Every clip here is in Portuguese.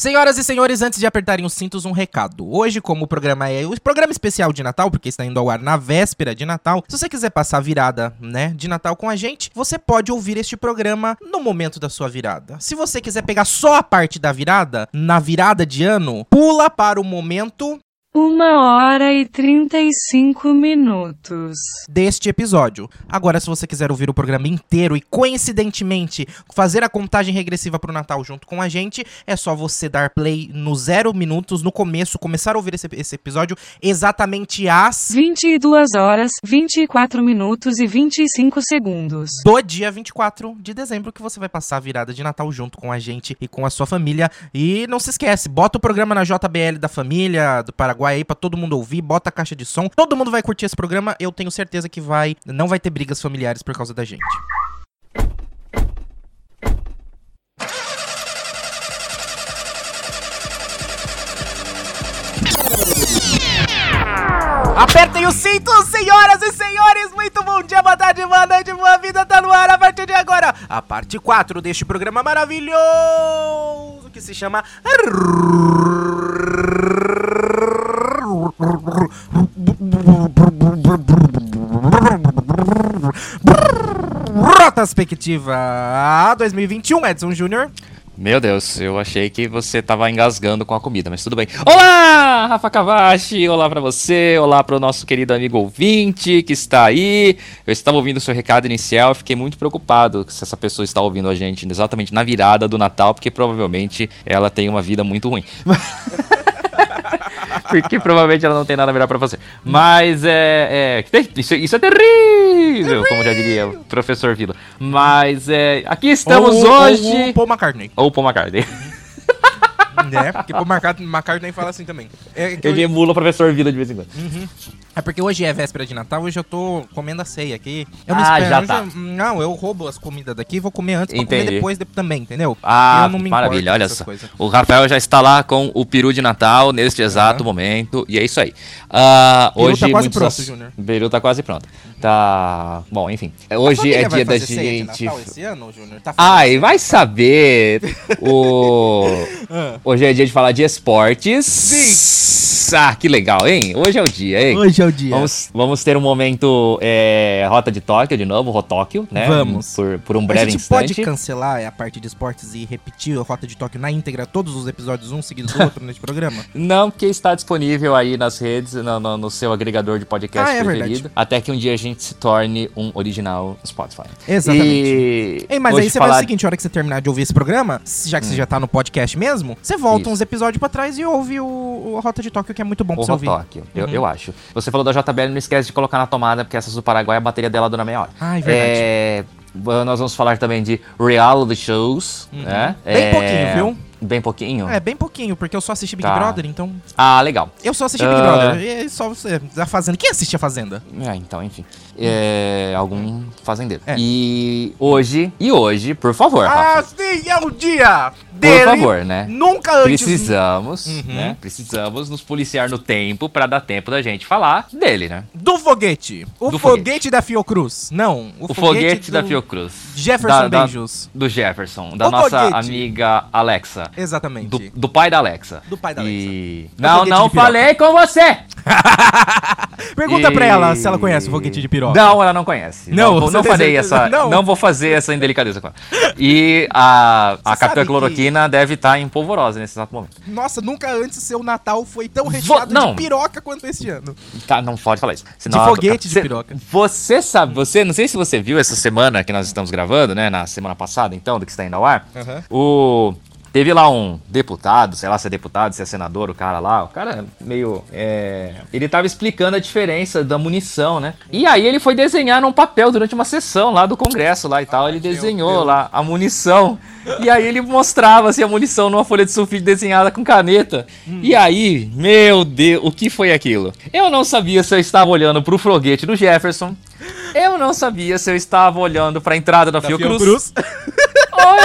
Senhoras e senhores, antes de apertarem os cintos, um recado. Hoje, como o programa é o programa especial de Natal, porque está indo ao ar na véspera de Natal, se você quiser passar a virada, né, de Natal com a gente, você pode ouvir este programa no momento da sua virada. Se você quiser pegar só a parte da virada, na virada de ano, pula para o momento Uma hora e trinta e cinco minutos. deste episódio. Agora, se você quiser ouvir o programa inteiro e coincidentemente fazer a contagem regressiva pro Natal junto com a gente, é só você dar play no zero minutos, no começo, começar a ouvir esse, esse episódio exatamente às 22 horas, 24 minutos e 25 segundos. do dia 24 de dezembro que você vai passar a virada de Natal junto com a gente e com a sua família. E não se esquece, bota o programa na JBL da família do Paraguai aí pra todo mundo ouvir, bota a caixa de som. Todo mundo vai curtir esse programa, eu tenho certeza que vai, não vai ter brigas familiares por causa da gente. Apertem os cintos, senhoras e senhores! Muito bom dia, boa tarde, boa noite, boa vida, tá no ar a partir de agora. A parte 4 deste programa maravilhoso que se chama. Rotaspectiva 2021, Edson Júnior. Meu Deus, eu achei que você tava engasgando com a comida, mas tudo bem. Olá, Rafa Cavachi, olá pra você, olá pro nosso querido amigo ouvinte que está aí. Eu estava ouvindo o seu recado inicial e fiquei muito preocupado se essa pessoa está ouvindo a gente exatamente na virada do Natal, porque provavelmente ela tem uma vida muito ruim. Porque provavelmente ela não tem nada melhor pra fazer. Mas é. é isso, isso é terrível, como já diria o professor Vila. Mas é. Aqui estamos Ou- hoje. Ou o Paul McCartney. Ou Paul McCartney. É, porque Paul McCartney, McCartney fala assim também. É, que Ele eu- emula o professor Vila de vez em quando. é porque hoje é véspera de Natal, hoje eu tô comendo a ceia aqui. Eu Ah, já hoje tá. eu- não, eu roubo as comidas daqui e vou comer antes pra comer Entendi. depois de- também, entendeu? Ah, Eu não me importo maravilha, olha só. coisas. O Rafael já está lá com o peru de Natal neste exato momento. E é isso aí. Peru hoje tá quase muitos pronto, Júnior. Peru tá quase pronto. Tá. Bom, enfim. A Hoje é dia da gente. Esse ano, Júnior? Tá? Ai, vai saber. o... Ah. Hoje é dia de falar de esportes. Ah, que legal, hein? Hoje é o dia, hein? Hoje é o dia. Vamos, vamos ter um momento é, Rota de Tóquio de novo, Rotóquio, né? Vamos. Por, por um a breve gente instante. pode cancelar a parte de esportes e repetir a Rota de Tóquio na íntegra, todos os episódios, um seguido do outro nesse programa? Não, porque está disponível aí nas redes, no, no- no seu agregador de podcast Ah, é preferido. verdade. Até que um dia a gente se torne um original Spotify. Exatamente. E Ei, mas hoje aí você falar... faz o seguinte, a hora que você terminar de ouvir esse programa, já que você já tá no podcast mesmo, você volta Isso. uns episódios pra trás e ouve o, o a Rota de Tóquio, que é muito bom pra O você ouvir. Rotóquio, eu, Uhum. eu acho. Você falou da JBL, não esquece de colocar na tomada, porque essas do Paraguai, a bateria dela dura meia hora. Ah, é verdade. É, nós vamos falar também de reality shows, né? Uhum. Bem É, pouquinho, viu? Bem pouquinho? É, bem pouquinho, porque eu só assisti Big Tá. Brother, então... Ah, legal. Eu só assisti Big Ah. Brother, e só você, a Fazenda. Quem assiste a Fazenda? É, então, enfim. É, algum fazendeiro. É. E hoje, e hoje, por favor, Ah, Rafa. sim, é o dia dele! favor, né? Nunca antes... Precisamos, Uhum. né? Precisamos nos policiar no tempo pra dar tempo da gente falar dele, né? Do foguete. O Do foguete. foguete. da Fiocruz. Não, o, O, foguete, da do Fiocruz. Jefferson Da- da- Beijos. do Jefferson, da O nossa foguete. amiga Alexa. Exatamente. Do, do pai da Alexa. Do pai da E... O Não, não de falei com você! Pergunta E- pra ela se ela conhece o foguete de piroca. Não, ela não conhece. Não, não, você não farei essa. Não. Não. vou fazer essa indelicadeza com ela. E a, a Capitã que- Cloroquina deve estar em polvorosa nesse exato momento. Nossa, nunca antes seu Natal foi tão recheado não. de piroca quanto este ano. Tá, não pode falar isso. De foguete de Cê- piroca. Você sabe, você, não sei se você viu essa semana que nós estamos gravando, né? Na semana passada, então, do que está indo ao ar. Aham. O. Teve lá um deputado, sei lá se é deputado, se é senador, o cara lá, o cara meio. É... Ele tava explicando a diferença da munição, né? E aí ele foi desenhar num papel durante uma sessão lá do Congresso lá e tal. Ele desenhou Deus. lá a munição. E aí ele mostrava assim, a munição numa folha de sulfite desenhada com caneta. E aí, meu Deus, o que foi aquilo? Eu não sabia se eu estava olhando pro foguete do Jefferson. Eu não sabia se eu estava olhando pra entrada da, Da Fiocruz. Fiocruz.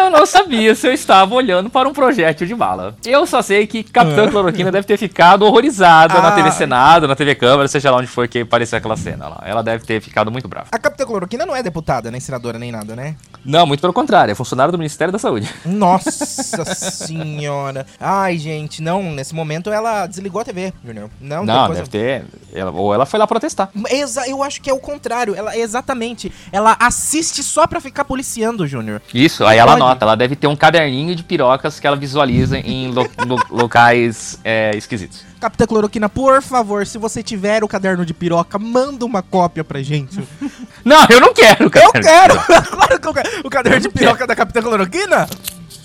eu não sabia se eu estava olhando para um projétil de bala. Eu só sei que Capitã Cloroquina deve ter ficado horrorizada na Ah. TV Senado, na TV Câmara, seja lá onde for que apareceu aquela cena lá. Ela deve ter ficado muito brava. A Capitã Cloroquina não é deputada, nem senadora, nem nada, né? Não, muito pelo contrário, é funcionário do Ministério da Saúde. Nossa senhora. Ai, gente, não, nesse momento ela desligou a TV, Junior. Não, Não, deve ter. ela- ou ela foi lá protestar. Exa eu acho que é o contrário. Ela exatamente. Ela assiste só pra ficar policiando, Júnior. Isso, aí ela Pode. anota, ela deve ter um caderninho de pirocas que ela visualiza em lo- lo- locais é, esquisitos. Capitã Cloroquina, por favor, se você tiver o caderno de piroca, manda uma cópia pra gente. Não, eu não quero, cara. Eu quero! claro que eu quero. O caderno de piroca da Capitã Cloroquina?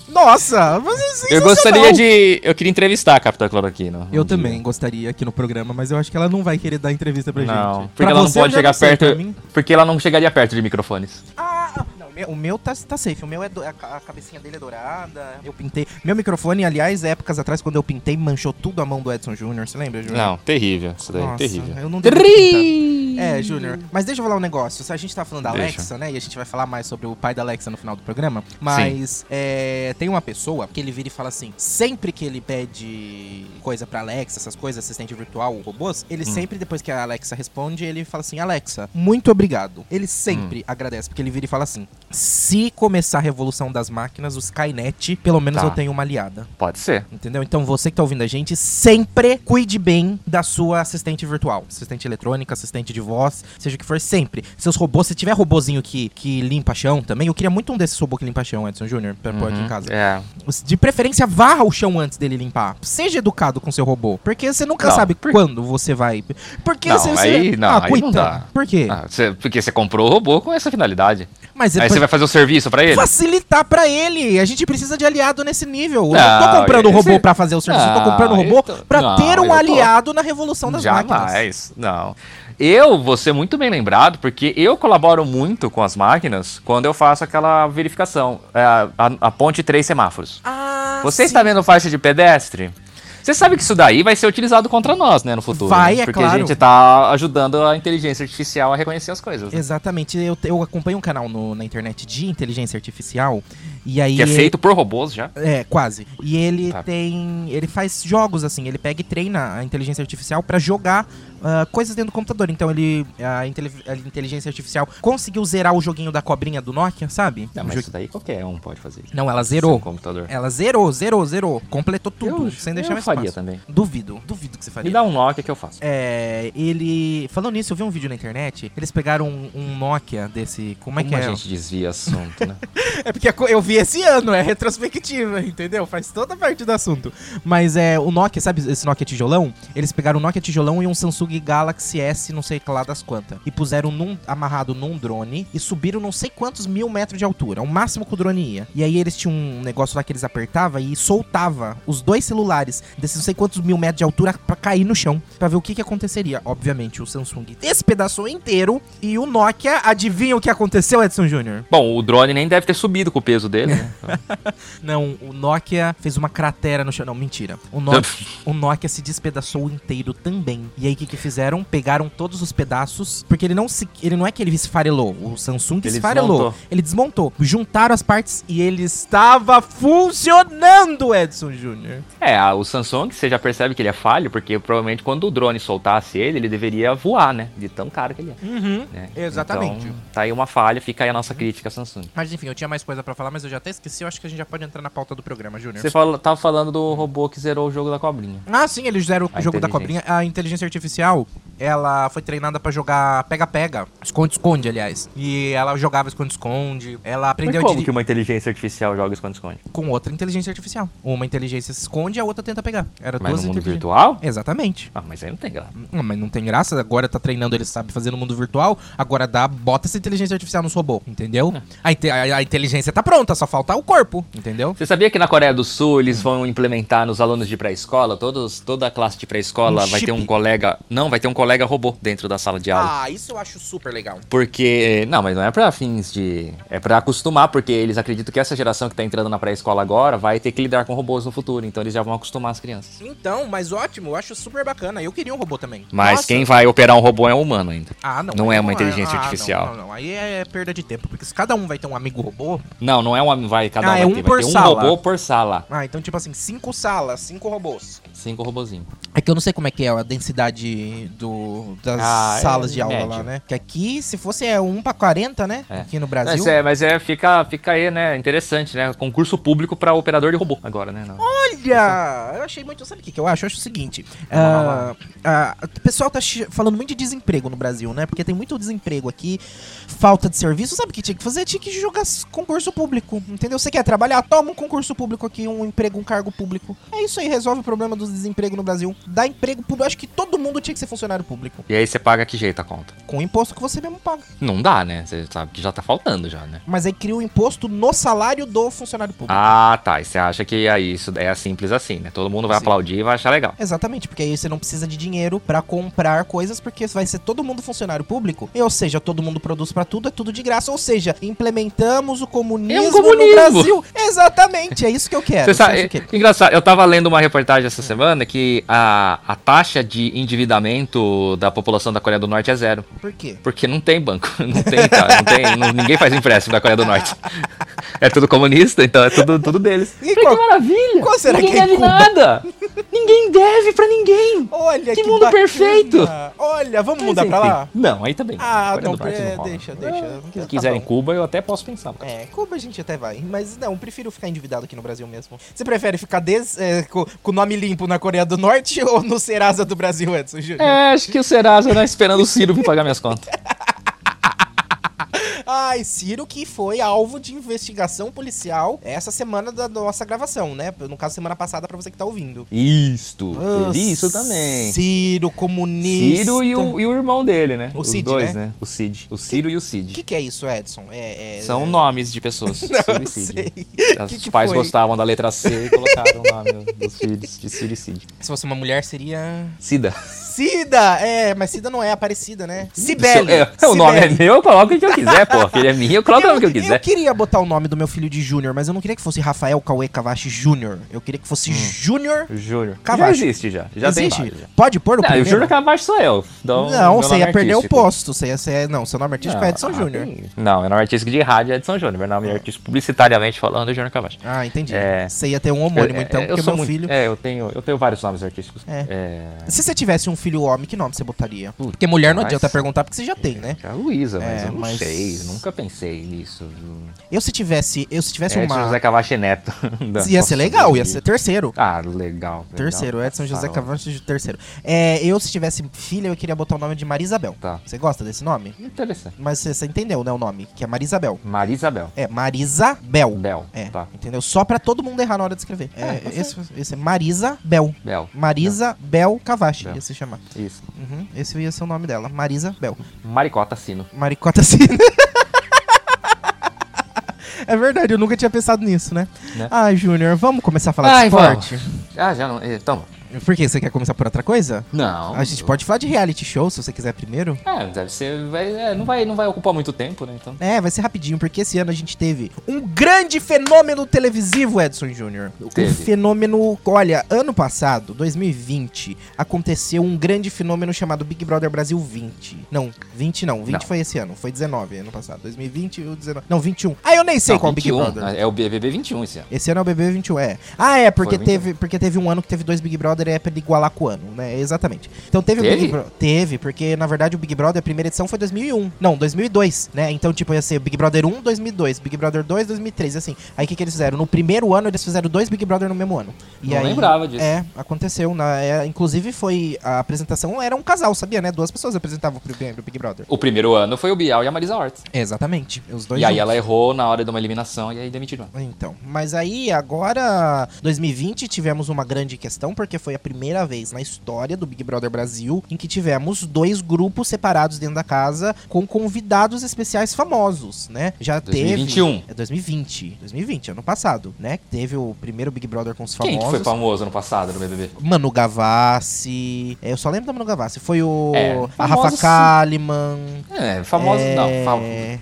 Nossa, você é Eu gostaria de. Eu queria entrevistar a Capitã Cloroquina. Eu também gostaria aqui no programa, mas eu acho que ela não vai querer dar entrevista pra Não, gente. porque Pra ela não pode chegar perto. Porque ela não chegaria perto de microfones. Ah, não, meu- o meu tá, tá safe. O meu é do- a, a cabecinha dele é dourada. Eu pintei. Meu microfone, aliás, épocas atrás, quando eu pintei, manchou tudo a mão do Edson Júnior. Você lembra, Júnior? Não, terrível. Isso daí, Nossa, terrível. eu não. É, Júnior. Mas deixa eu falar um negócio. Se a gente tá falando da Deixa. Alexa, né? E a gente vai falar mais sobre o pai da Alexa no final do programa. Mas é, tem uma pessoa que ele vira e fala assim: sempre que ele pede coisa pra Alexa, essas coisas, assistente virtual, robôs, ele Hum. sempre, depois que a Alexa responde, ele fala assim: Alexa, muito obrigado. Ele sempre Hum. agradece, porque ele vira e fala assim: se começar a revolução das máquinas, o Skynet, pelo menos Tá. eu tenho uma aliada. Pode ser. Entendeu? Então você que tá ouvindo a gente, sempre cuide bem da sua assistente virtual. Assistente eletrônica, assistente de voz, seja o que for, sempre. Seus robôs, se tiver robozinho que, que limpa chão também, eu queria muito um desses robôs que limpa chão, Edson Júnior, pra pôr aqui em Uhum, casa. É. De preferência, varra o chão antes dele limpar. Seja educado com seu robô. Porque você nunca Não, sabe por- quando você vai. Porque Não, você. aí- você... não, ah, aí cuida. não dá. Por quê? Ah, você- porque você comprou o robô com essa finalidade. Mas depois. Vai fazer o serviço pra ele? Facilitar pra ele. A gente precisa de aliado nesse nível. eu não Não, tô comprando o robô esse- pra fazer o serviço, eu tô Não, comprando o robô tô- pra não, ter um tô- aliado na revolução das máquinas. Jamais. Não. Eu vou ser muito bem lembrado porque eu colaboro muito com as máquinas quando eu faço aquela verificação. é, a, a ponte três semáforos. Ah, Você sim. está vendo faixa de pedestre? Você sabe que isso daí vai ser utilizado contra nós, né, no futuro. Vai, né? é Porque claro. a gente tá ajudando a inteligência artificial a reconhecer as coisas. né? Exatamente. Eu, eu acompanho um canal no- na internet de inteligência artificial. E aí. Que é feito por robôs já. É, quase. E ele Tá. tem. Ele faz jogos assim, ele pega e treina a inteligência artificial pra jogar ah, coisas dentro do computador. Então ele. A, a inteligência artificial conseguiu zerar o joguinho da cobrinha do Nokia, sabe? Não, O mas isso daí qualquer um pode fazer. Não, ela Seu zerou. computador. Ela zerou, zerou, zerou. Completou tudo, Eu- sem deixar eu mais faria espaço. também. Duvido, duvido que você faria. Me dá um Nokia que eu faço. É, ele. Falando nisso, eu vi um vídeo na internet. Eles pegaram um, um Nokia desse. Como é Como que a é? gente desvia assunto, né? É porque a eu vi esse ano, é retrospectiva, entendeu? Faz toda parte do assunto. Mas é o Nokia, sabe esse Nokia tijolão? Eles pegaram um Nokia tijolão e um Samsung Galaxy S, não sei que lá das quantas. E puseram num, amarrado num drone e subiram não sei quantos mil metros de altura. O máximo que o drone ia. E aí eles tinham um negócio lá que eles apertavam e soltava os dois celulares desses não sei quantos mil metros de altura pra cair no chão. Pra ver o que que aconteceria. Obviamente, o Samsung despedaçou inteiro e o Nokia, adivinha o que aconteceu, Edson Júnior? Bom, o drone nem deve ter subido com o peso dele, né? Não, o Nokia fez uma cratera no chão. Não, mentira. O Nokia, o Nokia se despedaçou inteiro também. E aí o que, que fizeram? Pegaram todos os pedaços, porque ele não se, ele não é que ele esfarelou, o Samsung Ele esfarelou. desmontou. Ele desmontou. Juntaram as partes e ele estava funcionando, Edson Júnior. É, o Samsung, você já percebe que ele é falho, porque provavelmente quando o drone soltasse ele, ele deveria voar, né? De tão caro que ele é. Uhum. né? Exatamente. Então, tá aí uma falha, fica aí a nossa crítica Samsung. Mas enfim, eu tinha mais coisa pra falar, mas eu já até esqueci. Eu acho que a gente já pode entrar na pauta do programa, Júnior. Você fala, tava falando do robô que zerou o jogo da cobrinha. Ah, sim, eles fizeram o jogo da cobrinha. A inteligência artificial, legal ela foi treinada pra jogar pega-pega. Esconde-esconde, aliás. E ela jogava esconde-esconde. Ela Mas aprendeu a como que uma inteligência artificial joga esconde-esconde? com outra inteligência artificial. Uma inteligência se esconde e a outra tenta pegar. Era Mas duas no mundo virtual? Exatamente. Ah, mas aí não tem graça. Hum, Mas não tem graça, agora tá treinando, ele sabe fazer no mundo virtual, agora dá, bota essa inteligência artificial no robô, entendeu? É. A, inte- a- a inteligência tá pronta, só falta o corpo, entendeu? Você sabia que na Coreia do Sul eles vão implementar nos alunos de pré-escola, todos, toda a classe de pré-escola Um vai ter chip. um colega. Não, vai ter um colega colega robô dentro da sala de aula. Ah, isso eu acho super legal. Porque. Não, mas não é pra fins de. É pra acostumar, porque eles acreditam que essa geração que tá entrando na pré-escola agora vai ter que lidar com robôs no futuro. Então eles já vão acostumar as crianças. Então, mas ótimo, eu acho super bacana. Eu queria um robô também. Mas Nossa. quem vai operar um robô é um humano ainda. Ah, não. não é uma inteligência ah, artificial. Não, não, não. Aí é perda de tempo, porque se cada um vai ter um amigo robô. Não, não é um. Vai, cada Ah, um vai é um ter. por vai ter um robô por sala. Ah, então, tipo assim, cinco salas, cinco robôs. Cinco robozinhos. É que eu não sei como é que é a densidade do, das Ah, é salas de aula médio. lá, né? Que aqui, se fosse é 1 pra 40, né? É. Aqui no Mas Brasil. é, mas é fica, fica aí, né? Interessante, né? Concurso público pra operador de robô agora, né? Não. Olha! Eu achei muito. Sabe o que, que eu acho? Eu acho o seguinte: ah, ah, o pessoal tá falando muito de desemprego no Brasil, né? Porque tem muito desemprego aqui, falta de serviço. Sabe o que tinha que fazer? Tinha que jogar concurso público, entendeu? Você quer trabalhar? Toma um concurso público aqui, um emprego, um cargo público. É isso aí, resolve o problema do desemprego no Brasil. Dá emprego público. Eu acho que todo mundo tinha que ser funcionário público. E aí você paga que jeito a conta? Com o imposto que você mesmo paga. Não dá, né? Você sabe que já tá faltando já, né? Mas aí cria o imposto no salário do funcionário público. Ah, tá. E você acha que aí isso é simples assim, né? Todo mundo vai Sim. aplaudir e vai achar legal. Exatamente, porque aí você não precisa de dinheiro pra comprar coisas, porque vai ser todo mundo funcionário público, e, ou seja, todo mundo produz pra tudo, é tudo de graça, ou seja, implementamos o comunismo, É um comunismo. no Brasil. Exatamente, é isso que eu quero. Sabe, é, acha que- engraçado, eu tava lendo uma reportagem essa semana que a, a taxa de endividamento da população da Coreia do Norte é zero. Por quê? Porque não tem banco, não tem, cara, não tem, não- ninguém faz empréstimo da Coreia do Norte. É tudo comunista, então é tudo, tudo deles. E qual- que maravilha! qual será ninguém que é deve Cuba? nada! ninguém deve pra ninguém! Olha Que que, mundo bacana. perfeito. Olha, vamos Mas, mudar pra enfim, lá? Não, aí também. Ah, não, é, rola. Deixa, deixa. Se Tá quiserem bom. Cuba, eu até posso pensar. É, Cuba a gente até vai, mas não, prefiro ficar endividado aqui no Brasil mesmo. Você prefere ficar des, é, com, o nome limpo na Coreia do Norte ou no Serasa do Brasil, Edson Júnior? É, acho que o Serasa tá esperando o Ciro vir pagar minhas contas. Ai, Ciro que foi alvo de investigação policial essa semana da nossa gravação, né? No caso, semana passada, pra você que tá ouvindo. Isto, Ah, isso também. Ciro, comunista. Ciro e o, e o irmão dele, né? O Os Cid, dois, né? né? O Cid. O Ciro e o O Cid. que, que é isso, Edson? É, é- São é- nomes de pessoas. Não Ciro e. Os Que que pais foi? gostavam da letra C e colocaram o nome dos filhos de Ciro e Cid. Se fosse uma mulher, seria. Cida. Cida! É, mas Cida não é Aparecida, né? Cibele! É, o nome é meu, eu coloco o que eu quiser, pô. A filha é minha, eu coloco o nome que eu Eu quiser. queria botar o nome do meu filho de Júnior, mas eu não queria que fosse Rafael Cauê Cavachi Júnior. Eu queria que fosse Júnior Júnior. Já Cavacho. existe já. Já Existe? vários, já. Pode pôr no Não, o primeiro? Júnior Cavacho sou eu. Então, Não, você ia perder o artístico. posto. Você ia ser... Não, seu nome artístico é Edson Ah, Júnior. Não, meu nome artístico de rádio é Edson Júnior. Meu nome artístico publicitariamente falando é Júnior Cavacho. Ah, entendi. É. Você ia ter um homônimo, É, então, é, eu porque meu filho... É, eu tenho, eu tenho vários nomes artísticos. É. É. Se você tivesse um filho homem, que nome você botaria? Porque mulher não adianta perguntar, porque você já tem, né? É a Luísa, mas É, eu não mas- sei. Nunca pensei nisso. Eu se tivesse... Eu se tivesse Edson uma... José Cavacho Neto. Ia ser legal, ia ser terceiro. Ah, legal. legal. Terceiro, Edson José Tá, Cavachi de terceiro. É, eu, se tivesse filha, eu queria botar o nome de Marisabel. Tá. Você gosta desse nome? Interessante. Mas você, você entendeu, né, o nome? Que é Marisabel. Marisabel. É, Marisabel. Bel. É, Tá. entendeu? Só pra todo mundo errar na hora de escrever. É, Ah, tá esse, esse é Marisa Bel. Bel. Marisa Bel Bel. ia se chamar. Isso. Uhum, esse ia ser o nome dela. Marisa Bel. Maricota Sino. Maricota Sina. É verdade, eu nunca tinha pensado nisso, né? Né? Ah, Júnior, vamos começar a falar Ai, de esporte? Ah, já não. Então. Por quê? Você quer começar por outra coisa? Não. A gente pode falar de reality show, se você quiser primeiro. É, deve ser. Vai, é, não, vai, não vai ocupar muito tempo, né? Então. É, vai ser rapidinho, porque esse ano a gente teve um grande fenômeno televisivo, Edson Júnior. Um fenômeno. Olha, ano passado, 2020, aconteceu um grande fenômeno chamado Big Brother Brasil 20. Não, 20 não, 20 Não. foi esse ano, foi 19 ano passado. 2020 e o 19. Não, 21. Ah, eu nem sei Não, qual Big 21, Brother. É o BBB 21 esse ano. Esse ano é o BBB 21, é. Ah, é, porque teve, porque teve um ano que teve dois Big Brother e é pra ele igualar com o ano, né? Exatamente. Então teve, o Teve? Big Brother. Teve, porque na verdade o Big Brother, a primeira edição foi 2001. Não, 2002, né? Então, tipo, ia ser Big Brother 1, 2002, Big Brother 2, 2003, assim. Aí o que, que eles fizeram? No primeiro ano, eles fizeram dois Big Brother no mesmo ano. E Não aí, lembrava disso. É, aconteceu. Na, é, inclusive, foi. A apresentação era um casal, sabia, né? Duas pessoas apresentavam o primeiro Big Brother. O primeiro ano foi o Bial e a Marisa Hort. Exatamente. Os dois E aí juntos. ela errou na hora de uma eliminação e aí demitiram. Então, mas aí agora, 2020, tivemos uma grande questão, porque foi foi a primeira vez na história do Big Brother Brasil em que tivemos dois grupos separados dentro da casa com convidados especiais famosos, né? Já 2021. teve. É 2020. 2020, ano passado, né? Teve o primeiro Big Brother com os Quem famosos. que foi famoso ano passado no BBB? Manu Gavassi. Eu só lembro da Manu Gavassi. Foi o. É, a famosos, Rafa. Kalimann. É, famoso é, não. Fa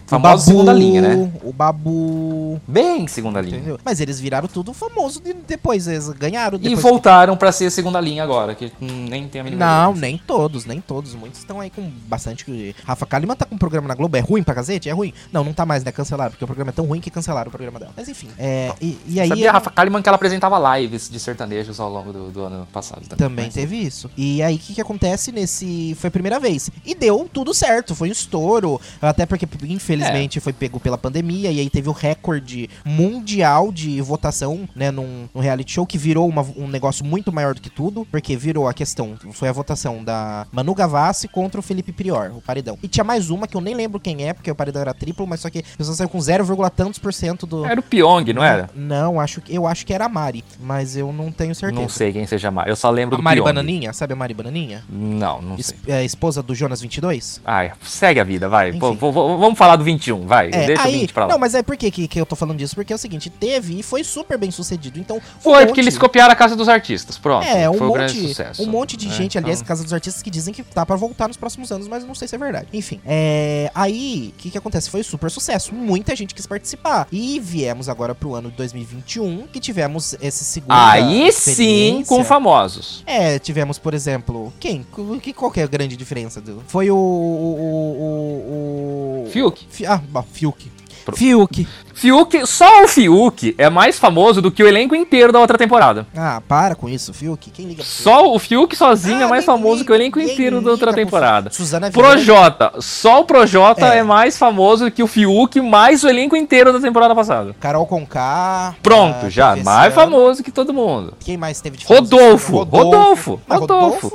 famoso Babu, segunda linha, né? O Babu. Bem segunda linha. Entendeu? Mas eles viraram tudo famoso de- depois. Eles ganharam E depois. voltaram pra ser segunda linha agora, que nem tem a mínima Não, nem todos, nem todos. Muitos estão aí com bastante. Rafa Kalimann tá com um programa na Globo. É ruim pra cacete? É ruim? Não, não tá mais, né? Cancelaram, porque o programa é tão ruim que cancelaram o programa dela. Mas enfim. É, e, e aí. Sabia a Rafa Kalimann que ela apresentava lives de sertanejos ao longo do, do ano passado também. Também Mas- teve isso. E aí, o que, que acontece nesse. Foi a primeira vez. E deu tudo certo, foi um estouro. Até porque, infelizmente, foi pego pela pandemia. E aí teve o recorde mundial de votação, né? Num, num reality show que virou uma- um negócio muito maior do que tudo. Porque virou a questão. Foi a votação da Manu Gavassi contra o Felipe Prior, o paredão. E tinha mais uma que eu nem lembro quem é, porque o paredão era triplo, mas só que a pessoa saiu com 0, tantos por cento do. Era o Pyong, não era? Não, acho, que- eu acho que era a Mari, mas eu não tenho certeza. Não sei quem seja mais. Eu só lembro A do Mari Pyong. Bananinha, sabe a Mari Bananinha? Não, não Es- sei. é, esposa do Jonas 22? Ai, segue a vida, vai. Pô, vamos falar do 21, vai. É, Deixa aí, o 20 pra lá. Não, mas é por que, que, que eu tô falando disso? Porque é o seguinte, teve e foi super bem sucedido. Então, Foi um porque monte- eles copiaram a Casa dos Artistas, pronto. É, um foi um monte, sucesso. um monte de É, gente, aliás, então- Casa dos Artistas, que dizem que tá pra voltar nos próximos anos, mas não sei se é verdade. Enfim, é, aí, o que que acontece? Foi super sucesso, muita gente quis participar. E viemos agora pro ano de 2021, que tivemos esse segundo Aí sim, com famosos. É, tivemos, por exemplo, quem? Que, qual que é a grande diferença? Do... Foi o... o, o, o... Fiuk. Fi- ah, bom, Fiuk. Pro- Fiuk. Fiuk, só o Fiuk é mais famoso do que o elenco inteiro da outra temporada. Ah, para com isso, Fiuk. Quem liga? Só o Fiuk sozinho Ah, é mais famoso que o elenco inteiro da outra temporada. Suzana Vieira. Projota, só o Projota É. é. mais famoso que o Fiuk, mais o elenco inteiro da temporada passada. Carol Conká. Pronto, já, mais famoso que todo mundo. Quem mais teve de famoso? Rodolfo, Rodolfo, Ah, Rodolfo.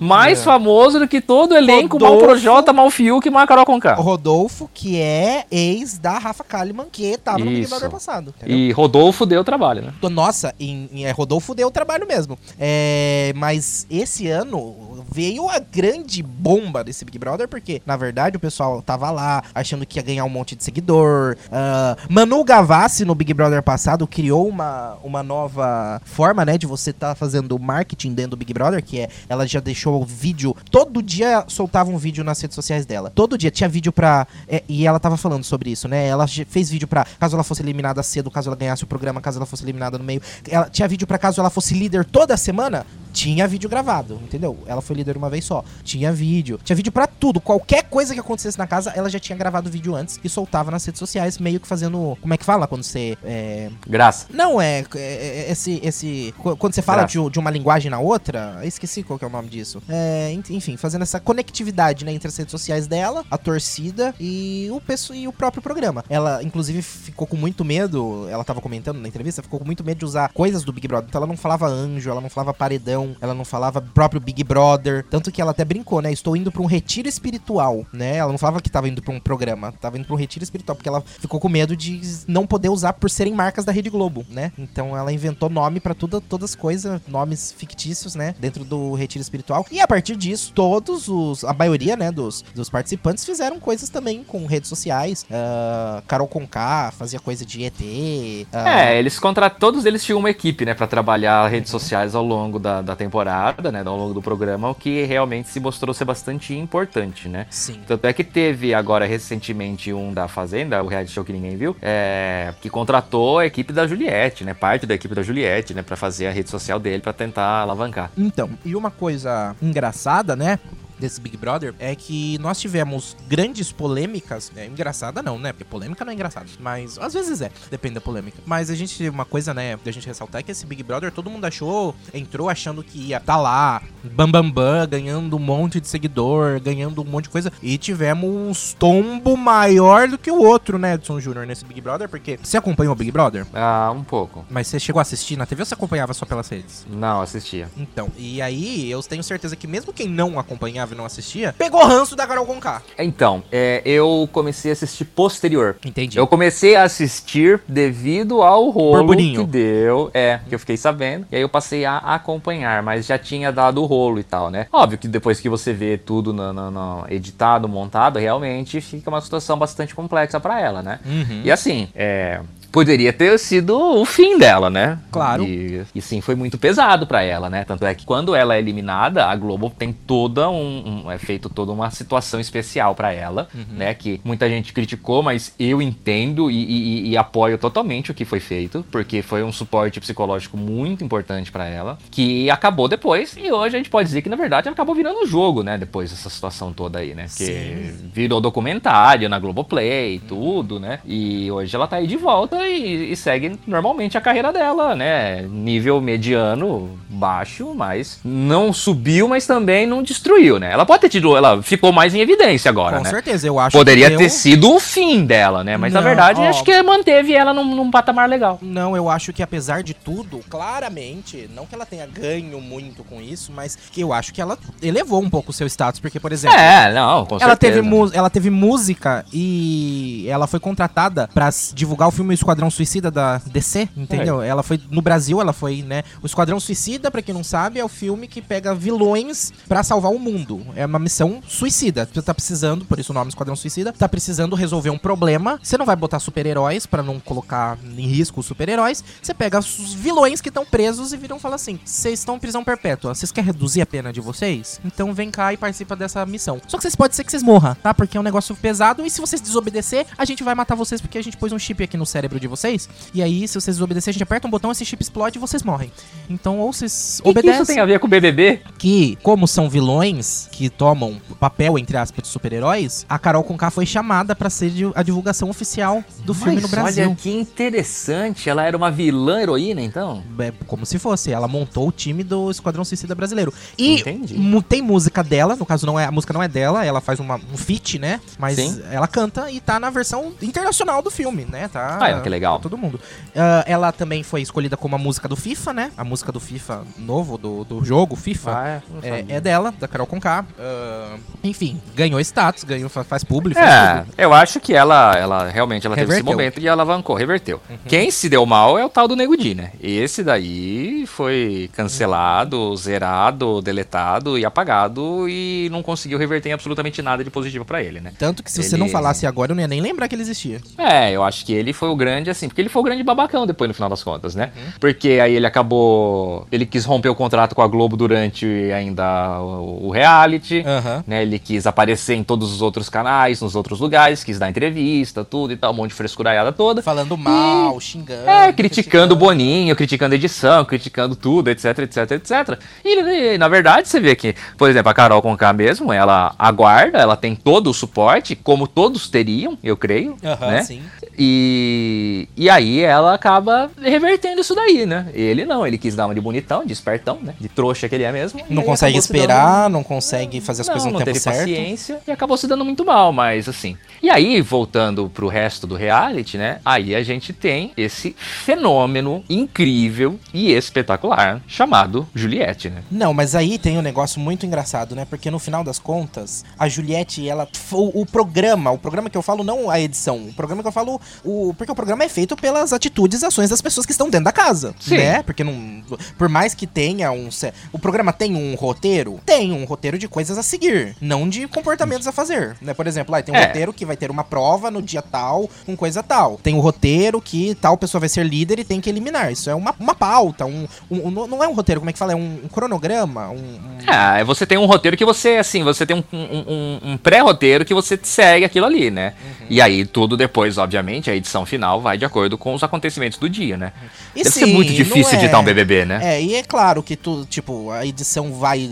Mais é. famoso do que todo o elenco, mal Rodolfo. Projota, mal Fiuk, mal Carol Conká. Rodolfo, que é ex da Rafa Kalimann, que tava no Big Isso. Brother passado. entendeu? E Rodolfo deu trabalho, né? Nossa, em, em- é, Rodolfo deu trabalho mesmo. É, mas esse ano veio a grande bomba desse Big Brother, porque, na verdade, o pessoal tava lá achando que ia ganhar um monte de seguidor. Ah, Manu Gavassi, no Big Brother passado, criou uma, uma nova forma, né, de você tá fazendo marketing dentro do Big Brother, que é, ela já deixou o vídeo, todo dia soltava um vídeo nas redes sociais dela. Todo dia tinha vídeo pra... é, e ela tava falando sobre isso, né, ela fez vídeo pra, caso ela fosse eliminada cedo, caso ela ganhasse o programa, caso ela fosse eliminada no meio. Ela tinha vídeo pra caso ela fosse líder toda semana, tinha vídeo gravado, entendeu? Ela foi líder uma vez só. Tinha vídeo. Tinha vídeo pra tudo. Qualquer coisa que acontecesse na casa, ela já tinha gravado vídeo antes e soltava nas redes sociais, meio que fazendo. Como é que fala quando você. é, Graça. Não, é. é, é, esse. esse qu- quando você fala de, de uma linguagem na outra, esqueci qual que é o nome disso. É, en- enfim, fazendo essa conectividade né, entre as redes sociais dela, a torcida e o, pesso- e o próprio programa. Ela, inclusive, ficou com muito medo. Ela tava comentando na entrevista, ficou com muito medo de usar coisas do Big Brother. Então ela não falava anjo, ela não falava paredão, ela não falava próprio Big Brother. Tanto que ela até brincou, né? Estou indo pra um retiro espiritual, né? Ela não falava que tava indo pra um programa, tava indo pra um retiro espiritual, porque ela ficou com medo de não poder usar por serem marcas da Rede Globo, né? Então ela inventou nome tudo, todas as coisas, nomes fictícios, né? Dentro do retiro espiritual. E a partir disso, todos os. A maioria, né, dos, dos participantes fizeram coisas também com redes sociais. Ah, Carol Conká fazia coisa de ET. ah, É, eles contra todos eles tinham uma equipe, né, para trabalhar redes sociais ao longo da, da temporada, né, ao longo do programa, que realmente se mostrou ser bastante importante, né? Sim. Tanto é que teve agora recentemente um da Fazenda, o reality show que ninguém viu, é, que contratou a equipe da Juliette, né, parte da equipe da Juliette, né, para fazer a rede social dele para tentar alavancar. Então, e uma coisa engraçada, né? Desse Big Brother é que nós tivemos grandes polêmicas. É engraçada não, né? Porque polêmica não é engraçada. Mas às vezes é, depende da polêmica. Mas a gente, uma coisa, né, da gente ressaltar é que esse Big Brother todo mundo achou, entrou achando que ia tá lá, bam bam bam, ganhando um monte de seguidor, ganhando um monte de coisa. E tivemos um tombo maior do que o outro, né, Edson Júnior, nesse Big Brother. Porque você acompanhou o Big Brother? Ah, um pouco. Mas você chegou a assistir na TV ou você acompanhava só pelas redes? Não, assistia. Então, e aí eu tenho certeza que mesmo quem não acompanhava gostava e não assistia, pegou ranço da Carol Conká. Então, é, eu comecei a assistir posterior. Entendi. Eu comecei a assistir devido ao rolo Burburinho. que deu, é, que eu fiquei sabendo, e aí eu passei a acompanhar, mas já tinha dado o rolo e tal, né? Óbvio que depois que você vê tudo no, no- no editado, montado, realmente fica uma situação bastante complexa pra ela, né? Uhum. E assim, é, Poderia ter sido o fim dela, né? Claro. E, e sim, foi muito pesado pra ela, né? Tanto é que quando ela é eliminada, a Globo tem toda um, um- é feito toda uma situação especial pra ela, né? Que muita gente criticou, mas eu entendo e, e- e apoio totalmente o que foi feito, porque foi um suporte psicológico muito importante pra ela, que acabou depois e hoje a gente pode dizer que na verdade ela acabou virando um jogo, né? Depois dessa situação toda aí, né? Que Sim. virou documentário na Globoplay e tudo, né? E hoje ela tá aí de volta e, e segue normalmente a carreira dela, né? Nível mediano, baixo, mas não subiu, mas também não destruiu, né? Ela pode ter tido, ela ficou mais em evidência agora, Com né? certeza, eu acho Poderia ter deu- sido o fim dela, né? Mas na Não, verdade, ó. acho que manteve ela num, num patamar legal. Não, eu acho que apesar de tudo, claramente, não que ela tenha ganho muito com isso, mas que eu acho que ela elevou um pouco o seu status, porque, por exemplo, É, não, com ela teve, certeza. mu- ela teve música e ela foi contratada pra s- divulgar o filme Esquadrão Suicida da DC, entendeu? Ela foi no Brasil, ela foi, né? O Esquadrão Suicida, pra quem não sabe, é o filme que pega vilões pra salvar o mundo. É uma missão suicida. Você tá precisando, por isso o nome Esquadrão Suicida, tá precisando resolver um problema. Você não vai botar super-heróis pra não colocar em risco os super-heróis. Você pega os vilões que estão presos e viram e fala assim: "Vocês estão em prisão perpétua. Vocês querem reduzir a pena de vocês? Então vem cá e participa dessa missão. Só que vocês pode ser que vocês morram, tá? Porque é um negócio pesado e se vocês desobedecer, a gente vai matar vocês porque a gente pôs um chip aqui no cérebro de vocês. E aí, se vocês desobedecer, a gente aperta um botão, esse chip explode e vocês morrem. Então, ou vocês O que, que obedecem isso tem a ver com o BBB? que, como são vilões que tomam papel, entre aspas, de super-heróis, a Carol Conká foi chamada pra ser a divulgação oficial do filme no Mas Brasil. Olha que interessante, ela era uma vilã heroína, então? É como se fosse. Ela montou o time do Esquadrão Suicida Brasileiro. E Entendi. tem música dela, no caso não é a música não é dela, ela faz uma, um feat, né? Mas Sim. ela canta e tá na versão internacional do filme, né? Tá. Ah, que legal. pra todo mundo. Ah, ela também foi escolhida como a música do FIFA, né? A música do FIFA novo do, do jogo FIFA. Ah, É, sabia. é dela, da Carol Conká. Ah, enfim, ganhou status, ganhou, fa- faz público, É, tudo. eu acho que ela, ela realmente ela teve esse Reverteu. momento e alavancou, reverteu. Quem se deu mal é o tal do Nego Di, né? Esse daí foi cancelado, zerado, deletado e apagado e não conseguiu reverter em absolutamente nada de positivo pra ele, né? Tanto que se você Ele- não falasse agora, eu não ia nem lembrar que ele existia. É, eu acho que ele foi o grande, assim, porque ele foi o grande babacão depois no final das contas, né? Uhum. Porque aí ele acabou. Ele quis romper o contrato com a Globo durante ainda o, o reality. Aham. Né, ele quis aparecer em todos os outros canais, nos outros lugares, quis dar entrevista, tudo e tal, um monte de frescuraiada toda. Falando mal, xingando. É, criticando o Boninho, criticando a edição, criticando tudo, etc, etc, etc. E, e, na verdade, você vê que, por exemplo, a Carol Conká mesmo, ela aguarda, ela tem todo o suporte, como todos teriam, eu creio, Aham, né? sim. E, e aí ela acaba revertendo isso daí, né? Ele não, ele quis dar uma de bonitão, de espertão, né? De trouxa que ele é mesmo. Não consegue se dando- esperar, não consegue fazer as não, coisas no não tempo teve certo. paciência e acabou se dando muito mal, mas assim. E aí, voltando pro resto do reality, né? Aí a gente tem esse fenômeno incrível e espetacular chamado Juliette, né? Não, mas aí tem um negócio muito engraçado, né? Porque no final das contas, a Juliette, ela. O, o programa, o programa que eu falo, não a edição, o programa que eu falo. O, porque o programa é feito pelas atitudes e ações das pessoas que estão dentro da casa. Sim. Né? Porque não. Por mais que tenha um. O programa tem um roteiro? Tem um roteiro de coisas a seguir, não de comportamentos a fazer. Né? Por exemplo, tem um É. roteiro que vai ter uma prova no dia tal, com coisa tal. Tem o roteiro que tal pessoa vai ser líder e tem que eliminar. Isso é uma, uma pauta, um, um- um- Não é um roteiro, como é que fala? É um, um cronograma, um. um- Ah, você tem um roteiro que você, assim, você tem um, um- um- um pré-roteiro que você segue aquilo ali, né? E aí tudo depois, obviamente, a edição final vai de acordo com os acontecimentos do dia, né? E Deve ser sim, muito não difícil é- editar um BBB, né? É, e é claro que tu, tipo, a edição vai.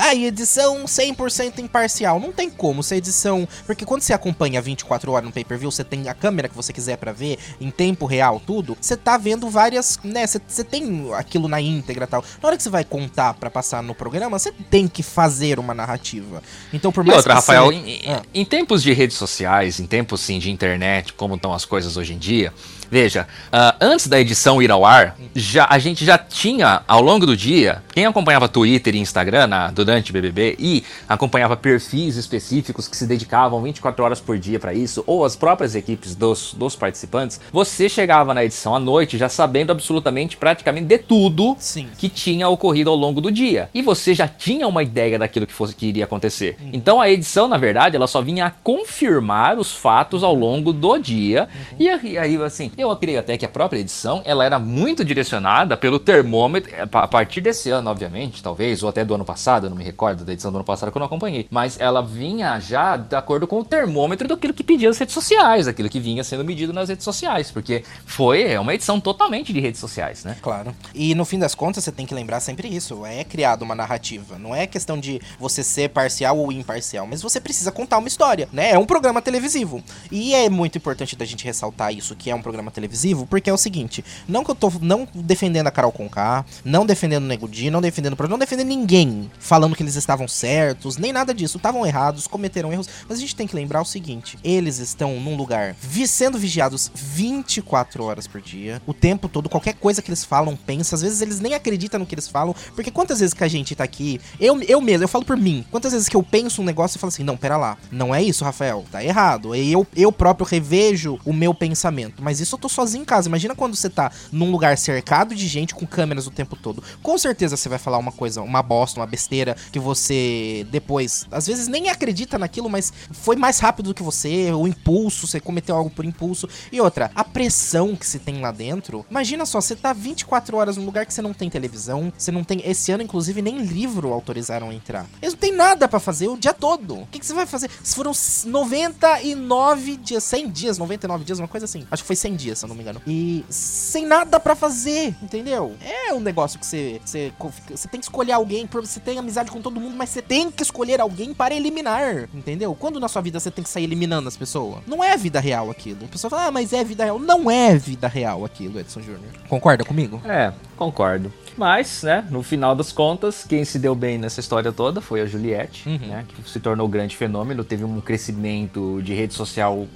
A edição 100% imparcial. Não tem como se a edição. Porque quando você acompanha 24 horas no pay per view, você tem a câmera que você quiser pra ver, em tempo real, tudo. Você tá vendo várias. né? Você você tem aquilo na íntegra e tal. Na hora que você vai contar pra passar no programa, você tem que fazer uma narrativa. Então, por E mais outra, que Rafael, você- em, Ah. em tempos de redes sociais, em tempos sim de internet, como estão as coisas hoje em dia, Veja, ah, antes da edição ir ao ar, já, a gente já tinha, ao longo do dia, quem acompanhava Twitter e Instagram na- durante BBB e acompanhava perfis específicos que se dedicavam 24 horas por dia pra isso, ou as próprias equipes dos, dos participantes, você chegava na edição à noite já sabendo absolutamente, praticamente de tudo Sim. que tinha ocorrido ao longo do dia. E você já tinha uma ideia daquilo que fosse que iria acontecer. Então a edição, na verdade, ela só vinha a confirmar os fatos ao longo do dia. E aí, aí, assim, eu creio até que a própria edição, ela era muito direcionada pelo termômetro, é, a partir desse ano, obviamente, talvez, ou até do ano passado, eu não me recordo da edição do ano passado que eu não acompanhei. Mas ela vinha já de acordo com o termômetro daquilo que pedia as redes sociais, daquilo que vinha sendo medido nas redes sociais, porque foi é uma edição totalmente de redes sociais, né? Claro. E no fim das contas, você tem que lembrar sempre isso. É criado uma narrativa. Não é questão de você ser parcial ou imparcial, mas você precisa contar uma história, né? É um programa televisivo. E é muito importante da gente ressaltar isso, que é um programa televisivo, porque é o seguinte: não que eu tô não defendendo a Carol Conká, não defendendo o Nego Di, não defendendo o não defendendo ninguém falando que eles estavam certos, nem nada disso. Estavam errados, cometeram erros. Mas a gente tem que lembrar o seguinte: eles estão num lugar vi- sendo vigiados 24 horas por dia, o tempo todo, qualquer coisa que eles falam, pensa, às vezes eles nem acreditam no que eles falam, porque quantas vezes que a gente tá aqui, eu, eu mesmo, eu falo por mim, quantas vezes que eu penso um negócio e falo assim, não, pera lá, não é isso, Rafael, tá errado, e eu, eu próprio revejo o meu pensamento, mas isso tô sozinho em casa, imagina quando você tá num lugar cercado de gente com câmeras o tempo todo, com certeza você vai falar uma coisa, uma bosta, uma besteira, que você depois, às vezes nem acredita naquilo, mas foi mais rápido do que você, o impulso, você cometeu algo por impulso, e outra, a pressão que se tem lá dentro. Imagina só, você tá 24 horas num lugar que você não tem televisão, você não tem. Esse ano, inclusive, nem livro autorizaram a entrar. Eles não tem nada pra fazer o dia todo. O que, que você vai fazer? Foram 99 dias, 100 dias, 99 dias, uma coisa assim. Acho que foi 100 se eu não me engano. E sem nada pra fazer, entendeu? É um negócio que você, você, você tem que escolher alguém, você tem amizade com todo mundo, mas você tem que escolher alguém para eliminar, entendeu? Quando na sua vida você tem que sair eliminando as pessoas? Não é vida real aquilo. A pessoa fala, ah, mas é vida real. Não é vida real aquilo, Edson Júnior. Concorda comigo? É, concordo. Mas, né, no final das contas, quem se deu bem nessa história toda foi a Juliette, Uhum. né, que se tornou grande fenômeno, teve um crescimento de rede social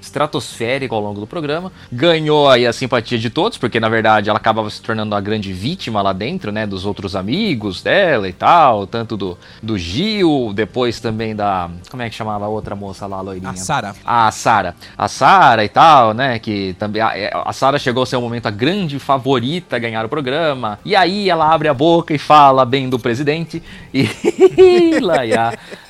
estratosférico ao longo do programa, ganhou aí a simpatia de todos, porque na verdade ela acabava se tornando a grande vítima lá dentro, né, dos outros amigos dela e tal, tanto do, do Gil, depois também da, como é que chamava a outra moça lá, a loirinha? A Sara. a Sara. A Sara e tal, né? Que também. A, a Sara chegou a ser um momento a grande favorita a ganhar o programa. E aí ela abre a boca e fala bem do presidente. E. lá.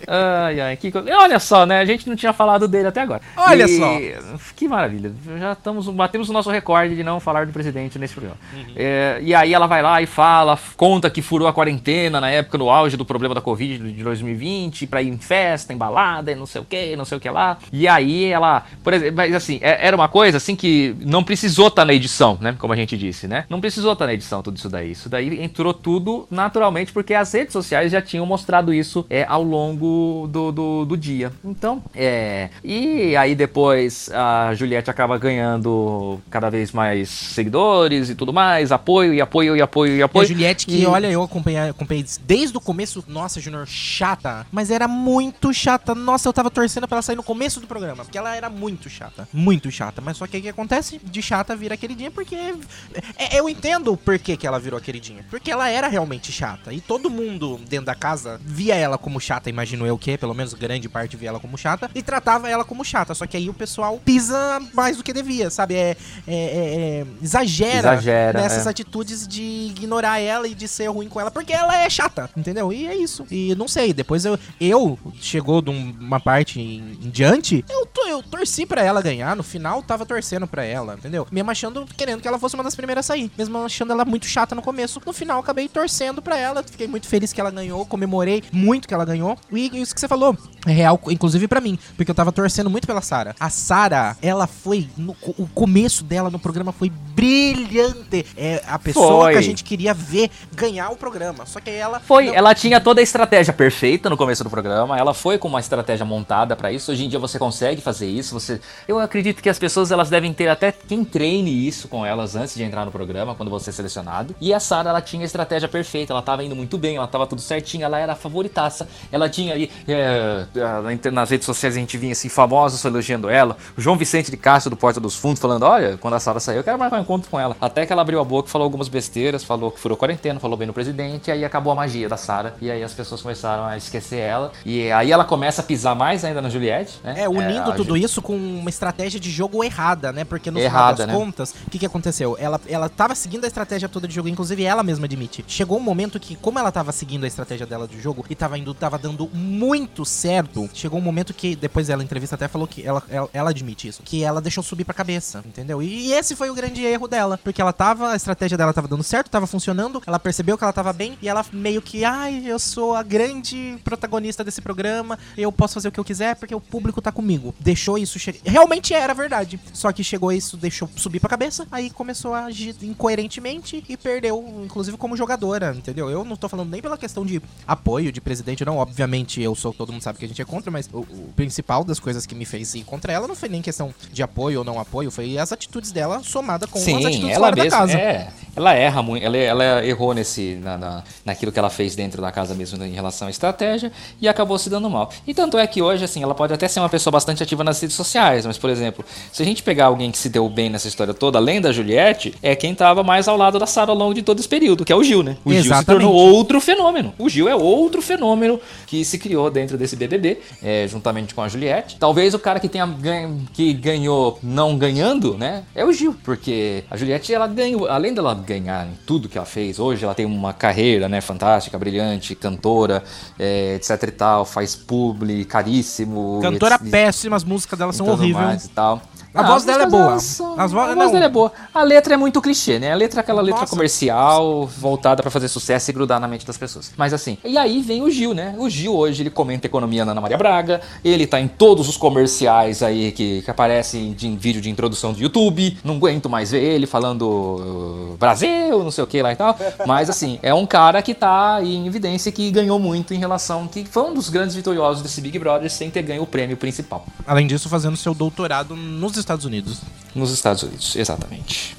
Ai, ai, que co- Olha só, né? A gente não tinha falado dele até agora. Olha E- só. Que maravilha. Já estamos. Batemos o nosso recorde de não falar do presidente nesse programa. É, e aí ela vai lá e fala, conta que furou a quarentena na época, no auge do problema da Covid de 2020, pra ir em festa, em balada, e não sei o que, não sei o que lá. E aí ela, por exemplo, mas assim, é- era uma coisa assim que não precisou estar na edição, né? Como a gente disse, né? Não precisou estar na edição tudo isso daí. Isso daí entrou tudo naturalmente, porque as redes sociais já tinham mostrado isso é, ao longo do, do, do dia. Então, é. E aí depois a Juliette acaba ganhando cada vez mais seguidores e tudo mais, apoio e apoio e apoio e E a apoio. Juliette, que E- olha, eu acompanhei, acompanhei desde o começo. Nossa, Junior, chata. Mas era muito chata. Nossa, eu tava torcendo pra ela sair no começo do programa. Porque ela era muito chata. Muito chata. Mas só que o que acontece? De chata vira queridinha porque. é- eu entendo o porquê que ela virou queridinha. Porque ela era realmente chata. E todo mundo dentro da casa via ela como chata, imagino eu que, pelo menos grande parte via ela como chata. E tratava ela como chata. Só que aí o pessoal pisa mais do que devia, sabe? É. é- é- é- exagera, Exagera, nessas é. atitudes de ignorar ela e de ser ruim com ela, porque ela é chata, entendeu? E é isso. E não sei, depois eu, eu chegou de um- uma parte em, em diante, eu, eu torci pra ela ganhar, no final tava torcendo pra ela, entendeu? Mesmo achando, querendo que ela fosse uma das primeiras a sair, mesmo achando ela muito chata no começo, no final acabei torcendo pra ela, fiquei muito feliz que ela ganhou, comemorei muito que ela ganhou, e isso que você falou, é real, inclusive pra mim, porque eu tava torcendo muito pela Sara. A Sara, ela foi, no, o começo dela no programa foi brilhante, é a pessoa Foi. que a gente queria ver ganhar o programa, só que ela... Foi, não- ela tinha toda a estratégia perfeita no começo do programa, ela foi com uma estratégia montada pra isso. Hoje em dia você consegue fazer isso. Você, eu acredito que as pessoas elas devem ter até quem treine isso com elas antes de entrar no programa, quando você é selecionado. E a Sarah ela tinha a estratégia perfeita, ela tava indo muito bem, ela tava tudo certinho, ela era a favoritaça. Ela tinha aí é, inter- nas redes sociais a gente vinha assim, famosos elogiando ela. O João Vicente de Castro do Porta dos Fundos falando: Olha, quando a Sara saiu, eu quero marcar um encontro com ela. Até que ela abriu a boca, falou algumas besteiras, falou que furou quarentena, falou bem no presidente, e aí acabou a magia da Sara. E aí as pessoas começaram a esquecer ela. E aí ela começa a pisar mais ainda na Juliette, né? É, unindo a tudo Ju- isso com uma estratégia de jogo errada, né? Porque no Errada, final né? das contas, o que, que aconteceu? Ela, ela tava seguindo a estratégia toda de jogo, inclusive ela mesma admite. Chegou um momento que, como ela tava seguindo a estratégia dela de jogo e tava indo, tava dando muito certo, chegou um momento que, depois ela entrevista até falou que ela, ela, ela admite isso, que ela deixou subir pra cabeça, entendeu? E esse foi o grande erro dela, porque ela tava, a estratégia dela tava dando certo, tava funcionando, ela percebeu que ela tava bem e ela meio que, ai, eu sou a grande protagonista desse programa, eu posso fazer o que eu quiser porque o público tá comigo. Deixou isso. Realmente era verdade. Só que chegou isso, deixou subir pra cabeça, aí começou a agir incoerentemente e perdeu, inclusive como jogadora, entendeu? Eu não tô falando nem pela questão de apoio de presidente, não. Obviamente eu sou, todo mundo sabe que a gente é contra, mas o, o principal das coisas que me fez ir contra ela não foi nem questão de apoio ou não apoio, foi as atitudes dela somada com as Sim, atitudes ela fora da mesma, casa. é, ela erra muito, ela, ela errou nesse, na, na- naquilo que ela fez dentro da casa mesmo em relação à estratégia e acabou se dando mal. E tanto é que hoje, assim, ela pode até ser uma pessoa bastante ativa nas redes sociais, mas, por exemplo, se a gente pegar alguém que se deu bem nessa história toda, além da Juliette, é quem tava mais ao lado da Sarah ao longo de todo esse período, que é o Gil, né? O Gil se Exatamente. tornou outro fenômeno. O Gil é outro fenômeno que se criou dentro desse BBB, é, juntamente com a Juliette. Talvez o cara que tenha ganho, que ganhou não ganhando, né, é o Gil, porque a Juliette ela ganhou, além dela ganhar em tudo que ela fez, hoje ela tem uma carreira, né, fantástica, brilhante, cantora, é, etc e tal, faz publi, caríssimo. Cantora e- péssima, as músicas dela são tudo horríveis. e tal. A voz as dela é boa. são- As vo- a voz dela é boa. A letra é muito clichê, né? A letra é aquela letra Nossa. comercial voltada pra fazer sucesso e grudar na mente das pessoas. Mas assim, e aí vem o Gil, né? O Gil hoje ele comenta economia na Ana Maria Braga, ele tá em todos os comerciais aí que, que aparecem de, em vídeo de introdução do YouTube. Não aguento mais ver ele falando uh, Brasil, não sei o que lá e tal. Mas assim, é um cara que tá aí em evidência que ganhou muito em relação que foi um dos grandes vitoriosos desse Big Brother sem ter ganho o prêmio principal. Além disso, fazendo seu doutorado nos Estados Unidos. Nos Estados Unidos, exatamente.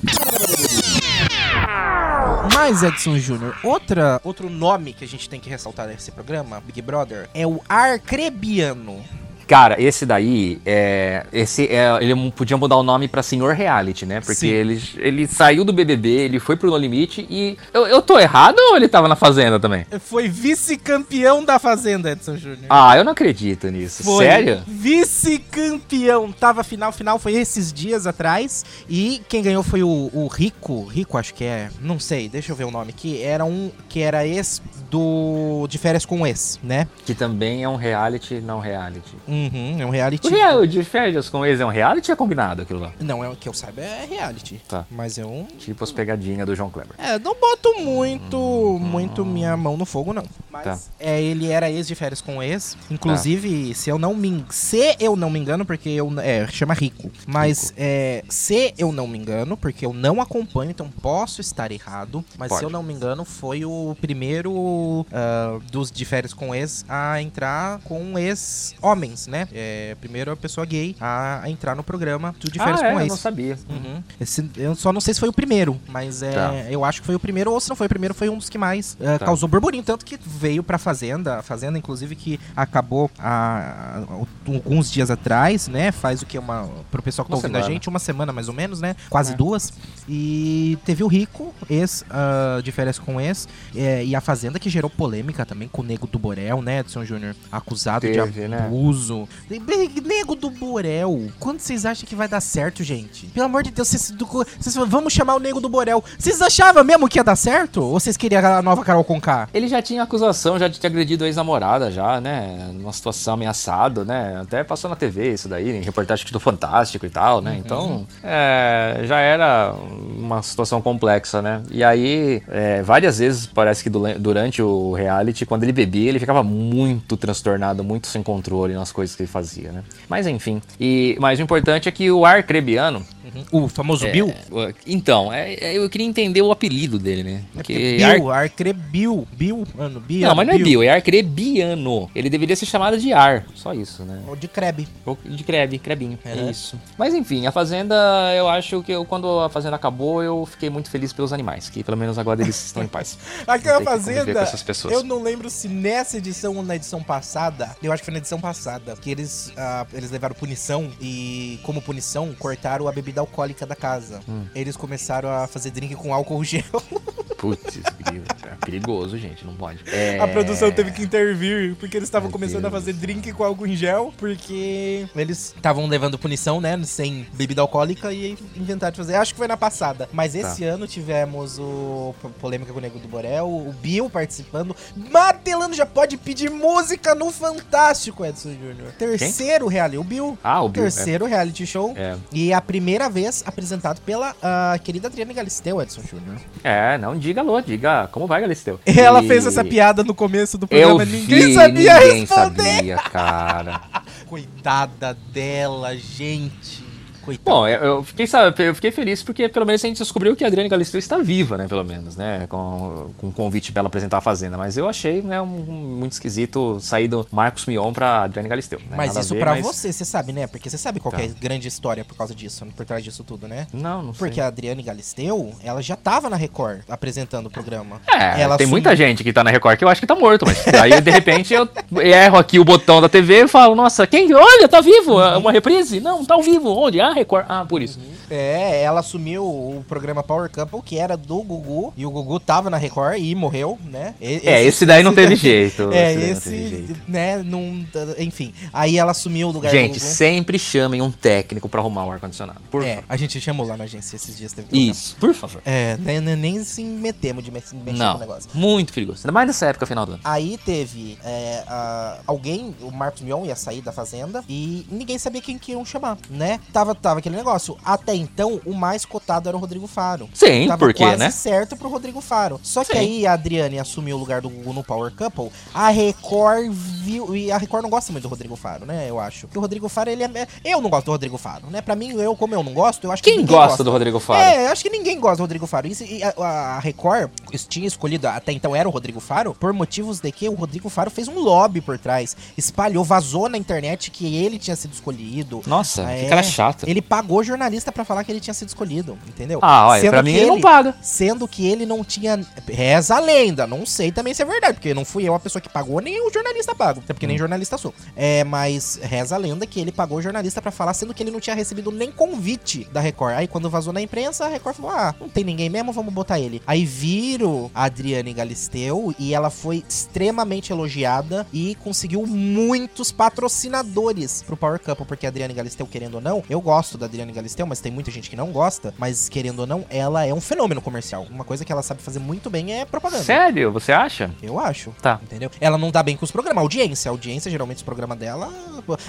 Mas, Edson Júnior, outra, outro nome que a gente tem que ressaltar nesse programa, Big Brother, é o Arcrebiano. Cara, esse daí, é, esse é, ele podia mudar o nome pra Senhor Reality, né? Porque Sim. ele, ele saiu do BBB, ele foi pro No Limite e... Eu, eu tô errado ou ele tava na Fazenda também? Foi vice-campeão da Fazenda, Edson Júnior. Ah, eu não acredito nisso. Foi Sério? Vice-campeão. Tava final, final, foi esses dias atrás. E quem ganhou foi o, o Rico. Rico, acho que é. Não sei, deixa eu ver o nome aqui. Era um que era ex do. De férias com ex, né? Que também é um reality, não reality. Uhum, é um reality. O real de férias com ex é um reality ou é combinado aquilo lá? Não, é o que eu saiba, é reality. Tá. Mas é um. Tipo as pegadinhas do João Kleber. É, não boto muito, muito minha mão no fogo, não. Mas Tá. é, ele era ex de férias com ex. Inclusive, se eu não me se eu não me engano, porque eu é, chama Rico. Mas é, se eu não me engano, porque eu não acompanho, então posso estar errado. Mas Pode. se eu não me engano, foi o primeiro ah, dos de férias com ex a entrar com ex homens, né? É, primeiro a pessoa gay a, a entrar no programa do de férias ah, é, com eu ex. não sabia. Uhum. Esse- eu só não sei se foi o primeiro, mas é, Tá. eu acho que foi o primeiro, ou se não foi o primeiro, foi um dos que mais é, Tá. causou burburinho. Tanto que veio pra Fazenda, a Fazenda, inclusive, que acabou há alguns dias atrás, né? Faz o que? Uma, pro pessoal que tá Uma ouvindo a semana. gente, uma semana mais ou menos, né? Quase É. duas. E teve o Rico, ex ah, de férias com ex, é, e a Fazenda que gerou polêmica também com o Nego do Borel, né, Edson Júnior? Acusado Teve, de né? Nego do Borel, quando vocês acham que vai dar certo, gente? Pelo amor de Deus, vocês, vocês vamos chamar o Nego do Borel. Vocês achavam mesmo que ia dar certo? Ou vocês queriam a nova Carol Conká? Ele já tinha acusação, já tinha agredido a ex-namorada, já, né? Numa situação ameaçado, né? Até passou na TV isso daí, em reportagem do Fantástico e tal, né? Então, é, já era uma situação complexa, né? E aí, é, várias vezes, parece que durante o reality, quando ele bebia, ele ficava muito transtornado, muito sem controle nas coisas que ele fazia, né? Mas enfim. E, mas o importante é que o Arcrebiano, O famoso Bill? é, então, é- é- eu queria entender o apelido dele, né? É Que Bill, Arcrebill. Bill, mano, Bill. não, mas não é Bill, é Arcrebiano. Ele deveria ser chamado de Ar, só isso, né? Ou de Kreb. Ou De Crebe, Crebinho, é É. isso. Mas enfim, a Fazenda, eu acho que eu- quando a Fazenda acabou, eu fiquei muito feliz pelos animais, que pelo menos agora eles estão em paz. Aquela conviver fazenda, eu não lembro se nessa edição ou na edição passada, eu acho que foi na edição passada, que eles, ah, eles levaram punição e, como punição, cortaram a bebida alcoólica da casa. Hum. Eles começaram a fazer drink com álcool gel. Putz, é perigoso, gente, não pode. É, A produção teve que intervir, porque eles estavam começando a Deus. fazer drink com álcool em gel, porque eles estavam levando punição, né, sem bebida alcoólica e inventaram de fazer. Acho que foi na passada. Mas esse ano tivemos o Polêmica com o Nego do Borel, o Bill participando. Martelando já pode pedir música no Fantástico, Edson Júnior. Terceiro reality, o Bill. Ah, o Bill. Terceiro reality show. É. E a primeira vez apresentado pela ah, querida Adriana Galisteu, Edson Júnior. É, não diga alô, diga como vai, Galisteu. Ela E- fez essa piada no começo do Eu programa, vi, ninguém sabia ninguém responder. sabia, cara. Coitada dela, gente. Coitada. Bom, eu, fiquei, sabe, eu fiquei feliz porque pelo menos a gente descobriu que a Adriane Galisteu está viva, né? Pelo menos, né? Com, com o convite pra ela apresentar a Fazenda. Mas eu achei, né, um, um muito esquisito sair do Marcos Mion pra Adriane Galisteu. né? mas Nada isso pra mas- você, você sabe, né? Porque você sabe qual é a Tá. grande história por causa disso, por trás disso tudo, né? Não, não sei. Porque a Adriane Galisteu, ela já tava na Record apresentando o programa. É, ela tem assumiu- muita gente que tá na Record que eu acho que tá morto, mas aí de repente eu erro aqui o botão da TV e falo, nossa, quem? Olha, tá vivo! É Uma reprise? Não, tá ao vivo. Onde? Ah, Record. Ah, por isso. É, ela assumiu o programa Power Couple, que era do Gugu, e o Gugu tava na Record e morreu, né? E- É, esse daí não teve jeito. É, esse, teve jeito. né, não, enfim. Aí ela assumiu o lugar Gente, do Gugu. sempre chamem um técnico pra arrumar o ar-condicionado. Por É, favor. a gente chamou lá na agência esses dias. Teve. Isso, por favor. É, nem, nem- nem se metemos de me- mexer no Não, negócio. muito perigoso. Ainda mais nessa época, final do ano. Aí teve é, a- alguém, o Marcos Mion ia sair da fazenda e ninguém sabia quem que iam chamar, né? Tava, tava aquele negócio. Até então, o mais cotado era o Rodrigo Faro. Sim, Tava por quê, quase né? certo pro Rodrigo Faro. Só que Sim. aí a Adriane assumiu o lugar do Gugu no Power Couple. A Record viu. E a Record não gosta muito do Rodrigo Faro, né? Eu acho. Porque o Rodrigo Faro, ele é. Eu não gosto do Rodrigo Faro, né? Pra mim, eu, como eu não gosto, eu acho que. Quem ninguém gosta do Rodrigo Faro? É, eu acho que ninguém gosta do Rodrigo Faro. E a, a Record tinha escolhido, até então era o Rodrigo Faro, por motivos de que o Rodrigo Faro fez um lobby por trás. Espalhou, vazou na internet que ele tinha sido escolhido. Nossa, É, que cara chato. Ele pagou jornalista pra falar que ele tinha sido escolhido, entendeu? Ah, olha, Sendo pra mim ele não paga. Sendo que ele não tinha. Reza a lenda, não sei também se é verdade, porque não fui eu a pessoa que pagou, nem o jornalista pago. Até porque nem Hum. jornalista sou. É, mas reza a lenda que ele pagou o jornalista pra falar, sendo que ele não tinha recebido nem convite da Record. Aí quando vazou na imprensa, a Record falou: ah, não tem ninguém mesmo, vamos botar ele. Aí viram a Adriane Galisteu e ela foi extremamente elogiada e conseguiu muitos patrocinadores pro Power Couple, porque a Adriane Galisteu, querendo ou não, eu gosto da Adriane Galisteu, mas tem muita gente que não gosta, mas querendo ou não, ela é um fenômeno comercial. Uma coisa que ela sabe fazer muito bem é propaganda. Sério? Você acha? Eu acho. Tá. Entendeu? Ela não dá bem com os programas. A audiência. A audiência, geralmente, os programas dela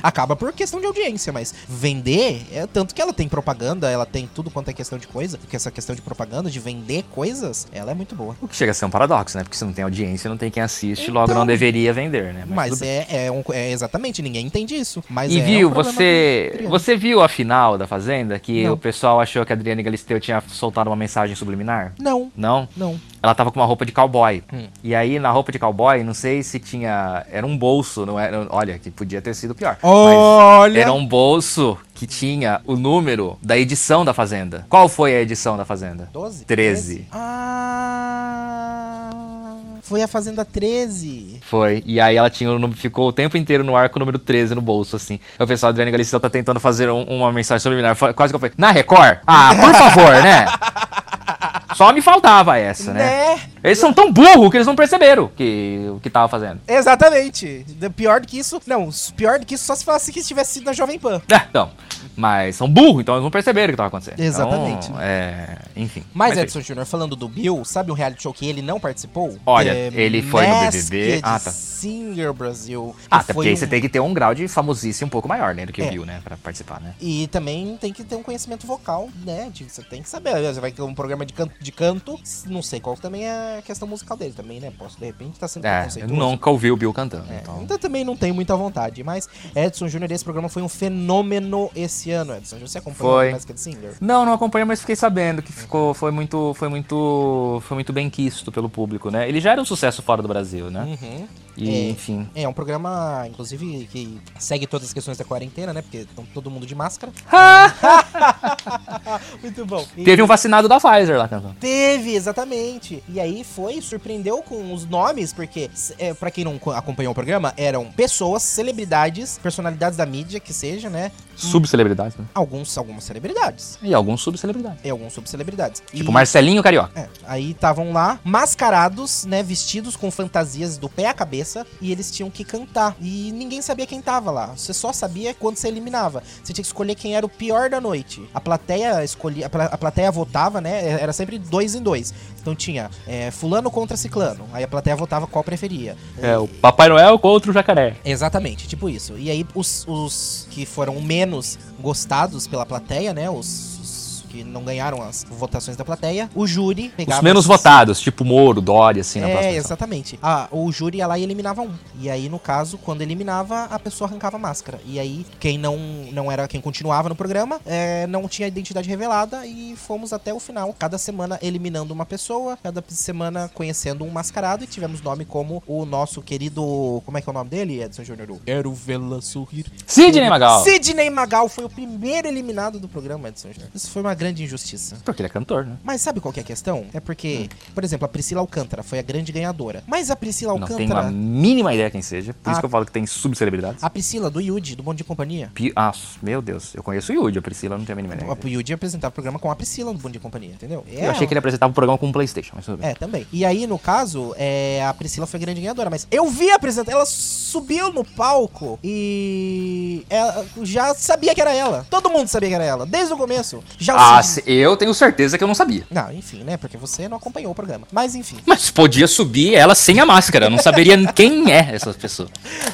acaba por questão de audiência, mas vender é tanto que ela tem propaganda, ela tem tudo quanto é questão de coisa, porque essa questão de propaganda, de vender coisas, ela é muito boa. O que chega a ser um paradoxo, né? Porque se não tem audiência, não tem quem assiste, Então. logo não deveria vender, né? Mas, bem. é, é, um- é exatamente, ninguém entende isso. Mas E é viu, um você, você viu a final da Fazenda? Que Não. O pessoal achou que a Adriane Galisteu tinha soltado uma mensagem subliminar? Não, Não? não. Ela tava com uma roupa de cowboy. Hum. E aí, na roupa de cowboy, não sei se tinha. Era um bolso, não era. Olha, que podia ter sido pior. Olha! Era um bolso que tinha o número da edição da Fazenda. Qual foi a edição da Fazenda? 12? 13. Ah. Foi a Fazenda 13. Foi. E aí ela tinha o número, ficou o tempo inteiro no ar com o número 13 no bolso, assim. O pessoal Adriane Galisteu tá tentando fazer um- uma mensagem subliminar. Quase que eu falei, na Record? Ah, por favor, né? Só me faltava essa, né? Né? Eles são tão burros que eles não perceberam que, o que tava fazendo. Exatamente. Pior do que isso. Não, pior do que isso só se falasse que tivesse sido na Jovem Pan. É, então. Mas são burros, então eles não perceberam o que tava acontecendo. Exatamente. Então, é. Enfim. Mas, Edson Júnior, falando do Bill, sabe um reality show que ele não participou? Olha, É ele foi no Masked BBB. Ah, tá. Singer Brasil. Ah, até foi porque aí um- você tem que ter um grau de famosíssimo um pouco maior, né? Do que É. o Bill, né? Pra participar, né? E também tem que ter um conhecimento vocal, né? de- Você tem que saber. Você vai ter um programa de canto, de canto, não sei qual também é a questão musical dele também, né? Posso, de repente, tá sendo É, eu nunca ouvi o Bill cantando. É, então... então também não tenho muita vontade. Mas Edson Júnior, esse programa foi um fenômeno esse ano, Edson. Você acompanhou Foi. o Masked Singer? Não, não acompanhei, mas fiquei sabendo que ficou, foi muito, foi muito, foi muito bem quisto pelo público, né? Ele já era um sucesso fora do Brasil, né? Uhum. E, É. enfim. É um programa, inclusive, que segue todas as questões da quarentena, né? Porque estão todo mundo de máscara. Muito bom. E- Teve um vacinado da Pfizer lá cantando. Teve, exatamente. E aí foi, surpreendeu com os nomes, porque, é, para quem não co- acompanhou o programa, eram pessoas, celebridades, personalidades da mídia, que seja, né? Subcelebridades, né? Alguns, algumas celebridades. E alguns subcelebridades. E alguns subcelebridades. Tipo e, Marcelinho Carioca. é, aí estavam lá, mascarados, né? Vestidos com fantasias do pé à cabeça. E eles tinham que cantar. E ninguém sabia quem tava lá. Você só sabia quando você eliminava. Você tinha que escolher quem era o pior da noite. A plateia escolhia. A, pla- a plateia votava, né? Era sempre dois em dois. Então tinha é, fulano contra ciclano. Aí a plateia votava qual preferia. É, o Papai Noel contra o jacaré. Exatamente, tipo isso. E aí os, os que foram menos gostados pela plateia, né? Os que não ganharam as votações da plateia, o júri pegava. Os menos esses- votados, tipo Moro, Dória, assim, na É, exatamente. Ah, o júri ia lá e eliminava um. E aí, no caso, quando eliminava, a pessoa arrancava a máscara. E aí, quem não, não era, quem continuava no programa, é, não tinha identidade revelada e fomos até o final. Cada semana eliminando uma pessoa, cada semana conhecendo um mascarado e tivemos nome como o nosso querido. Como é que é o nome dele, Edson Júnior? Quero vê-la sorrir. Sidney Magal. Sidney Magal foi o primeiro eliminado do programa, Edson Júnior. Isso foi uma grande injustiça. Porque ele é cantor, né? Mas sabe qual que é a questão? É porque, por exemplo, a Priscila Alcântara foi a grande ganhadora. Mas a Priscila Não tenho a Alcântara. mínima ideia quem seja. Por Ah. isso que eu falo que tem subcelebridades. A Priscila do Yudi, do Bom de Companhia. Ah, meu Deus. Eu conheço o Yudi, a Priscila não tenho a mínima ideia. O Yudi apresentava o programa com a Priscila do Bom de Companhia, entendeu? Eu achei que ele apresentava o programa com um Playstation, mas tudo bem. É, também. E aí, no caso, é, a Priscila foi a grande ganhadora, mas eu vi a apresentação, ela subiu no palco e ela já sabia que era ela. Todo mundo sabia que era ela, desde o começo. Já Ah, se- eu tenho certeza que eu não sabia. Não, enfim, né? Porque você não acompanhou o programa. Mas enfim. Mas podia subir ela sem a máscara. Eu não saberia quem é essa pessoa.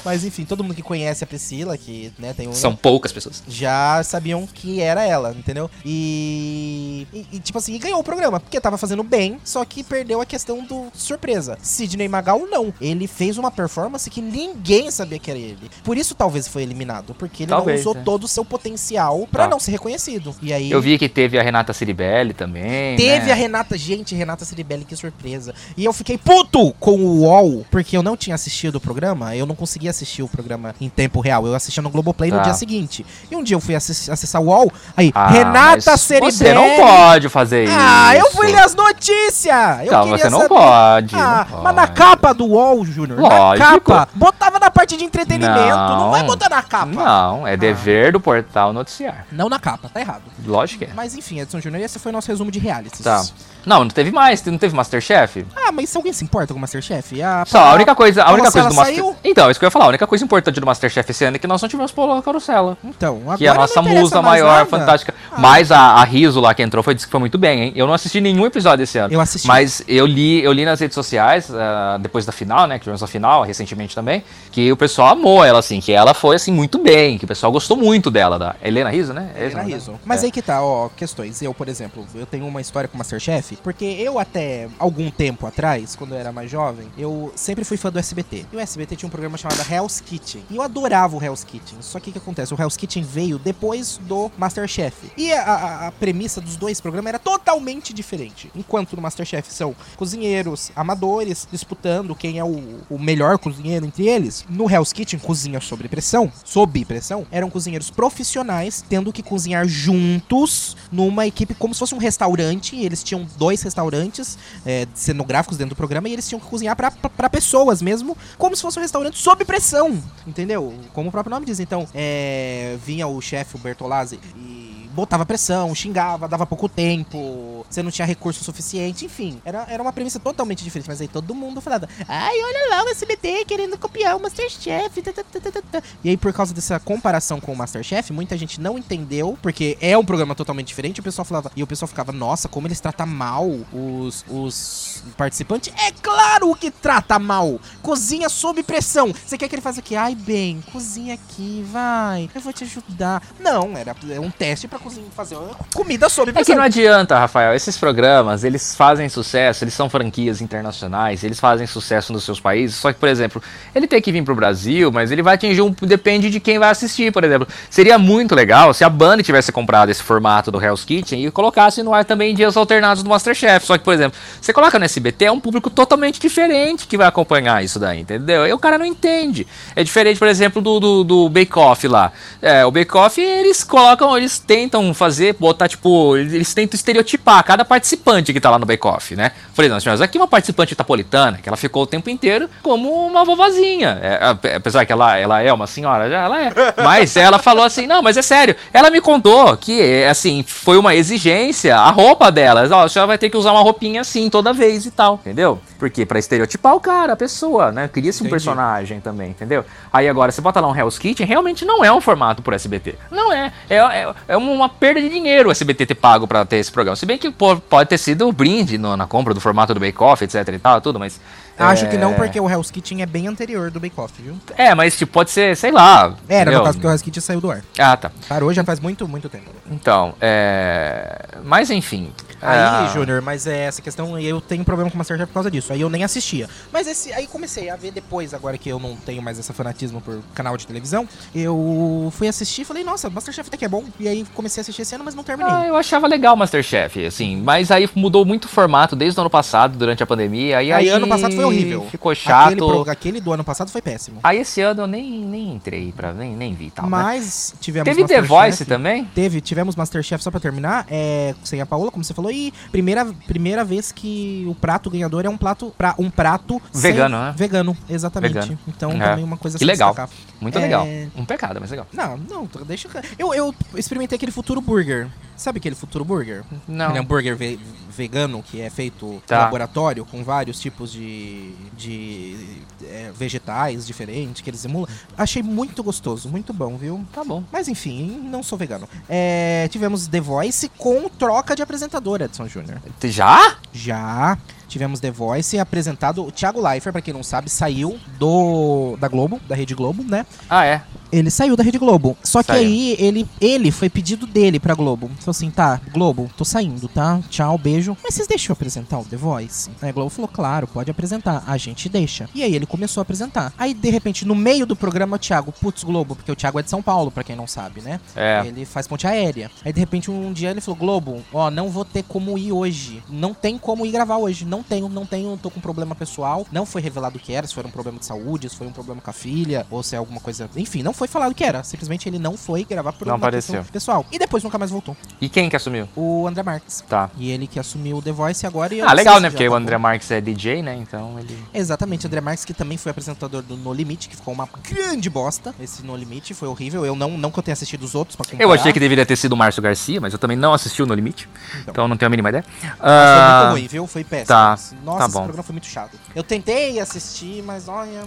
Mas enfim, todo mundo que conhece a Priscila, que né, tem um. São poucas pessoas. já sabiam que era ela, entendeu? E, e- e, tipo assim, e ganhou o programa, porque tava fazendo bem, só que perdeu a questão do surpresa. Sidney Magal não, ele fez uma performance que ninguém sabia que era ele. Por isso talvez foi eliminado, porque ele Talvez, não usou é. todo o seu potencial pra Tá. não ser reconhecido. E aí Eu vi que teve a Renata Ciribelli também. Teve né? a Renata, gente, Renata Ciribelli, que surpresa. E eu fiquei puto com o UOL, porque eu não tinha assistido o programa, eu não conseguia assistir o programa em tempo real. Eu assistia no Globoplay no Tá. dia seguinte. E um dia eu fui acessar o UOL, aí, Ah, Renata Ciribelli. Você não pode fazer isso. Ah, eu fui ler as notícias! Eu Não, você não pode. Ah, não mas na pode. capa do UOL, Júnior, na capa, botava na parte de entretenimento, não, Não. vai botar na capa. Não, é dever do portal noticiar. Não na capa, tá errado. Lógico que é. Mas enfim, Edson Júnior, esse foi o nosso resumo de realities. Tá. Não, não teve mais, não teve Masterchef? Ah, mas se alguém se importa com o Masterchef? A, Só, a única coisa, a única coisa do Sela Master... saiu? Então, isso que eu ia falar, a única coisa importante do Masterchef esse ano é que nós não tivemos Paula Carosella. Então, agora Que é a nossa musa maior, nada. fantástica. Ah. Mas a, a Riso lá que entrou foi, disse que foi muito bem, hein? Eu não assisti nenhum episódio esse ano. Eu assisti. Mas eu li, eu li nas redes sociais, ah, depois da final, né? Que tivemos a final recentemente também, que o pessoal amou ela, assim, que ela foi assim muito bem, que o pessoal gostou muito dela, da Helena Riso, né? É Helena Rizzo. dela? Mas É. aí que tá, ó, questões. Eu, por exemplo, eu tenho uma história com o Masterchef, porque eu até algum tempo atrás, quando eu era mais jovem, eu sempre fui fã do SBT. E o SBT tinha um programa chamado Hell's Kitchen. E eu adorava o Hell's Kitchen. Só que o que acontece? O Hell's Kitchen veio depois do Masterchef. E a, a- a premissa dos dois programas era totalmente diferente. Enquanto no Masterchef são cozinheiros amadores disputando quem é o, o melhor cozinheiro entre eles, no Hell's Kitchen, cozinha sob pressão, sob pressão, eram cozinheiros profissionais tendo que cozinhar juntos numa equipe como se fosse um restaurante. E eles tinham dois restaurantes é, cenográficos dentro do programa e eles tinham que cozinhar pra pessoas mesmo, como se fosse um restaurante sob pressão, entendeu? Como o próprio nome diz. Então, é, vinha o chefe, o Bertolazzi, e botava pressão, xingava, dava pouco tempo, você não tinha recurso suficiente, enfim. Era, era uma premissa totalmente diferente, mas aí todo mundo falava, ai, olha lá o SBT querendo copiar o Masterchef. tá, tá, tá, tá, tá, tá." E aí, por causa dessa comparação com o Masterchef, muita gente não entendeu, porque é um programa totalmente diferente, o pessoal falava, e o pessoal ficava, nossa, como eles tratam mal os, os participantes. É claro que trata mal! Cozinha sob pressão. Você quer que ele faça o quê? Ai, bem, cozinha aqui, vai. Eu vou te ajudar. Não, era é um teste pra cozinhar, fazer comida sob É que não adianta, Rafael. Esses programas, eles fazem sucesso, eles são franquias internacionais, eles fazem sucesso nos seus países. Só que, por exemplo, ele tem que vir pro Brasil, mas ele vai atingir um. Depende de quem vai assistir, por exemplo. Seria muito legal se a Band tivesse comprado esse formato do Hell's Kitchen e colocasse no ar também dias alternados do Masterchef. Só que, por exemplo, você coloca no SBT, é um público totalmente diferente que vai acompanhar isso daí, entendeu? E o cara não entende. É diferente, por exemplo, do, do, do Bake Off lá. É, o Bake Off, eles colocam, eles tentam fazer, botar, tipo, eles tentam estereotipar cada participante que tá lá no Bake Off, né? Falei, nós tivemos aqui uma participante tapolitana, que ela ficou o tempo inteiro como uma vovozinha. É, ape- apesar que ela, ela é uma senhora, já ela é. Mas ela falou assim, não, mas é sério. Ela me contou que, assim, foi uma exigência, a roupa dela. Ó, a senhora vai ter que usar uma roupinha assim toda vez e tal, entendeu? Porque pra estereotipar o cara, a pessoa, né? Cria-se um Entendi. personagem também, entendeu? Aí agora, você bota lá um Hell's Kitchen, realmente não é um formato por SBT. Não é. É, é, é uma perda de dinheiro o SBT ter pago pra ter esse programa. Se bem que pô, pode ter sido o brinde no- na compra do formato do Bake Off, etc e tal, tudo, mas... Acho é... que não, porque o Hell's Kitchen é bem anterior do Bake Off, viu? É, mas tipo, pode ser, sei lá. Era, entendeu? no caso, porque o Hell's Kitchen saiu do ar. Ah, tá. Parou já faz muito, muito tempo. Então, é... Mas enfim... Aí, ah, Júnior, mas é essa questão, eu tenho problema com Masterchef por causa disso. Aí eu nem assistia. Mas esse, aí comecei a ver depois, agora que eu não tenho mais esse fanatismo por canal de televisão, eu fui assistir e falei, nossa, Masterchef até que é bom. E aí comecei a assistir esse ano, mas não terminei. Ah, eu achava legal o Masterchef, assim, mas aí mudou muito o formato desde o ano passado, durante a pandemia, e aí, aí ano passado foi horrível. Ficou chato. Aquele, pro- aquele do ano passado foi péssimo. Aí esse ano eu nem, nem entrei pra nem, nem vi tal. né? Mas tivemos Teve The Masterchef. Voice também? Teve, tivemos Masterchef só pra terminar, é, sem a Paola, como você falou, e primeira, primeira vez que o prato ganhador é um prato, pra, um prato sem- Vegano, né? Vegano, exatamente. Vegano. Então É. também uma coisa Que legal. destacar. Muito É. legal. Um pecado, mas legal. Não, não, deixa eu. Eu, experimentei aquele futuro burger. Sabe aquele futuro burger? Não. Aquele hambúrguer ve- vegano que é feito Tá. no laboratório com vários tipos de, de é, vegetais diferentes que eles emulam. Achei muito gostoso, muito bom, viu? Tá bom. Mas enfim, não sou vegano. É, tivemos The Voice com troca de apresentador, Edson Júnior. Já? Já tivemos The Voice apresentado. O Thiago Leifert, pra quem não sabe, saiu do da Globo, da Rede Globo, né? Ah, é. Ele saiu da Rede Globo. Só que Saiu. aí ele, ele foi pedido dele pra Globo. Falou assim: tá, Globo, tô saindo, tá? Tchau, beijo. Mas vocês deixam eu apresentar o The Voice? Aí a Globo falou: claro, pode apresentar. A gente deixa. E aí ele começou a apresentar. Aí, de repente, no meio do programa, o Thiago, putz, Globo, porque o Thiago é de São Paulo, pra quem não sabe, né? É. Ele faz ponte aérea. Aí, de repente, um dia ele falou: Globo, ó, não vou ter como ir hoje. Não tem como ir gravar hoje. Não tenho, não tenho, tô com problema pessoal. Não foi revelado o que era, se foi um problema de saúde, se foi um problema com a filha, ou se é alguma coisa. Enfim, não foi falado que era. Simplesmente ele não foi gravar por Não apareceu. pessoal. E depois nunca mais voltou. E quem que assumiu? O André Marques. Tá. E ele que assumiu o The Voice agora. E Ah, legal, né? Porque o tá André. Marques é DJ, né? Então ele. Exatamente, André Marques, que também foi apresentador do No Limite, que ficou uma grande bosta. Esse No Limite foi horrível. Eu não, não que eu tenha assistido os outros pra comparar. Eu achei que deveria ter sido o Márcio Garcia, mas eu também não assisti o No Limite. Então. Então, eu não tenho a mínima ideia. Mas foi Ah, muito ruim, viu? Foi péssimo. tá, Nossa, tá esse bom. programa foi muito chato. Eu tentei assistir, mas olha.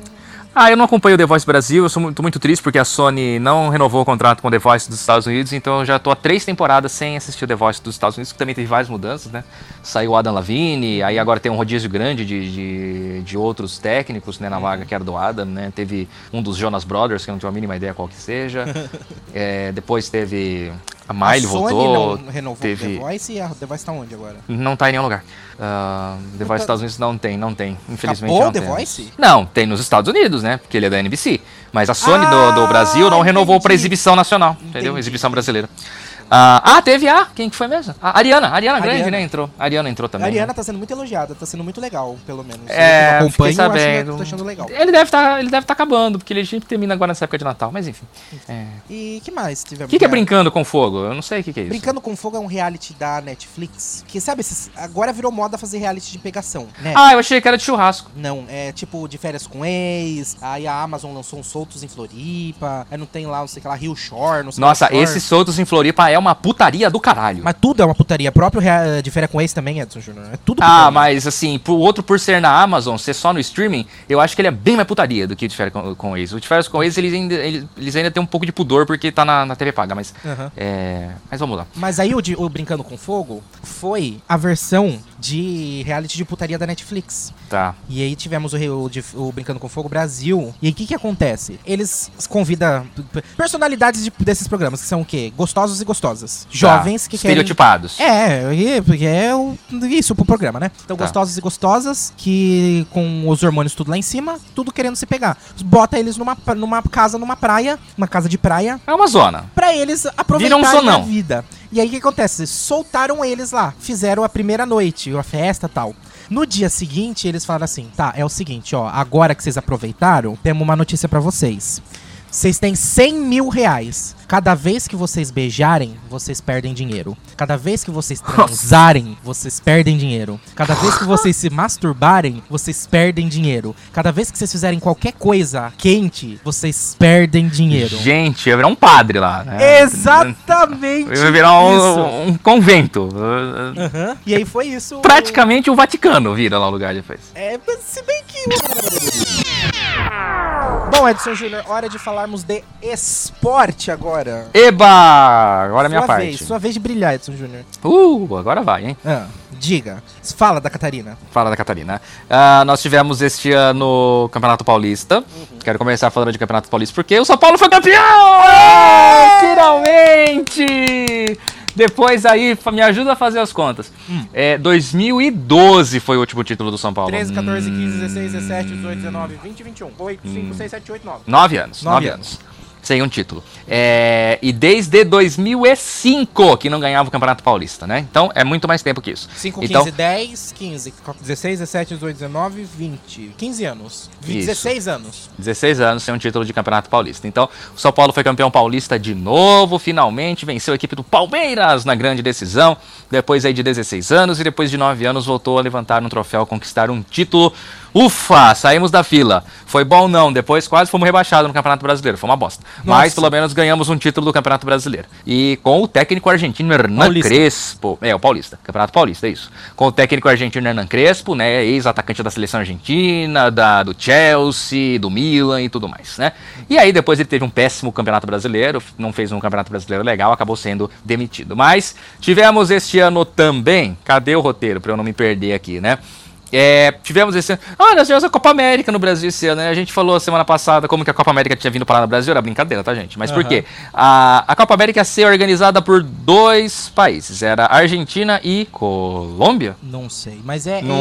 Ah, eu não acompanho o The Voice Brasil, eu sou muito, muito triste porque a Sony não renovou o contrato com o The Voice dos Estados Unidos, então eu já tô há três temporadas sem assistir o The Voice dos Estados Unidos, que também teve várias mudanças, né? Saiu o Adam Lavigne, aí agora tem um rodízio grande de, de, de outros técnicos, né, na Uhum. vaga que era do Adam, né? Teve um dos Jonas Brothers, que eu não tenho a mínima ideia qual que seja. É, depois teve a Miley a Sony voltou, não renovou teve- o The Voice e a The Voice tá onde agora? não tá em nenhum lugar. Ah, The Voice dos Estados Unidos não tem, não tem. Infelizmente Acabou não The temos. Voice? Não, tem nos Estados Unidos, né? Porque ele é da NBC. Mas a Sony do, Ah, do Brasil não renovou pra exibição nacional, entendeu? Entendi. Exibição brasileira. Ah, ah, teve a. Quem que foi mesmo? A Ariana. A Ariana Grande, Ariana. né? Entrou. A Ariana entrou também. a Ariana né? tá sendo muito elogiada, tá sendo muito legal, pelo menos. É, eu fiquei acompanho, eu acho sabendo. tô achando legal. Ele deve estar ele deve tá acabando, porque ele sempre termina agora nessa época de Natal. Mas enfim. É. E que mais O tivemos? que, que é Brincando com Fogo? Eu não sei o que, que é isso. Brincando com Fogo é um reality da Netflix. Que sabe, esses- agora virou moda fazer reality de pegação, né? Ah, eu achei que era de churrasco. Não, é tipo de férias com ex, aí a Amazon lançou uns soltos em Floripa, aí não tem lá, não sei o que lá, Rio Shore, não sei Nossa, esses soltos em Floripa é uma putaria do caralho. Mas tudo é uma putaria. Próprio rea- de férias com ex também, Edson Júnior. É tudo putaria. Ah, mas assim, pro outro por ser na Amazon, ser só no streaming, eu acho que ele é bem mais putaria do que o de com, com ex. O de com ex, eles ainda, eles, ainda têm um pouco de pudor porque tá na, na TV paga, mas. Aham. É. Mas vamos lá. Mas aí o, de- o Brincando com Fogo foi a versão de reality de putaria da Netflix. Tá. E aí tivemos o, o o Brincando com Fogo Brasil. E aí o que que acontece? Eles convidam personalidades de- desses programas, que são o quê? Gostosos e gostosas. Gostosas. Jovens que querem... Estereotipados. É, e- porque é o- isso pro programa, né? Então, Tá. gostosos e gostosas que com os hormônios tudo lá em cima, tudo querendo se pegar. Bota eles numa, numa casa, numa praia, uma casa de praia, É uma zona. pra eles aproveitarem um a vida. E aí o que acontece? Soltaram eles lá, fizeram a primeira noite, a festa tal. No dia seguinte, eles falaram assim: tá, é o seguinte, ó, agora que vocês aproveitaram, temos uma notícia pra vocês. Vocês têm 100 mil reais. Cada vez que vocês beijarem, vocês perdem dinheiro. Cada vez que vocês transarem, vocês perdem dinheiro. Cada vez que vocês se masturbarem, vocês perdem dinheiro. Cada vez que vocês fizerem qualquer coisa quente, vocês perdem dinheiro. Gente, ia virar um padre lá. Né? Exatamente. Ia virar um, um convento. Aham. E aí foi isso. Praticamente o Vaticano vira lá o lugar depois. É, se bem que. Bom, Edson Júnior, hora de falarmos de esporte agora. Eba! Agora é a minha parte. vez, sua vez de brilhar, Edson Júnior. Uh, agora vai, hein? Ah, diga. Fala da Catarina. Fala da Catarina. Ah, nós tivemos este ano o Campeonato Paulista. Uhum. Quero começar falando de Campeonato Paulista porque o São Paulo foi campeão! Ah, finalmente! Depois aí, me ajuda a fazer as contas. Hum. É, 2012 foi o último título do São Paulo. 13, 14, 15, Hum, 16, 17, 18, 19, 20, 21. 8, 5, 6, 7, 8, 9. Nove anos, Nove nove, anos. Sem um título. É, e desde 2005 que não ganhava o Campeonato Paulista, né? Então é muito mais tempo que isso. 5, 15, Então- 10, 15, 16, 17, 18, 19, 20. 15 anos. Isso. 16 anos. 16 anos sem um título de Campeonato Paulista. Então, o São Paulo foi campeão paulista de novo, finalmente venceu a equipe do Palmeiras na grande decisão. Depois aí de 16 anos e depois de 9 anos voltou a levantar um troféu, conquistar um título. Ufa, saímos da fila. Foi bom não, depois quase fomos rebaixados no Campeonato Brasileiro, foi uma bosta. Mas Nossa. pelo menos ganhamos um título do Campeonato Brasileiro. E com o técnico argentino Hernan Paulista. Crespo, é, o Paulista, Campeonato Paulista, é isso. Com o técnico argentino Hernan Crespo, né, ex-atacante da seleção argentina, da, do Chelsea, do Milan e tudo mais, né. E aí depois ele teve um péssimo Campeonato Brasileiro, não fez um Campeonato Brasileiro legal, acabou sendo demitido. Mas tivemos este ano também, cadê o roteiro para eu não me perder aqui, né? É, tivemos esse ano. Ah, nós tivemos a Copa América no Brasil esse ano, né? A gente falou semana passada como que a Copa América tinha vindo parar no Brasil. Era brincadeira, tá, gente? Mas por Aham. quê? A, a Copa América ia ser organizada por dois países. Era Argentina e Colômbia? Não sei, mas é. Não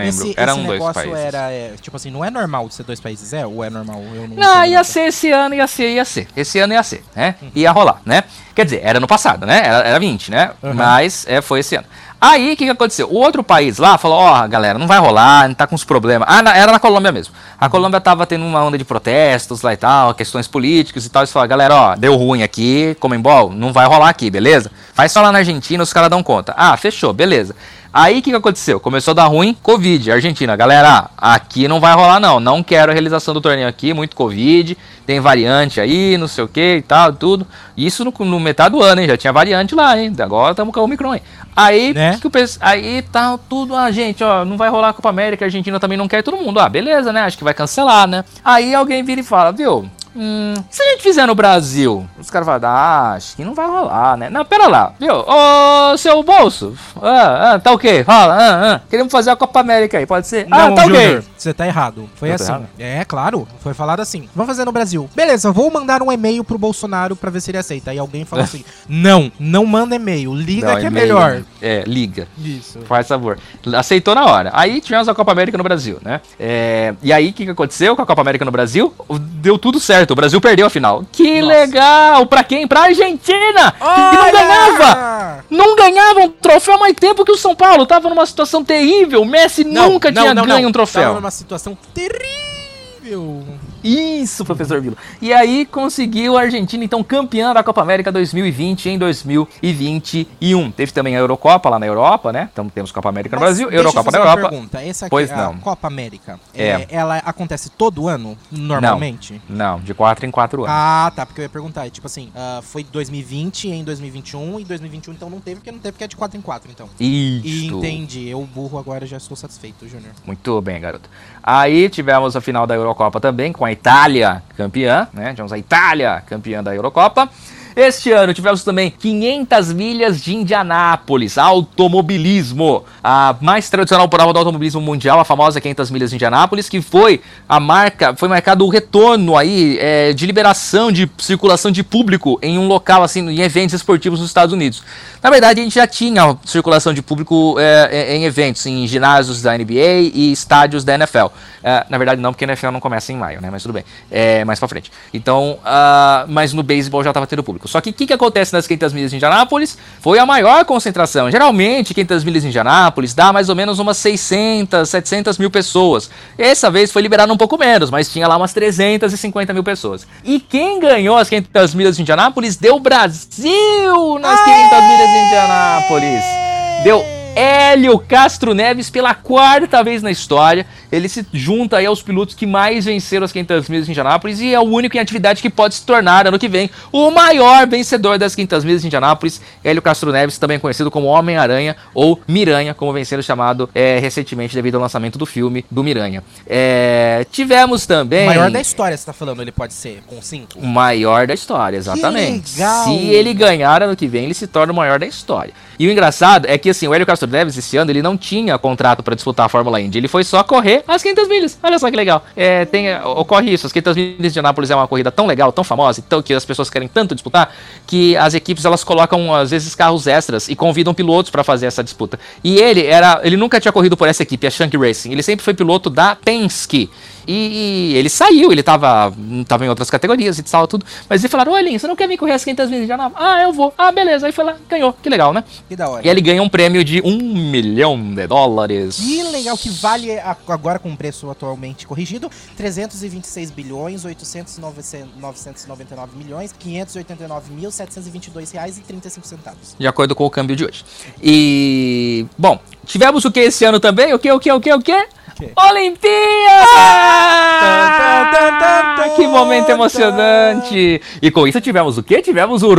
é- lembro. Esse, Eram esse dois países. era, é, tipo assim, não é normal de ser dois países, é? Ou é normal? Eu não Não, ia ser esse ano, ia ser, ia ser. Esse ano ia ser, né? Ia rolar, né? Quer dizer, era no passado, né? Era, era 20, né? Uhum. Mas é, foi esse ano. Aí, o que, que aconteceu? O outro país lá falou, ó, galera, não vai rolar, não tá com os problemas. Ah, na- era na Colômbia mesmo. A Colômbia tava tendo uma onda de protestos lá e tal, questões políticas e tal. Eles falaram, galera, ó, deu ruim aqui, Comembol, não vai rolar aqui, beleza? Faz só lá na Argentina, os caras dão conta. Ah, fechou, beleza. Aí o que, que aconteceu? Começou a dar ruim, Covid. Argentina, galera, aqui não vai rolar não. Não quero a realização do torneio aqui, muito Covid. Tem variante aí, não sei o que e tal, tudo. Isso no, no metade do ano, hein? Já tinha variante lá, hein? Agora estamos com o Omicron aí. Aí, Né? que o pes- aí tá tudo, ah, gente, ó, não vai rolar a Copa América, a Argentina também não quer todo mundo. Ah, beleza, né? Acho que vai cancelar, né? Aí alguém vira e fala, viu? Hum, se a gente fizer no Brasil, os caras falam, ah, acho que não vai rolar, né? Não, pera lá, viu? Ô, seu bolso, ah, ah, tá ok, fala, ah, ah, queremos fazer a Copa América aí, pode ser? ah, Não, tá Júnior, ok. você tá errado. Foi Eu tô assim. errado? É, claro. Foi falado assim. Vamos fazer no Brasil. Beleza, vou mandar um e-mail pro Bolsonaro pra ver se ele aceita. Aí alguém falou assim: não, não manda e-mail. Liga Não, que é melhor. É, liga. Isso. Faz favor. Aceitou na hora. Aí tivemos a Copa América no Brasil, né? É, e aí, o que, que aconteceu com a Copa América no Brasil? Deu tudo certo. O Brasil perdeu a final. Que Nossa. legal! Pra quem? Pra Argentina! Que não ganhava! Não ganhava um troféu há mais tempo que o São Paulo. Tava numa situação terrível. O Messi nunca tinha ganho um troféu. Tava numa situação terrível. Isso, professor Vila. E aí conseguiu a Argentina, então, campeã da Copa América 2020 em 2021. Teve também a Eurocopa lá na Europa, né? Então temos Copa América no Mas Brasil, deixa eu Eurocopa na Europa. Pergunta. Essa aqui, Pois a não. Copa América, É. é, ela acontece todo ano, normalmente? Não, de 4 em 4 anos. Ah, tá, porque eu ia perguntar, tipo assim, ah, foi 2020 em 2021 e 2021 então não teve, porque não teve, porque é de 4 em 4, então. E Isso. entendi, eu burro agora já estou satisfeito, Júnior. Muito bem, garoto. Aí tivemos a final da Eurocopa também, com a Itália campeã, né? Tivemos a Itália campeã da Eurocopa. Este ano tivemos também 500 milhas de Indianápolis, automobilismo. A mais tradicional prova do automobilismo mundial, a famosa 500 milhas de Indianápolis, que foi a marca, foi marcado o retorno aí é, de liberação de circulação de público em um local, assim, em eventos esportivos nos Estados Unidos. Na verdade, a gente já tinha circulação de público é, em eventos, em ginásios da NBA e estádios da NFL. É, na verdade, não, porque a NFL não começa em maio, né? Mas tudo bem. É, mais pra frente. Então, uh, mas no beisebol já estava tendo público. Só que o que, que acontece nas 500 milhas de Indianápolis? Foi a maior concentração. Geralmente, 500 milhas de Indianápolis dá mais ou menos umas 600, 700 mil pessoas. Essa vez foi liberado um pouco menos, mas tinha lá umas 350 mil pessoas. E quem ganhou as 500 milhas de Indianápolis deu Brasil nas 500 milhas de Indianápolis. Deu Hélio Castro Neves pela quarta vez na história. Ele se junta aí aos pilotos que mais venceram as 500 milhas de Indianápolis e é o único em atividade que pode se tornar ano que vem o maior vencedor das 500 milhas de Indianápolis. Hélio Castro Neves, também conhecido como Homem-Aranha ou Miranha, como vem sendo chamado é, recentemente devido ao lançamento do filme do Miranha. É, tivemos também. O maior da história, você tá falando, ele pode ser com 5? O maior da história, exatamente. Se ele ganhar ano que vem, ele se torna o maior da história. E o engraçado é que assim, o Hélio Castro Neves esse ano ele não tinha contrato para disputar a Fórmula Indy, ele foi só correr as 500 milhas. Olha só que legal. É, tem, ocorre isso, as 500 milhas de Anápolis é uma corrida tão legal, tão famosa, então que as pessoas querem tanto disputar, que as equipes elas colocam às vezes carros extras e convidam pilotos para fazer essa disputa. E ele era, ele nunca tinha corrido por essa equipe, a Shank Racing. Ele sempre foi piloto da Penske. E, e, ele saiu, ele tava, tava em outras categorias e tal, tudo. Mas eles falaram: Ô Elinho, você não quer vir correr as 500 milhas de Anápolis? Ah, eu vou. Ah, beleza. Aí foi lá, ganhou. Que legal, né? Que da hora. E ele ganha um prêmio de um milhão de dólares. Que legal, que vale agora com o preço atualmente corrigido: 326 bilhões, 899 milhões, 589 mil, 722 reais e 35 centavos. De acordo com o câmbio de hoje. E. Bom, tivemos o que esse ano também? O que, o que, o que, o que? Olimpíada! Que momento emocionante! E com isso tivemos o quê? Tivemos o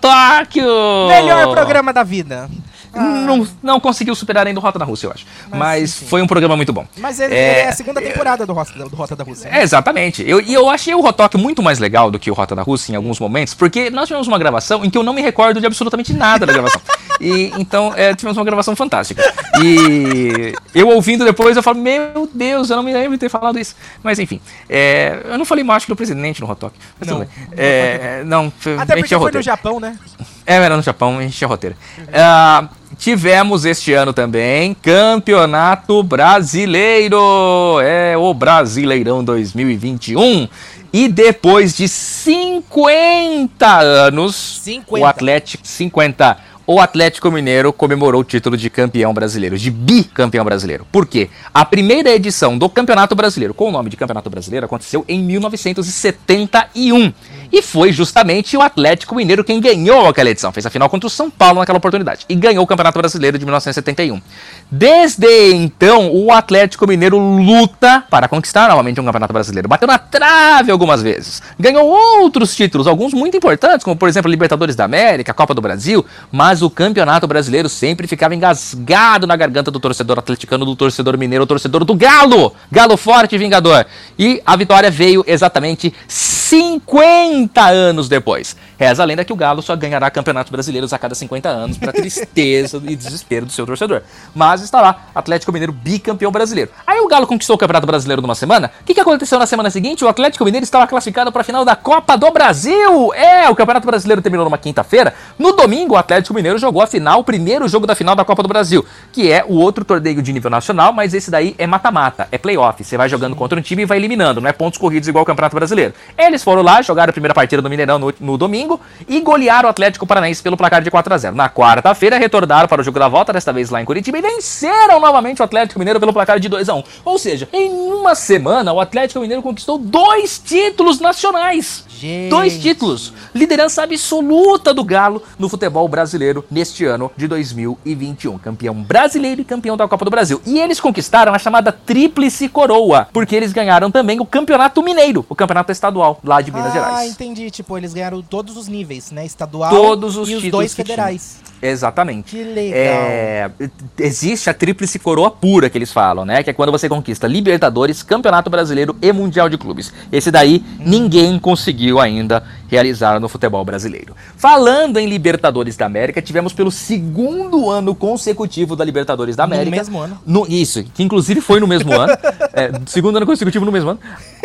Tóquio! Melhor programa da vida. Não, não conseguiu superar ainda o Rota da Rússia, eu acho. Mas, Mas, foi um programa muito bom. Mas ele É, é, é a segunda temporada do Rota, do Rota da Rússia. né? É, exatamente. Eu, e eu achei o Rotok muito mais legal do que o Rota da Rússia em alguns momentos, porque nós tivemos uma gravação em que eu não me recordo de absolutamente nada da gravação. E então é, tivemos uma gravação fantástica. E eu ouvindo depois, eu falo, meu Deus, eu não me lembro de ter falado isso. Mas enfim, é, eu não falei macho do presidente no Rotok. Mas Não. bem. É, não, Até porque é foi no roteiro. Japão, né? É, era no Japão, a gente tinha roteiro. Tivemos este ano também Campeonato Brasileiro. É o Brasileirão 2021. E depois de 50 anos, 50. o Atlético 50 o Atlético Mineiro comemorou o título de campeão brasileiro, de bicampeão brasileiro. Por quê? A primeira edição do Campeonato Brasileiro, com o nome de Campeonato Brasileiro, aconteceu em 1971. E foi justamente o Atlético Mineiro quem ganhou aquela edição. Fez a final contra o São Paulo naquela oportunidade. E ganhou o Campeonato Brasileiro de 1971. Desde então, o Atlético Mineiro luta para conquistar novamente um Campeonato Brasileiro. Bateu na trave algumas vezes. Ganhou outros títulos, alguns muito importantes, como por exemplo Libertadores da América, Copa do Brasil. Mas o Campeonato Brasileiro sempre ficava engasgado na garganta do torcedor atleticano, do torcedor mineiro, do torcedor do Galo. Galo forte e vingador. E a vitória veio exatamente 50 anos depois. Reza a lenda que o Galo só ganhará campeonatos brasileiros a cada 50 anos, para tristeza e desespero do seu torcedor. Mas está lá, Atlético Mineiro bicampeão brasileiro. Aí o Galo conquistou o Campeonato Brasileiro numa semana. O que, que aconteceu na semana seguinte? O Atlético Mineiro estava classificado para a final da Copa do Brasil. É, o Campeonato Brasileiro terminou numa quinta-feira. No domingo, o Atlético Mineiro jogou a final, o primeiro jogo da final da Copa do Brasil, que é o outro torneio de nível nacional, mas esse daí é mata-mata, é playoff. Você vai jogando contra um time e vai eliminando, não é pontos corridos igual o Campeonato Brasileiro. Eles foram lá, jogaram a primeira partida do Mineirão no, no domingo e golearam o Atlético Paranaense pelo placar de 4 a 0 Na quarta-feira, retornaram para o jogo da volta, desta vez lá em Curitiba, e venceram novamente o Atlético Mineiro pelo placar de 2 a 1 Ou seja, em uma semana, o Atlético Mineiro conquistou dois títulos nacionais. Gente. Dois títulos. Liderança absoluta do Galo no futebol brasileiro neste ano de 2021. Campeão brasileiro e campeão da Copa do Brasil. E eles conquistaram a chamada Tríplice Coroa, porque eles ganharam também o Campeonato Mineiro, o campeonato estadual lá de Minas ah, Gerais. entendi. Tipo, eles ganharam todos todos os níveis, né? Estadual Todos os e os dois que tinha. federais. Exatamente. Que legal. É, existe a tríplice coroa pura que eles falam, né? Que é quando você conquista Libertadores, Campeonato Brasileiro e Mundial de Clubes. Esse daí ninguém conseguiu ainda realizar no futebol brasileiro. Falando em Libertadores da América, tivemos pelo segundo ano consecutivo da Libertadores da No América. mesmo ano. No- isso, que inclusive foi no mesmo ano. é, segundo ano consecutivo no mesmo ano.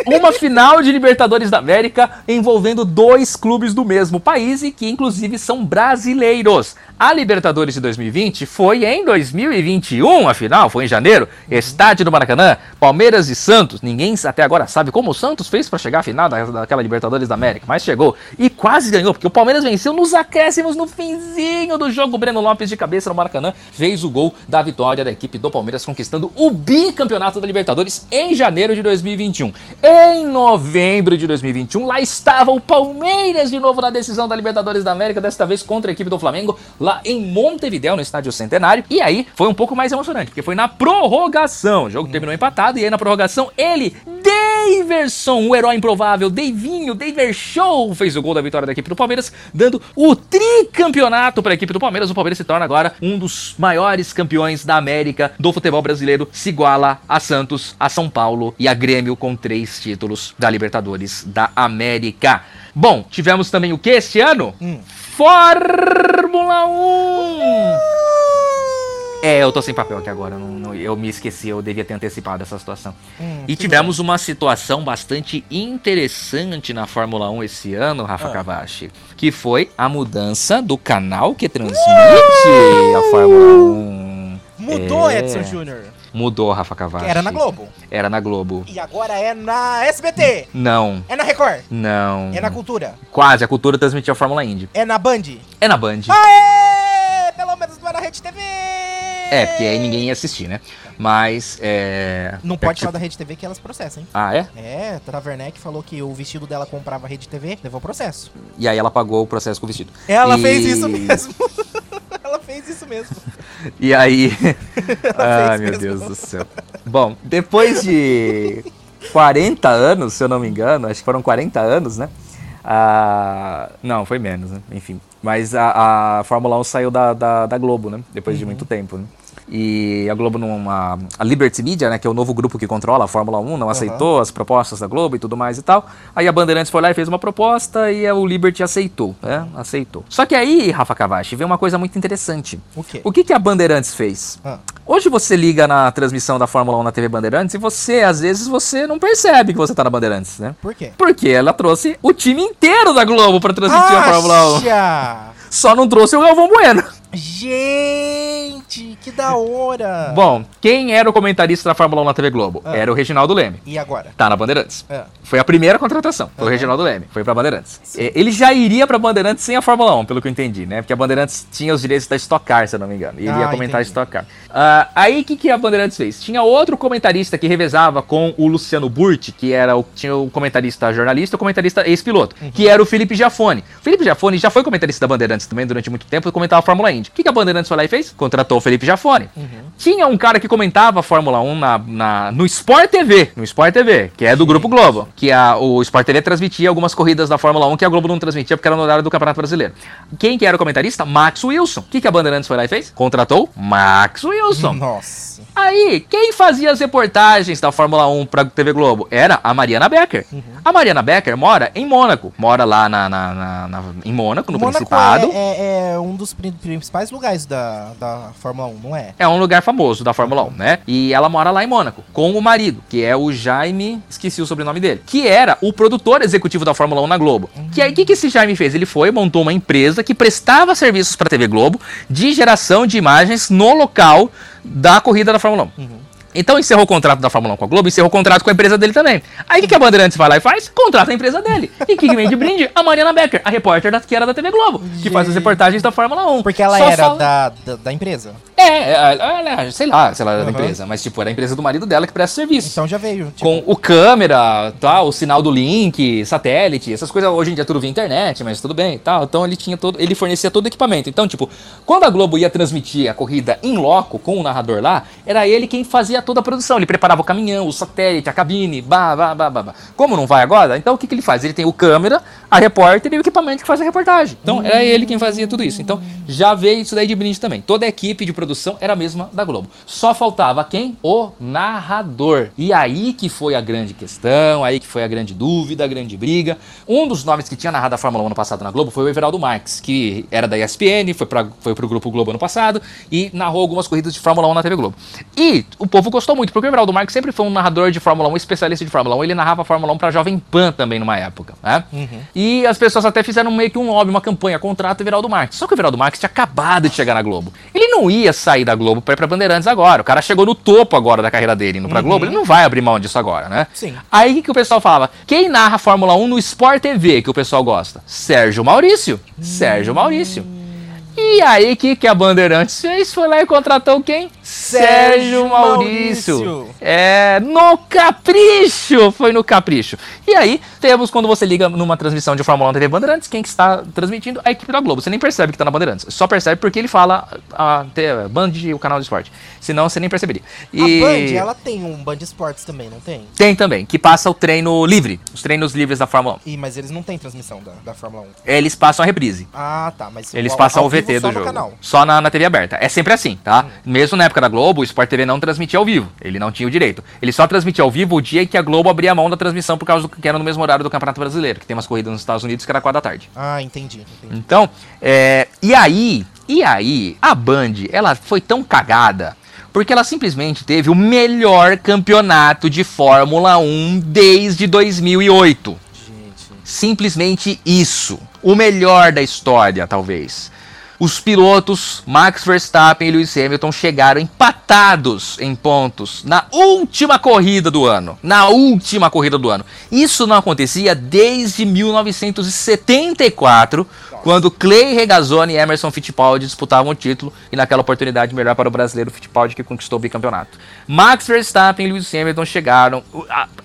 Uma final de Libertadores da América envolvendo dois clubes do mesmo país e que inclusive são brasileiros. A Libertadores de 2020 foi em 2021, afinal, foi em janeiro. Estádio do Maracanã, Palmeiras e Santos. Ninguém até agora sabe como o Santos fez para chegar à final da- daquela Libertadores da América, mas chegou e quase ganhou, porque o Palmeiras venceu nos acréscimos no finzinho do jogo. O Breno Lopes de cabeça no Maracanã fez o gol da vitória da equipe do Palmeiras, conquistando o bicampeonato da Libertadores em janeiro de 2021. Em novembro de 2021, lá estava o Palmeiras de novo na decisão da Libertadores da América, desta vez contra a equipe do Flamengo, lá em Montevideo, no estádio Centenário. E aí foi um pouco mais emocionante, porque foi na prorrogação. O jogo terminou empatado, e aí na prorrogação ele, Daverson, o herói improvável, Davinho, Daver Show, fez o gol da vitória da equipe do Palmeiras, dando o tricampeonato para a equipe do Palmeiras. O Palmeiras se torna agora um dos maiores campeões da América do futebol brasileiro, se iguala a Santos, a São Paulo e a Grêmio com três títulos da Libertadores da América. Bom, tivemos também o que este ano? Fórmula 1! É, eu tô sem papel aqui agora, não- não- eu me esqueci, eu devia ter antecipado essa situação. Hum, E tivemos uma situação bastante interessante na Fórmula 1 esse ano, Rafa Ah. Que foi a mudança do canal que transmite a Fórmula 1. Mudou, É. Edson Júnior. Mudou, Rafa Cavachi. Era na Globo. Era na Globo. E agora é na SBT. Não, É na Record. não. É na Cultura. Quase, a cultura transmitia a Fórmula Indy. É na Band. É na Band. Aê! Pelo menos não é na Rede TV. É, porque aí ninguém ia assistir, né? Mas, é... Não pode falar da Rede TV que elas processam, hein? Ah, é? É, Tata Werneck falou que o vestido dela comprava a Rede TV, levou processo. E aí ela pagou o processo com o vestido. Ela E- fez isso mesmo. ela fez isso mesmo. E aí. Ai, fez meu mesmo. Deus do céu. Bom, depois de 40 anos, se eu não me engano, acho que foram 40 anos, né? Ah, não, foi menos, né? Enfim. Mas a, a Fórmula 1 saiu da, da, da Globo, né? Depois Uhum. de muito tempo, né? E a Globo não. A, Liberty Media, né? Que é o novo grupo que controla a Fórmula 1, não aceitou as propostas da Globo e tudo mais e tal. Aí a Bandeirantes foi lá e fez uma proposta e o Liberty aceitou, né? Aceitou. Só que aí, Rafa Cavachi, veio uma coisa muito interessante. O quê? O que, que a Bandeirantes fez? Ah. Hoje você liga na transmissão da Fórmula 1 na TV Bandeirantes e você, às vezes, você não percebe que você tá na Bandeirantes, né? Por quê? Porque ela trouxe o time inteiro da Globo pra transmitir a Fórmula 1. Acha! Só não trouxe o Galvão Bueno. Gente, que da hora! Bom, quem era o comentarista da Fórmula 1 na TV Globo? Ah. Era o Reginaldo Leme. E agora? Tá na Bandeirantes. É. Foi a primeira contratação. Foi o. Reginaldo Leme. Foi pra Bandeirantes. É, Ele já iria pra Bandeirantes sem a Fórmula 1, pelo que eu entendi, né? Porque a Bandeirantes tinha os direitos da Stock Car, se eu não me engano. E ele ia Ah, comentar a entendi. Stock Car. Ah, aí, o que, que a Bandeirantes fez? Tinha outro comentarista que revezava com o Luciano Burti, que era o, tinha o comentarista jornalista e o comentarista ex-piloto, Uhum. que era o Felipe Giafone. O Felipe Giafone já foi comentarista da Bandeirantes também durante muito tempo e comentava a Fórmula O que, que a Bandeirantes foi lá e fez? Contratou o Felipe Giafone. Uhum. Tinha um cara que comentava a Fórmula 1 na, na- no Sport TV, no Sport TV, que é do Grupo Globo, que a, o Sport TV transmitia algumas corridas da Fórmula 1 que a Globo não transmitia porque era no horário do Campeonato Brasileiro. Quem que era o comentarista? Max Wilson. O que, que a Bandeirantes foi lá e fez? Contratou Max Wilson. Nossa. Aí, quem fazia as reportagens da Fórmula 1 pra TV Globo? Era a Mariana Becker. A Mariana Becker mora em Mônaco. Mora lá na, na- na- na- em Mônaco, no Mônaco Principado. É, é- é um dos pri- principais lugares da, da Fórmula 1, não é? É um lugar famoso da Fórmula 1, né? E ela mora lá em Mônaco, com o marido, que é o Jaime, esqueci o sobrenome dele, que era o produtor executivo da Fórmula 1 na Globo. Que aí, o que, que esse Jaime fez? Ele foi, montou uma empresa que prestava serviços para a TV Globo de geração de imagens no local da corrida da Fórmula 1. Então encerrou o contrato da Fórmula 1 com a Globo, encerrou o contrato com a empresa dele também. Aí o que, que a Bandeirantes vai lá e faz? Contrata a empresa dele. E que vem de brinde? A Mariana Becker, a repórter da, que era da TV Globo, que faz as reportagens da Fórmula 1. Porque ela Só era fala- da, da, da empresa. é, ela, sei lá, sei lá, era da empresa, mas tipo, era a empresa do marido dela que presta serviço. Então já veio. Tipo, com o câmera, tal, o sinal do link, satélite, essas coisas hoje em dia tudo via internet, mas tudo bem, tal. Então ele tinha todo, ele fornecia todo o equipamento. Então, tipo, quando a Globo ia transmitir a corrida em loco com o narrador lá, era ele quem fazia fazia toda a produção. Ele preparava o caminhão, o satélite, a cabine, bah, bah, bah. Como não vai agora? Então o que, que ele faz? Ele tem o câmera, a repórter e o equipamento que faz a reportagem. Então era ele quem fazia tudo isso. Então já veio isso daí de brinde também. Toda a equipe de produção era a mesma da Globo. Só faltava quem? O narrador. E aí que foi a grande questão, aí que foi a grande dúvida, a grande briga. Um dos nomes que tinha narrado a Fórmula 1 ano passado na Globo foi o Everaldo Marques, que era da ESPN, foi, pra, foi pro Grupo Globo ano passado e narrou algumas corridas de Fórmula 1 na TV Globo. E o povo gostou muito, porque o Everaldo Marques sempre foi um narrador de Fórmula 1, especialista de Fórmula 1. Ele narrava Fórmula 1 pra Jovem Pan também numa época, né? E as pessoas até fizeram meio que um lobby, uma campanha, contrato Everaldo Marques. Só que o Everaldo Marques tinha acabado de chegar na Globo. Ele não ia sair da Globo pra ir pra Bandeirantes agora. O cara chegou no topo agora da carreira dele, indo pra Globo. Ele não vai abrir mão disso agora, né? Sim. Aí o que, que o pessoal falava? Quem narra a Fórmula 1 no Sport TV que o pessoal gosta? Sérgio Maurício. Sérgio Maurício. E aí, o que, que a Bandeirantes fez? Foi lá e contratou quem? Sérgio Maurício. Maurício. É, no capricho! Foi no capricho. E aí, temos quando você liga numa transmissão de Fórmula 1 TV Bandeirantes, quem que está transmitindo? A equipe da Globo. Você nem percebe que está na Bandeirantes. Só percebe porque ele fala a, a, Band, o canal de esporte. Senão, você nem perceberia. E... A Band, ela tem um Band Esportes também, não tem? Tem também, que passa o treino livre. Os treinos livres da Fórmula 1. Ih, mas eles não têm transmissão da, da Fórmula 1. Eles passam a reprise. Ah, tá, mas Eles ao- passam ao o só do no jogo. canal. Só na, na TV aberta. É sempre assim, tá? Mesmo na época da Globo, o Sport TV não transmitia ao vivo. Ele não tinha o direito. Ele só transmitia ao vivo o dia em que a Globo abria mão da transmissão por causa do que era no mesmo horário do Campeonato Brasileiro, que tem umas corridas nos Estados Unidos que era 4 da tarde. Ah, entendi, entendi. Então, é, e aí, e aí, a Band, ela foi tão cagada porque ela simplesmente teve o melhor campeonato de Fórmula 1 desde 2008. Gente. Simplesmente isso. O melhor da história, talvez. Os pilotos Max Verstappen e Lewis Hamilton chegaram empatados em pontos na última corrida do ano. Na última corrida do ano. Isso não acontecia desde 1974, quando Clay Regazzoni e Emerson Fittipaldi disputavam o título e naquela oportunidade melhor para o brasileiro Fittipaldi que conquistou o bicampeonato. Max Verstappen e Lewis Hamilton chegaram.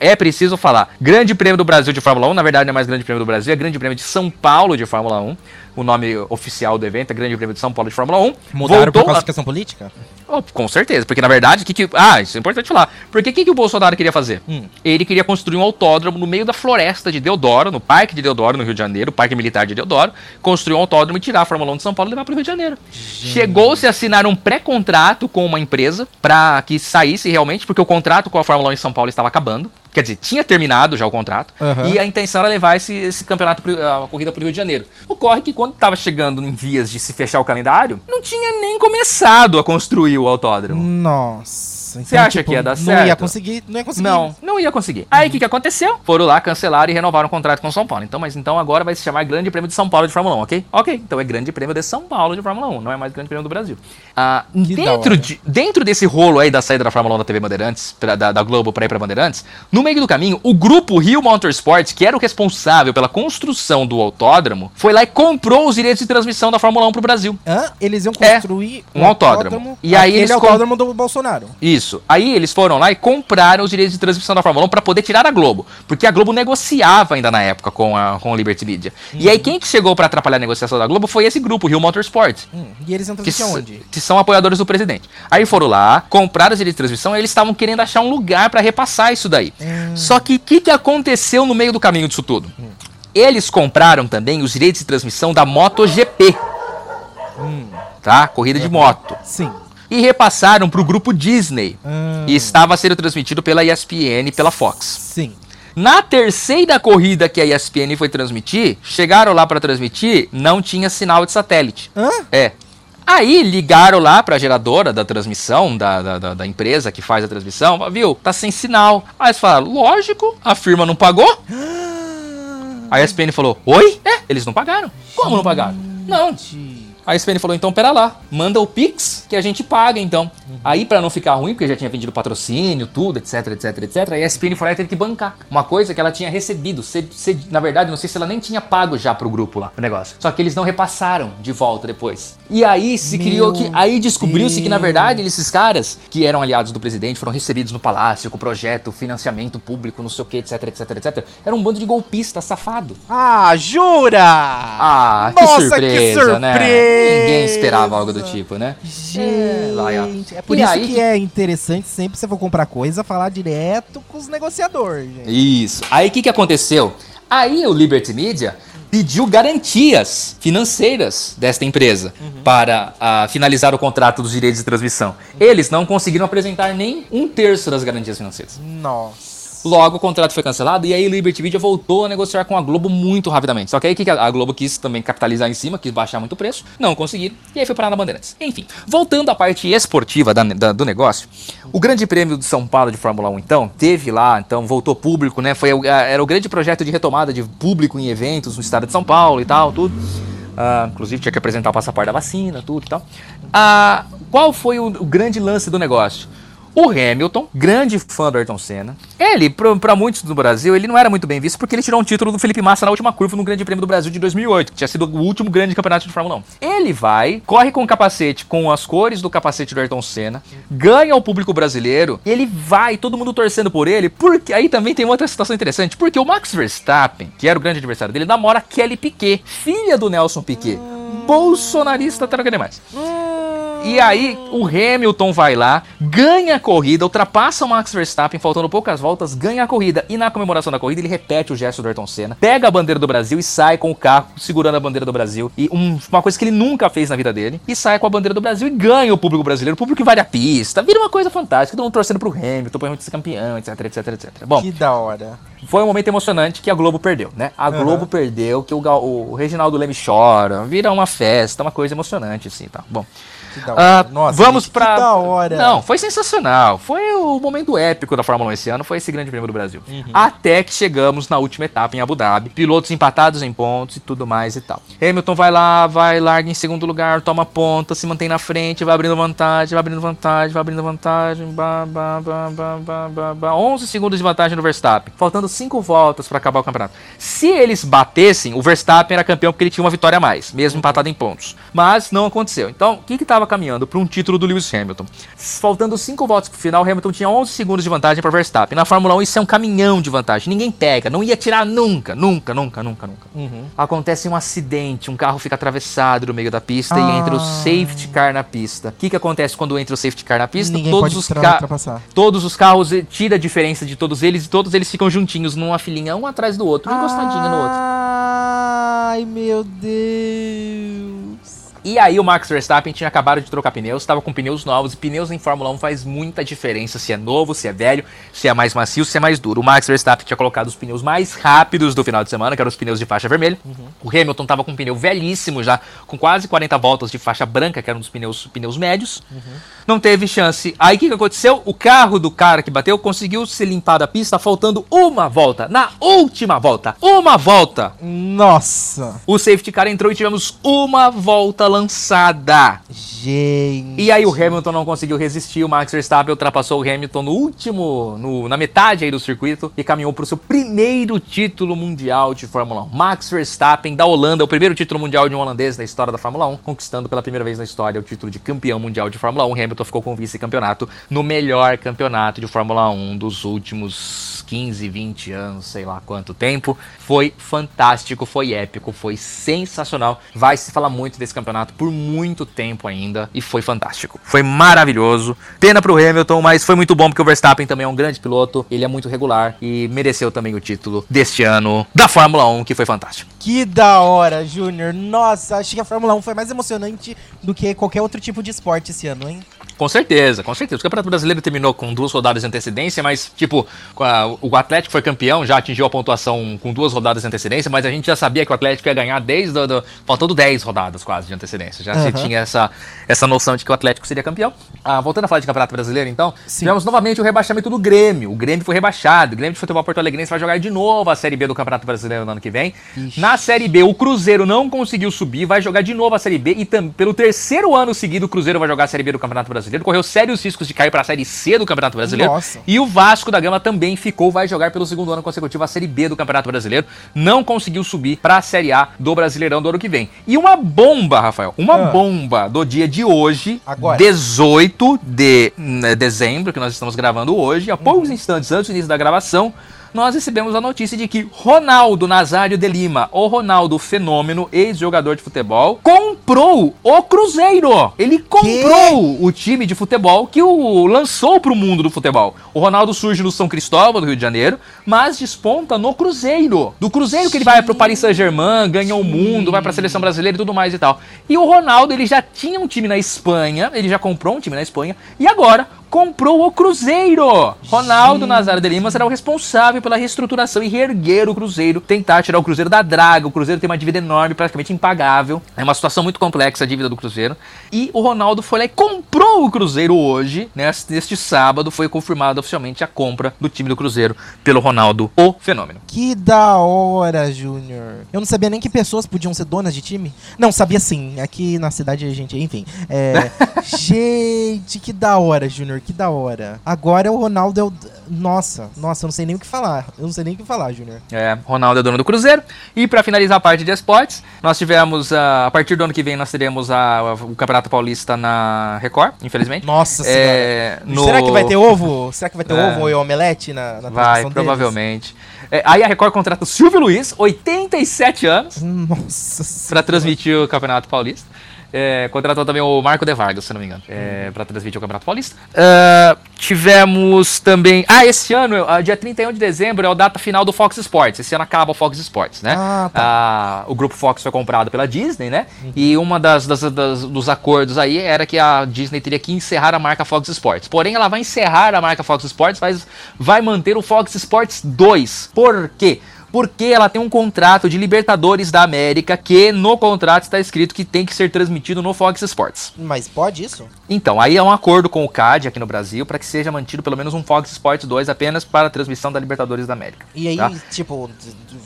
É preciso falar. Grande Prêmio do Brasil de Fórmula 1, na verdade não é mais Grande Prêmio do Brasil, é Grande Prêmio de São Paulo de Fórmula 1. O nome oficial do evento é Grande Prêmio de São Paulo de Fórmula 1. Mudaram por causa a- de questão política? Oh, com certeza, porque na verdade, que que, ah, isso é importante falar. Porque o que, que o Bolsonaro queria fazer? Hum. Ele queria construir um autódromo no meio da floresta de Deodoro, no Parque de Deodoro, no Rio de Janeiro, Parque Militar de Deodoro, construir um autódromo e tirar a Fórmula 1 de São Paulo e levar para o Rio de Janeiro. Chegou-se a assinar um pré-contrato com uma empresa para que saísse realmente, porque o contrato com a Fórmula 1 em São Paulo estava acabando. Quer dizer, tinha terminado já o contrato. Aham. E a intenção era levar esse, esse campeonato, a corrida para o Rio de Janeiro. Ocorre que quando estava chegando em vias de se fechar o calendário, não tinha nem começado a construir o autódromo. Nossa. Então, Você acha que ia dar Não ia certo? conseguir, não ia conseguir. Não, não ia conseguir. Aí o que, que aconteceu? Foram lá, cancelaram e renovaram o contrato com o São Paulo. Então, mas então agora vai se chamar Grande Prêmio de São Paulo de Fórmula 1, ok? Ok, então é Grande Prêmio de São Paulo de Fórmula 1, não é mais Grande Prêmio do Brasil. Ah, dentro, de, dentro desse rolo aí da saída da Fórmula 1 da TV Bandeirantes, pra- da, da Globo pra ir pra Bandeirantes, no meio do caminho, o grupo Rio Motorsport, que era o responsável pela construção do autódromo, foi lá e comprou os direitos de transmissão da Fórmula 1 pro Brasil. Hã? Eles iam É, construir um autódromo. E aí eles com- autódromo do Bolsonaro. Isso. Aí eles foram lá e compraram os direitos de transmissão da Fórmula 1 pra poder tirar a Globo. Porque a Globo negociava ainda na época com a, com a Liberty Media. E aí quem que chegou pra atrapalhar a negociação da Globo foi esse grupo, Rio Motorsport. Hum, e eles iam Que, onde? que são apoiadores do presidente. Aí foram lá, compraram os direitos de transmissão e eles estavam querendo achar um lugar pra repassar isso daí. Só que o que, que aconteceu no meio do caminho disso tudo? Eles compraram também os direitos de transmissão da MotoGP. Tá? Corrida de moto Sim. E repassaram para o grupo Disney. Hum, E estava sendo transmitido pela ESPN e pela Fox. Sim. Na terceira corrida que a ESPN foi transmitir, chegaram lá para transmitir, não tinha sinal de satélite. Hã? É. Aí ligaram lá pra geradora da transmissão, da, da, da- empresa que faz a transmissão, viu, tá sem sinal. Aí eles falaram, lógico, a firma não pagou. A ESPN falou, oi? É, eles não pagaram. Como não pagaram? Não. A ESPN falou, então pera lá, manda o Pix que a gente paga então. Aí pra não ficar ruim, porque já tinha vendido patrocínio, tudo, etc, etc, etc, a ESPN foi lá e teve que bancar. Uma coisa que ela tinha recebido, ced- ced- na verdade, não sei se ela nem tinha pago já pro grupo lá, o negócio. Só que eles não repassaram de volta depois. E aí se Meu criou que, aí descobriu-se que na verdade esses caras, que eram aliados do presidente, foram recebidos no palácio com projeto, financiamento público, não sei o que, etc, etc, etc. Era um bando de golpistas safado. Ah, jura? Ah, que Nossa, surpresa, que né? Ninguém esperava algo do tipo, né? Gente, é por E isso aí que é interessante sempre você for comprar coisa, falar direto com os negociadores, gente. Isso. Aí o que, que aconteceu? Aí o Liberty Media pediu garantias financeiras desta empresa para ah, finalizar o contrato dos direitos de transmissão. Eles não conseguiram apresentar nem um terço das garantias financeiras. Nossa. Logo, o contrato foi cancelado e aí Liberty Media voltou a negociar com a Globo muito rapidamente. Só que aí que a Globo quis também capitalizar em cima, quis baixar muito o preço, não conseguiram, e aí foi parar na Bandeirantes. Enfim, voltando à parte esportiva da- da- do negócio, o Grande Prêmio de São Paulo de Fórmula 1, então, teve lá, então voltou público, né? Foi, era o grande projeto de retomada de público em eventos no estado de São Paulo e tal, tudo. Ah, inclusive tinha que apresentar o passaporte da vacina, tudo e tal. Ah, qual foi o, o grande lance do negócio? O Hamilton, grande fã do Ayrton Senna, ele, pra muitos do Brasil, ele não era muito bem visto porque ele tirou um título do Felipe Massa na última curva no Grande Prêmio do Brasil de 2008, que tinha sido o último grande campeonato de Fórmula 1. Ele vai, corre com o capacete, com as cores do capacete do Ayrton Senna, ganha o público brasileiro, ele vai, todo mundo torcendo por ele, porque aí também tem outra situação interessante, porque o Max Verstappen, que era o grande adversário dele, namora Kelly Piquet, filha do Nelson Piquet, bolsonarista até não querer mais. E aí, o Hamilton vai lá, ganha a corrida, ultrapassa o Max Verstappen, faltando poucas voltas, ganha a corrida. E na comemoração da corrida, ele repete o gesto do Ayrton Senna, pega a bandeira do Brasil e sai com o carro segurando a bandeira do Brasil. E um- uma coisa que ele nunca fez na vida dele. E sai com a bandeira do Brasil e ganha o público brasileiro. O público invade a pista. Vira uma coisa fantástica. Todo mundo torcendo pro Hamilton, pro Hamilton ser campeão, etc, etc, etc. Bom, Que da hora. foi um momento emocionante que a Globo perdeu, né? A. Globo perdeu, que o, Gal- o Reginaldo Leme chora, vira uma festa, uma coisa emocionante, assim, tá? Bom. Ah. Nossa, vamos gente, pra. Da hora. Não, foi sensacional. Foi o momento épico da Fórmula 1 esse ano, foi esse grande prêmio do Brasil. Uhum. Até que chegamos na última etapa em Abu Dhabi. Pilotos empatados em pontos e tudo mais e tal. Hamilton vai lá, vai, larga em segundo lugar, toma ponta, se mantém na frente, vai abrindo vantagem, vai abrindo vantagem, vai abrindo vantagem. Bah, bah, bah, bah, bah, bah, bah. 11 segundos de vantagem no Verstappen. Faltando 5 voltas para acabar o campeonato. Se eles batessem, o Verstappen era campeão porque ele tinha uma vitória a mais, mesmo empatado em pontos. Mas não aconteceu. Então, o que que tava caminhando para um título do Lewis Hamilton? Faltando 5 voltas pro final, o Hamilton tinha 11 segundos de vantagem para Verstappen. Na Fórmula 1 isso é um caminhão de vantagem. Ninguém pega, não ia tirar nunca, nunca, nunca, nunca, nunca. Uhum. Acontece um acidente, um carro fica atravessado no meio da pista Ah. e entra o safety car na pista. O que, que acontece quando entra o safety car na pista? Ninguém todos pode os. Todos os carros eh, tira a diferença de todos eles e todos eles ficam juntinhos numa filinha, um atrás do outro, um encostadinho no outro. Ai, meu Deus. E aí o Max Verstappen tinha acabado de trocar pneus, estava com pneus novos, e pneus em Fórmula 1 faz muita diferença se é novo, se é velho, se é mais macio, se é mais duro. O Max Verstappen tinha colocado os pneus mais rápidos do final de semana, que eram os pneus de faixa vermelha. O Hamilton estava com um pneu velhíssimo já, com quase 40 voltas de faixa branca, que eram dos pneus, pneus médios. Não teve chance. Aí o que, que aconteceu? O carro do cara que bateu conseguiu se limpar da pista, faltando uma volta. Na última volta, uma volta. Nossa. O safety car entrou e tivemos uma volta lançada. Gente. E aí o Hamilton não conseguiu resistir, o Max Verstappen ultrapassou o Hamilton no último, no- na metade aí do circuito e caminhou para o seu primeiro título mundial de Fórmula 1. Max Verstappen da Holanda, o primeiro título mundial de um holandês na história da Fórmula 1, conquistando pela primeira vez na história o título de campeão mundial de Fórmula 1. Hamilton ficou com o vice-campeonato no melhor campeonato de Fórmula 1 dos últimos 15, 20 anos, sei lá quanto tempo. Foi fantástico, foi épico, foi sensacional. Vai se falar muito desse campeonato por muito tempo ainda e foi fantástico. Foi maravilhoso. Pena pro Hamilton, mas foi muito bom porque o Verstappen também é um grande piloto, ele é muito regular e mereceu também o título deste ano da Fórmula 1, que foi fantástico. Que da hora, Júnior. Nossa, acho que a Fórmula 1 foi mais emocionante do que qualquer outro tipo de esporte esse ano, hein? Com certeza, com certeza. O Campeonato Brasileiro terminou com duas rodadas de antecedência, mas, tipo, o Atlético foi campeão, já atingiu a pontuação com duas rodadas de antecedência, mas a gente já sabia que o Atlético ia ganhar desde. o- do- faltando 10 rodadas quase de antecedência. Já se Aham. tinha essa, essa noção de que o Atlético seria campeão. Ah, voltando a falar de Campeonato Brasileiro, então, Sim. tivemos novamente o rebaixamento do Grêmio. O Grêmio foi rebaixado. O Grêmio de Futebol Porto Alegrense vai jogar de novo a Série B do Campeonato Brasileiro no ano que vem. Ixi. Na Série B, o Cruzeiro não conseguiu subir, vai jogar de novo a Série B e pelo terceiro ano seguido o Cruzeiro vai jogar a Série B do Campeonato Brasileiro. Correu sérios riscos de cair para a Série C do Campeonato Brasileiro. Nossa. E o Vasco da Gama também ficou, vai jogar pelo segundo ano consecutivo a Série B do Campeonato Brasileiro. Não conseguiu subir para a Série A do Brasileirão do ano que vem. E uma bomba, Rafael, uma Ah. bomba do dia de hoje, Agora. 18 de né, dezembro, que nós estamos gravando hoje, há poucos instantes antes do início da gravação, nós recebemos a notícia de que Ronaldo Nazário de Lima, o Ronaldo Fenômeno, ex-jogador de futebol, comprou o Cruzeiro. Ele comprou o time de futebol que o lançou pro mundo do futebol. O Ronaldo surge no São Cristóvão, do Rio de Janeiro, mas desponta no Cruzeiro. Do Cruzeiro que ele vai pro Paris Saint-Germain, ganha o mundo, vai pra seleção brasileira e tudo mais e tal. E o Ronaldo, ele já tinha um time na Espanha, ele já comprou um time na Espanha, e agora comprou o Cruzeiro. Ronaldo Nazário de Lima será o responsável pela reestruturação e reerguer o Cruzeiro, tentar tirar o Cruzeiro da draga. O Cruzeiro tem uma dívida enorme, praticamente impagável. É uma situação muito complexa a dívida do Cruzeiro. E o Ronaldo foi lá e comprou o Cruzeiro hoje, né? Neste sábado foi confirmada oficialmente a compra do time do Cruzeiro pelo Ronaldo, o fenômeno. Que da hora, Júnior. Eu não sabia nem que pessoas podiam ser donas de time. Não, sabia sim. Aqui na cidade a gente, enfim. É, gente, que da hora, Júnior. Que da hora. Agora o Ronaldo é o. Nossa, nossa, eu não sei nem o que falar. Eu não sei nem o que falar, Júnior. É, Ronaldo é dono do Cruzeiro. E para finalizar a parte de esportes, nós tivemos, ah, a partir do ano que vem, nós teremos a- o Campeonato Paulista na Record, infelizmente. Nossa É, senhora. no- Será que vai ter ovo? Será que vai ter É. ovo e omelete na, na Vai, deles? provavelmente. É, aí a Record contrata o Silvio Luiz, 87 anos, Nossa para transmitir o Campeonato Paulista. É, contratou também o Marco De Vargas, se não me engano, é, para transmitir o Campeonato Paulista. Ah, tivemos também. Ah, esse ano, ah, dia 31 de dezembro, é a data final do Fox Sports. Esse ano acaba o Fox Sports, né? Ah, tá. Ah, o grupo Fox foi comprado pela Disney, né? E uma das, das- das- dos acordos aí era que a Disney teria que encerrar a marca Fox Sports. Porém, ela vai encerrar a marca Fox Sports, mas vai manter o Fox Sports 2. Por quê? Porque ela tem um contrato de Libertadores da América que no contrato está escrito que tem que ser transmitido no Fox Sports. Mas pode isso? Então, aí é um acordo com o CAD aqui no Brasil para que seja mantido pelo menos um Fox Sports 2 apenas para a transmissão da Libertadores da América. E aí, Tá. tipo,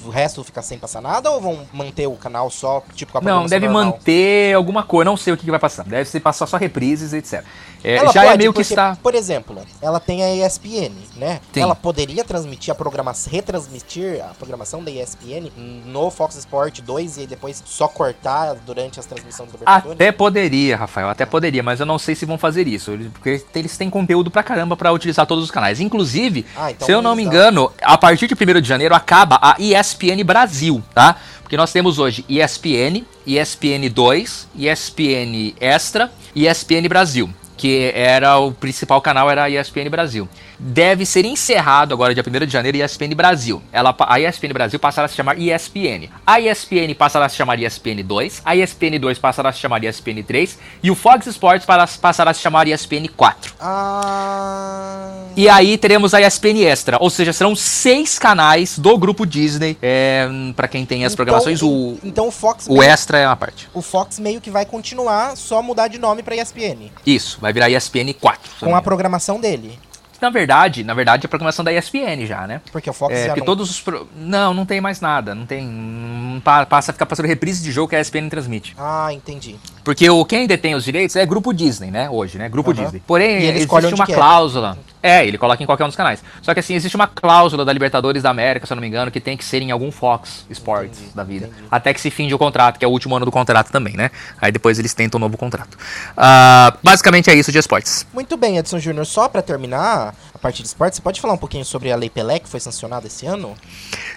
o resto fica sem passar nada ou vão manter o canal só, tipo, com a Não, deve normal? manter alguma coisa, não sei o que, que vai passar. Deve ser passar só reprises, etc. É, já é pode, meio que porque, está. Por exemplo, ela tem a ESPN, né? Sim. Ela poderia transmitir a programação, retransmitir a programação da ESPN no Fox Sport 2 e depois só cortar durante as transmissões do Libertadores? Até poderia, Rafael, até poderia, mas eu não sei se vão fazer isso. Porque eles têm conteúdo pra caramba pra utilizar todos os canais. Inclusive, Ah, então se eu não me engano, a partir de 1 de janeiro acaba a ESPN Brasil, tá? Porque nós temos hoje ESPN, ESPN 2, ESPN Extra e ESPN Brasil. Que era o principal canal, era a ESPN Brasil. Deve ser encerrado agora, dia 1 de janeiro, ESPN Brasil. Ela, a ESPN Brasil passará a se chamar ESPN. A ESPN passará a se chamar ESPN 2. A ESPN 2 passará a se chamar ESPN 3. E o Fox Sports para- passará a se chamar ESPN 4. Ah. E aí teremos a ESPN Extra, ou seja, serão seis canais do grupo Disney. É, para quem tem as Então, programações, o, Então o Fox, o meio, Extra é uma parte. o Fox meio que vai continuar, só mudar de nome pra ESPN. Isso, vai virar ESPN 4. se eu Com a programação dele. Na verdade, na verdade, é a programação da ESPN já, né? Porque o Fox É, já porque não... todos os. pro- Não, não tem mais nada. Não tem. não pa- passa a ficar passando reprise de jogo que a ESPN transmite. Ah, entendi. Porque o, quem detém os direitos é Grupo Disney, né? Hoje, né? Grupo. Disney. Porém, ele existe uma cláusula. É, ele coloca em qualquer um dos canais. Só que assim, existe uma cláusula da Libertadores da América, se eu não me engano, que tem que ser em algum Fox Sports Entendi, da vida. entendi. Até que se finde o contrato, que é o último ano do contrato também, né? Aí depois eles tentam um novo contrato. Ah, basicamente é isso de esportes. Muito bem, Edson Júnior. Só pra terminar a parte de esporte, você pode falar um pouquinho sobre a Lei Pelé, que foi sancionada esse ano?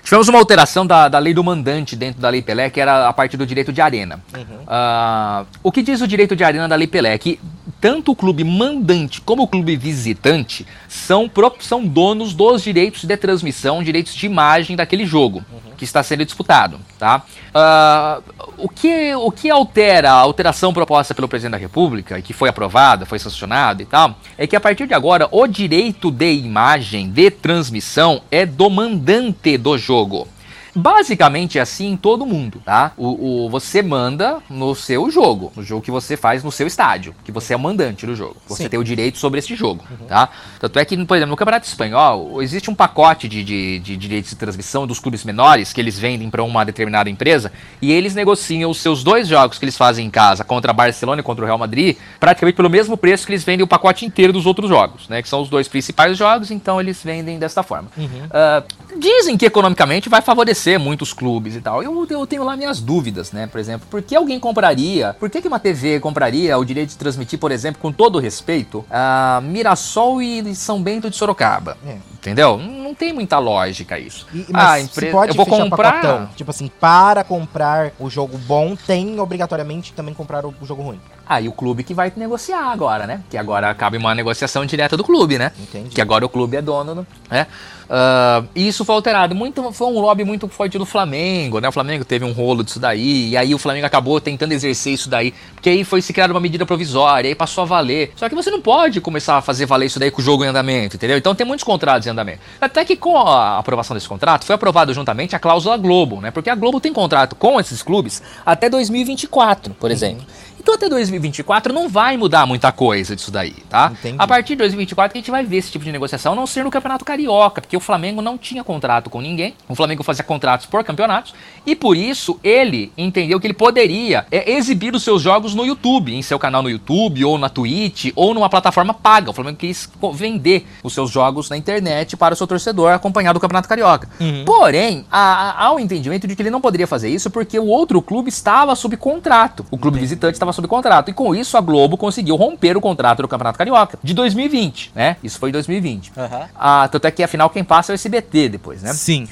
Tivemos uma alteração da, da lei do mandante dentro da Lei Pelé, que era a parte do direito de arena. Uhum. Ah, o que diz o direito de arena da Lei Pelé? É que tanto o clube mandante como o clube visitante são, são donos dos direitos de transmissão, direitos de imagem daquele jogo que está sendo disputado. Tá? Ah, o, que, o que altera a alteração proposta pelo presidente da República, e que foi aprovada, foi sancionada e tal, é que a partir de agora o direito de imagem, de transmissão, é do mandante do jogo. Basicamente é assim em todo mundo, tá? O, o- você manda no seu jogo, no jogo que você faz no seu estádio, que você é o mandante do jogo. Você Sim. tem o direito sobre esse jogo, tá? Tanto é que, por exemplo, no Campeonato Espanhol, existe um pacote de, de, de direitos de transmissão dos clubes menores que eles vendem para uma determinada empresa e eles negociam os seus dois jogos que eles fazem em casa contra Barcelona e contra o Real Madrid praticamente pelo mesmo preço que eles vendem o pacote inteiro dos outros jogos, né? Que são os dois principais jogos, então eles vendem desta forma. Ah, dizem que economicamente vai favorecer muitos clubes e tal. Eu, eu tenho lá minhas dúvidas, né? Por exemplo, por que alguém compraria? Por que, que uma TV compraria o direito de transmitir, por exemplo, com todo respeito, a Mirassol e São Bento de Sorocaba? É. Entendeu? Não tem muita lógica isso. E- mas Ah, se empresa- pode eu vou comprar- pacotão. Tipo assim, para comprar o jogo bom, tem obrigatoriamente também comprar o, o jogo ruim. Aí o clube que vai negociar agora, né? Que agora cabe uma negociação direta do clube, né? Entendi. Que agora o clube é dono, do- né? Ah, e isso foi alterado. Muito, foi um lobby muito forte do Flamengo, né? O Flamengo teve um rolo disso daí, e aí o Flamengo acabou tentando exercer isso daí, porque aí foi se criar uma medida provisória, aí passou a valer. Só que você não pode começar a fazer valer isso daí com o jogo em andamento, entendeu? Então tem muitos contratos em andamento. Até que com a aprovação desse contrato, foi aprovado juntamente a cláusula Globo, né? Porque a Globo tem contrato com esses clubes até 2024, por exemplo. Então até 2024 não vai mudar muita coisa disso daí, tá? Entendi. A partir de 2024 que a gente vai ver esse tipo de negociação, a não ser no Campeonato Carioca, porque o Flamengo não tinha contrato com ninguém. O Flamengo fazia contratos por campeonatos e por isso ele entendeu que ele poderia é, exibir os seus jogos no YouTube, em seu canal no YouTube ou na Twitch ou numa plataforma paga. O Flamengo quis vender os seus jogos na internet para o seu torcedor acompanhar do Campeonato Carioca. Porém, há, há- o entendimento de que ele não poderia fazer isso porque o outro clube estava sob contrato. O clube visitante estava sob contrato. E com isso a Globo conseguiu romper o contrato do Campeonato Carioca de 2020, né? Isso foi em 2020. Aham. Ah, tanto é que afinal quem passa é o SBT depois, né? Sim.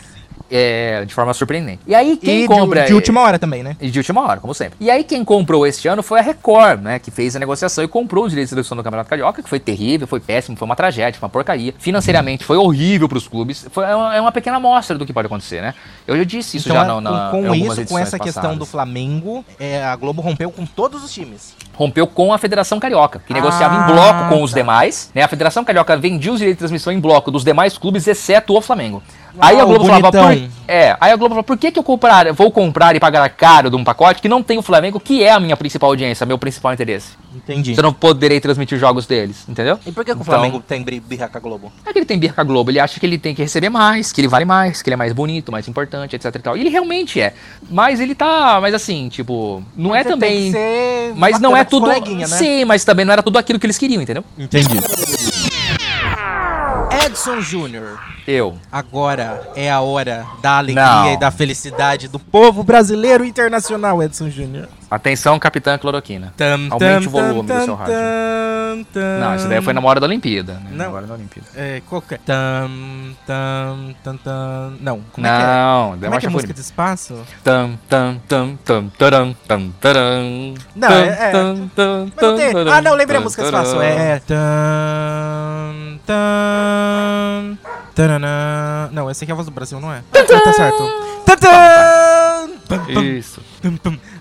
É, de forma surpreendente. E aí quem e de- compra. de, última hora também, né? E de última hora, como sempre. E aí quem comprou este ano foi a Record, né? Que fez a negociação e comprou os direitos de televisão do Campeonato Carioca, que foi terrível, foi péssimo, foi uma tragédia, foi uma porcaria. Financeiramente foi horrível pros clubes. Foi é uma, é uma pequena amostra do que pode acontecer, né? Eu já disse isso então, já é, na, na, com, isso, com essa questão passadas. do Flamengo, é, a Globo rompeu com todos os times. rompeu com a Federação Carioca, que Ah, negociava em bloco com os tá. demais. Né? A Federação Carioca vendia os direitos de transmissão em bloco dos demais clubes, exceto o Flamengo. Uau, aí a Globo falava, por, bonitão. é, aí a Globo falou, por que, que eu comprar, vou comprar e pagar caro de um pacote que não tem o Flamengo, que é a minha principal audiência, meu principal interesse? Entendi. Se eu não poderei transmitir jogos deles, entendeu? E por que, que o Então- Flamengo tem birra com a Globo? É que ele tem birra com a Globo, ele acha que ele tem que receber mais, que ele vale mais, que ele é mais bonito, mais importante, etc e tal. E ele realmente é. Mas ele tá, mas assim, tipo, não é Você tem também... que ser Mas não é tudo. né? Sim, mas também não era tudo aquilo que eles queriam, entendeu? Entendi. Edson Júnior. Eu. Agora é a hora da alegria Não. e da felicidade do povo brasileiro e internacional, Edson Júnior. Atenção, Capitã Cloroquina. Tam, Aumente tam, o volume tam, do seu rádio. Não, isso daí foi na hora da Olimpíada. Né? Não. Agora na Olimpíada. É, qual que é? Tam, tam, tam, tam. Não, como é que é? Não, Como é que é a música de espaço? Tam, tam, tam, tam, taram, tam, taram. Não, Tam, é- é. tam, tam, tam, Ah, não, lembrei a música de espaço. É. Tam, tam, taranã. Não, esse aqui é a voz do Brasil, não é? Ah, tá certo. Isso.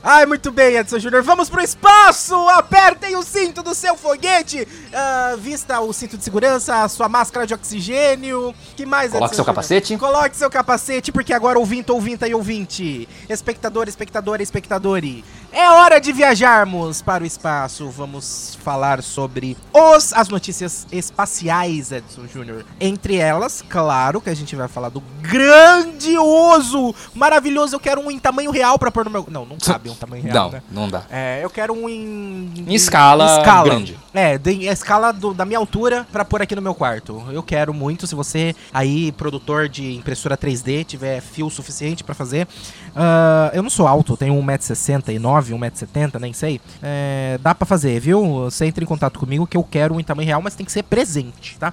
Ai, muito bem, Edson Júnior. Vamos pro espaço! Apertem o cinto do seu foguete! Ah, vista o cinto de segurança, a sua máscara de oxigênio. que mais, Coloque Edson seu Júnior? capacete. Coloque seu capacete, porque agora ouvinte, ouvinta e ouvinte, espectador, espectadora, espectadore, é hora de viajarmos para o espaço. Vamos falar sobre os, as notícias espaciais, Edson Júnior. Entre elas, claro que a gente vai falar do grandioso, maravilhoso. Eu quero um em tamanho real para pôr no meu. Não, não cabe um tamanho real, Não, né? não dá. É, eu quero um em. Em escala grande. É, de, a escala do- da minha altura pra pôr aqui no meu quarto. Eu quero muito. Se você aí, produtor de impressora 3D, tiver fio suficiente pra fazer. Ah, eu não sou alto, tenho 1,69m, 1,70m, nem sei. É, dá pra fazer, viu? Você entra em contato comigo que eu quero em tamanho real, mas tem que ser presente, tá?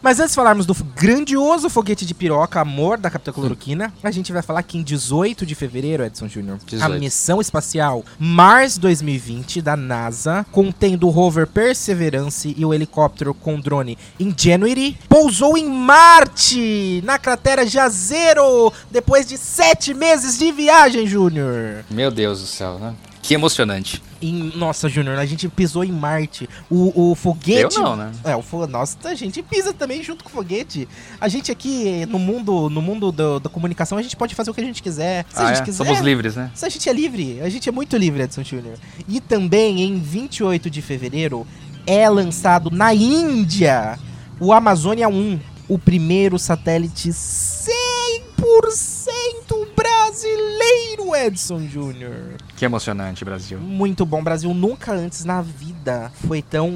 Mas antes de falarmos do grandioso foguete de piroca, amor da Capitã Cloroquina, a gente vai falar que em 18 de fevereiro, Edson Júnior, a 18. missão espacial Mars 2020 da NASA, contendo o rover Perseverance e o helicóptero com drone Ingenuity, pousou em Marte, na cratera Jazero, depois de sete meses de viagem, Júnior. Meu Deus do céu, né? Que emocionante. Em- Nossa, Júnior, a gente pisou em Marte. O, o foguete. Eu não, né? É, o fo... Nossa, a gente pisa também junto com o foguete. A gente aqui no mundo, no mundo do- da comunicação, a gente pode fazer o que a gente quiser. Se a Ah, gente é? quiser. Somos livres, né? Se a gente é livre, a gente é muito livre, Edson Júnior. E também em 28 de fevereiro é lançado na Índia o Amazônia 1, o primeiro satélite 100% brasileiro, Edson Júnior. Que emocionante, Brasil. Muito bom. Brasil nunca antes na vida foi tão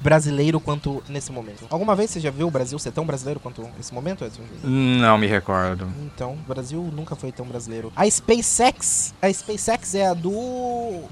brasileiro quanto nesse momento. Alguma vez você já viu o Brasil ser tão brasileiro quanto esse momento, Edson? Não me recordo. Então, o Brasil nunca foi tão brasileiro. A SpaceX, a SpaceX é a do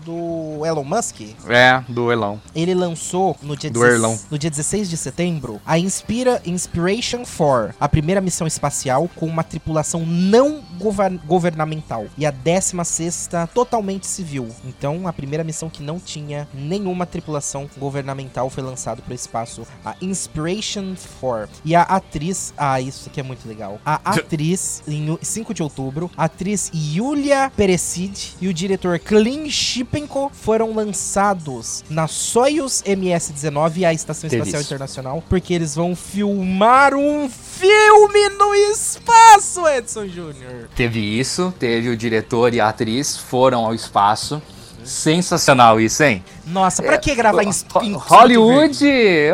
do Elon Musk. É, do Elão. Ele lançou no dia, Do 16 Erlão. no dia 16 de setembro a Inspira Inspiration 4, a primeira missão espacial com uma tripulação não gover- governamental e a 16 totalmente civil. Então, a primeira missão que não tinha nenhuma tripulação governamental foi lançado para o espaço, a Inspiration 4. E a atriz, ah, isso aqui é muito legal. A atriz em 5 de outubro, a atriz Yulia Perecid e o diretor Klin Shipenko foram lançados na Soyuz MS-19, a Estação Espacial isso. Internacional, porque eles vão filmar um filme no espaço, Edson Júnior. Teve isso, teve o diretor e a atriz foram ao espaço. Sensacional isso, hein? Nossa, pra que gravar em, em Hollywood,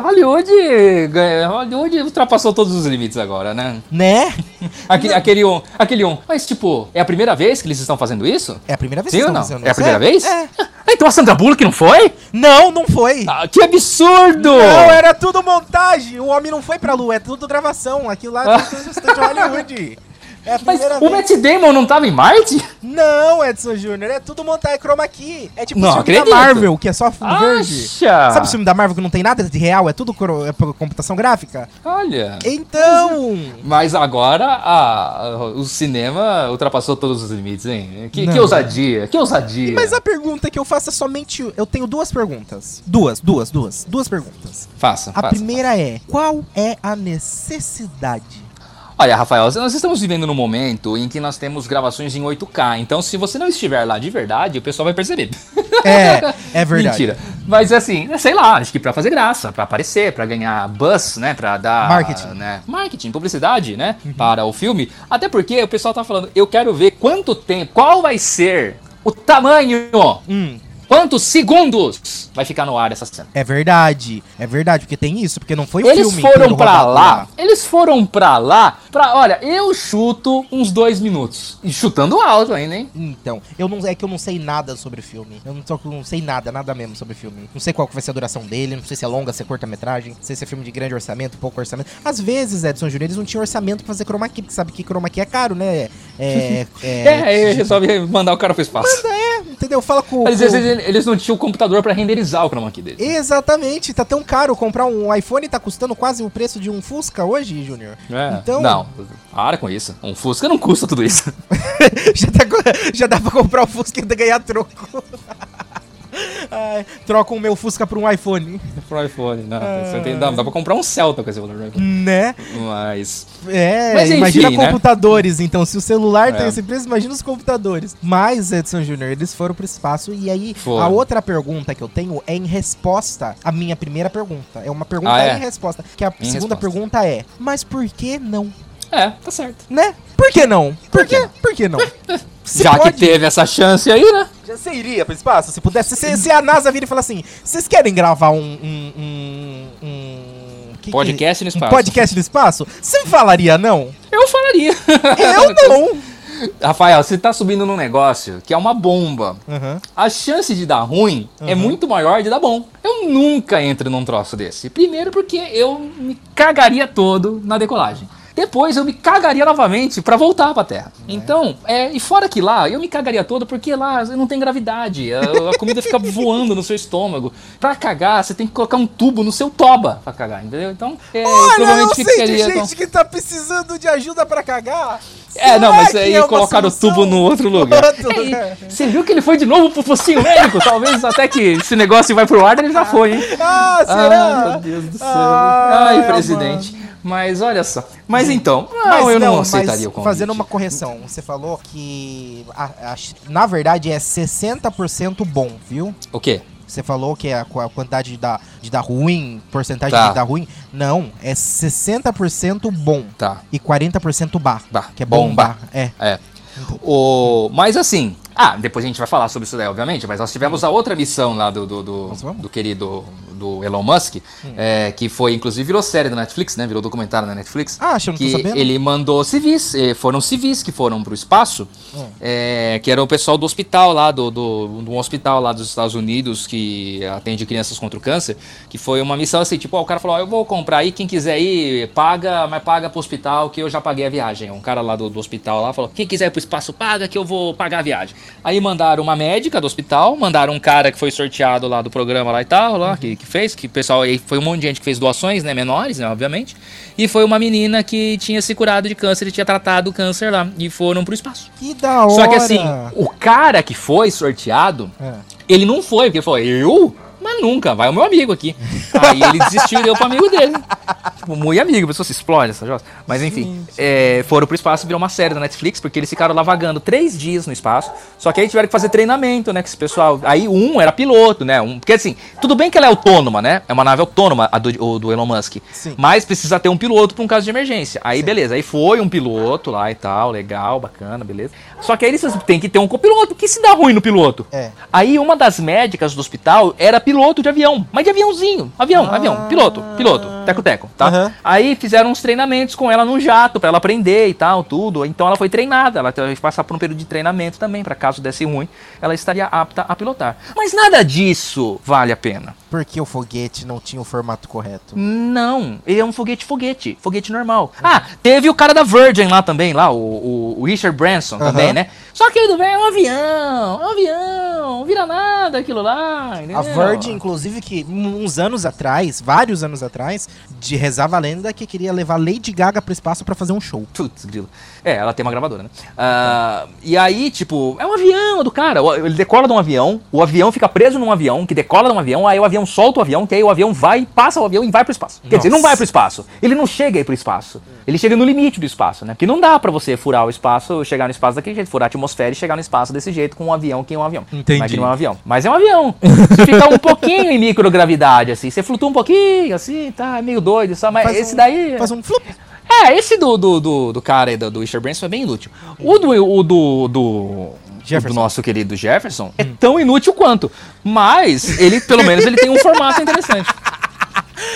Hollywood, Hollywood ultrapassou todos os limites agora, né? Né? Aquele, aquele um, aquele um. Mas tipo, é a primeira vez que eles estão fazendo isso? É a primeira vez Sim que estão não? fazendo É a isso. primeira vez? É. Então a Sandra Bullock não foi? Não, não foi. Ah, que absurdo! Não, era tudo montagem. O homem não foi pra lua, é tudo gravação. Aquilo lá é tudo estúdio Hollywood. É a Mas o vez. Matt Damon não tava em Marte? Não, Edson Júnior, é tudo montagem chroma key. É tipo Não o filme acredito. da Marvel, que é só fundo verde. Acha! Sabe o filme da Marvel que não tem nada de real, é tudo é por computação gráfica? Olha. Então, Mas agora a- a- o cinema ultrapassou todos os limites, hein? Que, Não. que ousadia, que ousadia. mas a pergunta que eu faço é somente, eu tenho duas perguntas. Duas, duas, duas, duas perguntas. Faça, A faça. primeira é, qual é a necessidade? Olha, Rafael, nós estamos vivendo num momento em que nós temos gravações em 8K. Então, se você não estiver lá de verdade, o pessoal vai perceber. É, é verdade. Mentira. Mas assim, sei lá, acho que pra fazer graça, pra aparecer, pra ganhar buzz, né, Pra dar Marketing. Uhum. né, marketing, publicidade, né, para o filme. Até porque o pessoal tá falando, eu quero ver quanto tempo, qual vai ser o tamanho, Hum, quantos segundos vai ficar no ar essa cena. é verdade. É verdade, porque tem isso, porque não foi o Eles filme foram pra rodado lá, eles foram pra lá, pra, olha, eu chuto uns dois minutos. E chutando alto ainda, hein? Então, eu não é que eu não sei nada sobre o filme. Eu não, eu não sei nada, nada mesmo sobre o filme. Não sei qual vai ser a duração dele, não sei se é longa, se é curta-metragem, não sei se é filme de grande orçamento, pouco orçamento. Às vezes, Edson Júnior, eles não tinham orçamento pra fazer chroma key, porque sabe que chroma key é caro, né? É, é, É, aí resolve mandar o cara pro espaço. entendeu? Fala com, com- eles, não tinham o computador pra renderizar o chroma key dele. Exatamente, tá tão caro comprar um iPhone tá custando quase o preço de um Fusca hoje, Júnior. É. Então- Não, para com isso. Um Fusca não custa tudo isso. já, tá já dá pra comprar o Fusca e ainda ganhar troco. Ai, troca o meu Fusca por um iPhone. Pro iPhone, não. Você tem, dá, dá pra comprar um Celta com esse valor aqui. Né? Mas. É, Mas enfim, imagina né? computadores, então. Se o celular tem É. esse preço, imagina os computadores. Mas, Edson Júnior, eles foram pro espaço. E aí, a outra pergunta que eu tenho é em resposta à minha primeira pergunta. É uma pergunta Ah, é? em resposta. Que a Em segunda resposta. pergunta é: Mas por que não? É, tá certo. Né? Por que não? Por, quê? Por que não? Se Já pode, que teve essa chance aí, né? já você iria pro espaço? Se pudesse, se, se a NASA vir e falar assim: vocês querem gravar um. um, um, um- que que- Podcast no um espaço. podcast no espaço? Você falaria não? Eu falaria. Eu não! Rafael, você tá subindo num negócio que é uma bomba. Aham. A chance de dar ruim é muito maior de dar bom. Eu nunca entro num troço desse. Primeiro porque eu me cagaria todo na decolagem. Depois eu me cagaria novamente pra voltar pra Terra. Então, é, e fora que lá, eu me cagaria todo porque lá não tem gravidade. A, a comida fica voando no seu estômago. Pra cagar, você tem que colocar um tubo no seu toba pra cagar, entendeu? Então, é, Olha, provavelmente ficaria. gente com- que tá precisando de ajuda pra cagar. É, não, mas aí é colocaram o tubo no outro lugar. Outro. Você viu que ele foi de novo pro focinho médico? Talvez até que esse negócio vai pro ar, ele já foi, hein? Ah, será? Ah, meu Deus do céu. Ai, Ai, presidente. Mas olha só. Mas então, não, Mas eu não, mas aceitaria o convite. Fazendo uma correção, você falou que a- a- na verdade é 60% bom, viu? O quê? Você falou que a, a quantidade de dar, de dar ruim, porcentagem Tá. de dar ruim. Não, é 60% bom Tá. e 40% bar. Bah, Que é bomba. bomba. É. É. O, mas assim, Ah, depois a gente vai falar sobre isso daí, obviamente, mas nós tivemos a outra missão lá do, do, do, do querido do Elon Musk, Hum. é, que foi, inclusive, virou série da Netflix, né? Virou documentário na Netflix. Ah, acho que não tô ele mandou civis, eh, foram civis que foram pro espaço, Hum. é, que era o pessoal do hospital lá, do, do, do hospital lá dos Estados Unidos que atende crianças contra o câncer, que foi uma missão assim, tipo, ó, o cara falou, ó, eu vou comprar aí, quem quiser ir, paga, mas paga pro hospital que eu já paguei a viagem. Um cara lá do, do hospital lá falou, quem quiser ir pro espaço, paga que eu vou pagar a viagem. Aí mandaram uma médica do hospital, mandaram um cara que foi sorteado lá do programa lá e tal, lá, que, que fez, que o pessoal aí foi um monte de gente que fez doações, né, menores, né, obviamente. E foi uma menina que tinha se curado de câncer e tinha tratado o câncer lá. E foram pro espaço. Que da hora. Só que assim, o cara que foi sorteado, É. ele não foi, porque ele falou, eu? Mas nunca, vai o meu amigo aqui. Aí ele desistiu e deu pro amigo dele. Tipo, muito amigo, a pessoa se explode essa jossa. Mas enfim, é, foram pro espaço, virou uma série da Netflix, porque eles ficaram lá vagando três dias no espaço. Só que aí tiveram que fazer treinamento, né, com esse pessoal. Aí um era piloto, né? Um, porque assim, tudo bem que ela é autônoma, né? É uma nave autônoma, a do, do Elon Musk. Sim. Mas precisa ter um piloto pra um caso de emergência. Aí beleza, aí foi um piloto lá e tal, legal, bacana, beleza. Só que aí eles têm que ter um copiloto, que se dá ruim no piloto. É. Aí uma das médicas do hospital era piloto de avião, mas de aviãozinho, avião, Ah. avião, piloto, piloto, teco-teco, tá? Aham. Aí fizeram uns treinamentos com ela no jato, pra ela aprender e tal, tudo. Então ela foi treinada, ela teve que passar por um período de treinamento também, pra caso desse ruim, ela estaria apta a pilotar. Mas nada disso vale a pena. Porque o foguete não tinha o formato correto. Não, ele é um foguete foguete, foguete normal. Ah, teve o cara da Virgin lá também, lá, o, o- o Richard Branson também, Aham. né? Só que ele é um avião, é um avião, não vira nada aquilo lá, entendeu? A Virgin, inclusive, que uns anos atrás, vários anos atrás, de rezava a lenda que queria levar Lady Gaga pro espaço pra fazer um show. Putz, grilo. É, ela tem uma gravadora, né? Ah, e aí, tipo, é um avião do cara. Ele decola de um avião, o avião fica preso num avião, que decola de um avião, aí o avião solta o avião, que aí o avião vai, passa o avião e vai pro espaço. Quer dizer, não vai pro espaço. Ele não chega aí pro espaço. Ele chega no limite do espaço, né? Porque não dá pra você furar o espaço, chegar no espaço daquele jeito, furar a atmosfera e chegar no espaço desse jeito com um avião que é um avião. Entendi. Mas que não é um avião. Mas é um avião. Você fica um pouquinho em microgravidade, assim. Você flutua um pouquinho, assim, tá é meio doido, só. Mas Faz esse um- daí. Faz um flup. É, esse do, do, do, do cara aí, do, do Richard Branson é bem inútil. O do, o do, do, Jefferson. do nosso querido Jefferson é tão inútil quanto. Mas ele, pelo menos, ele tem um formato interessante.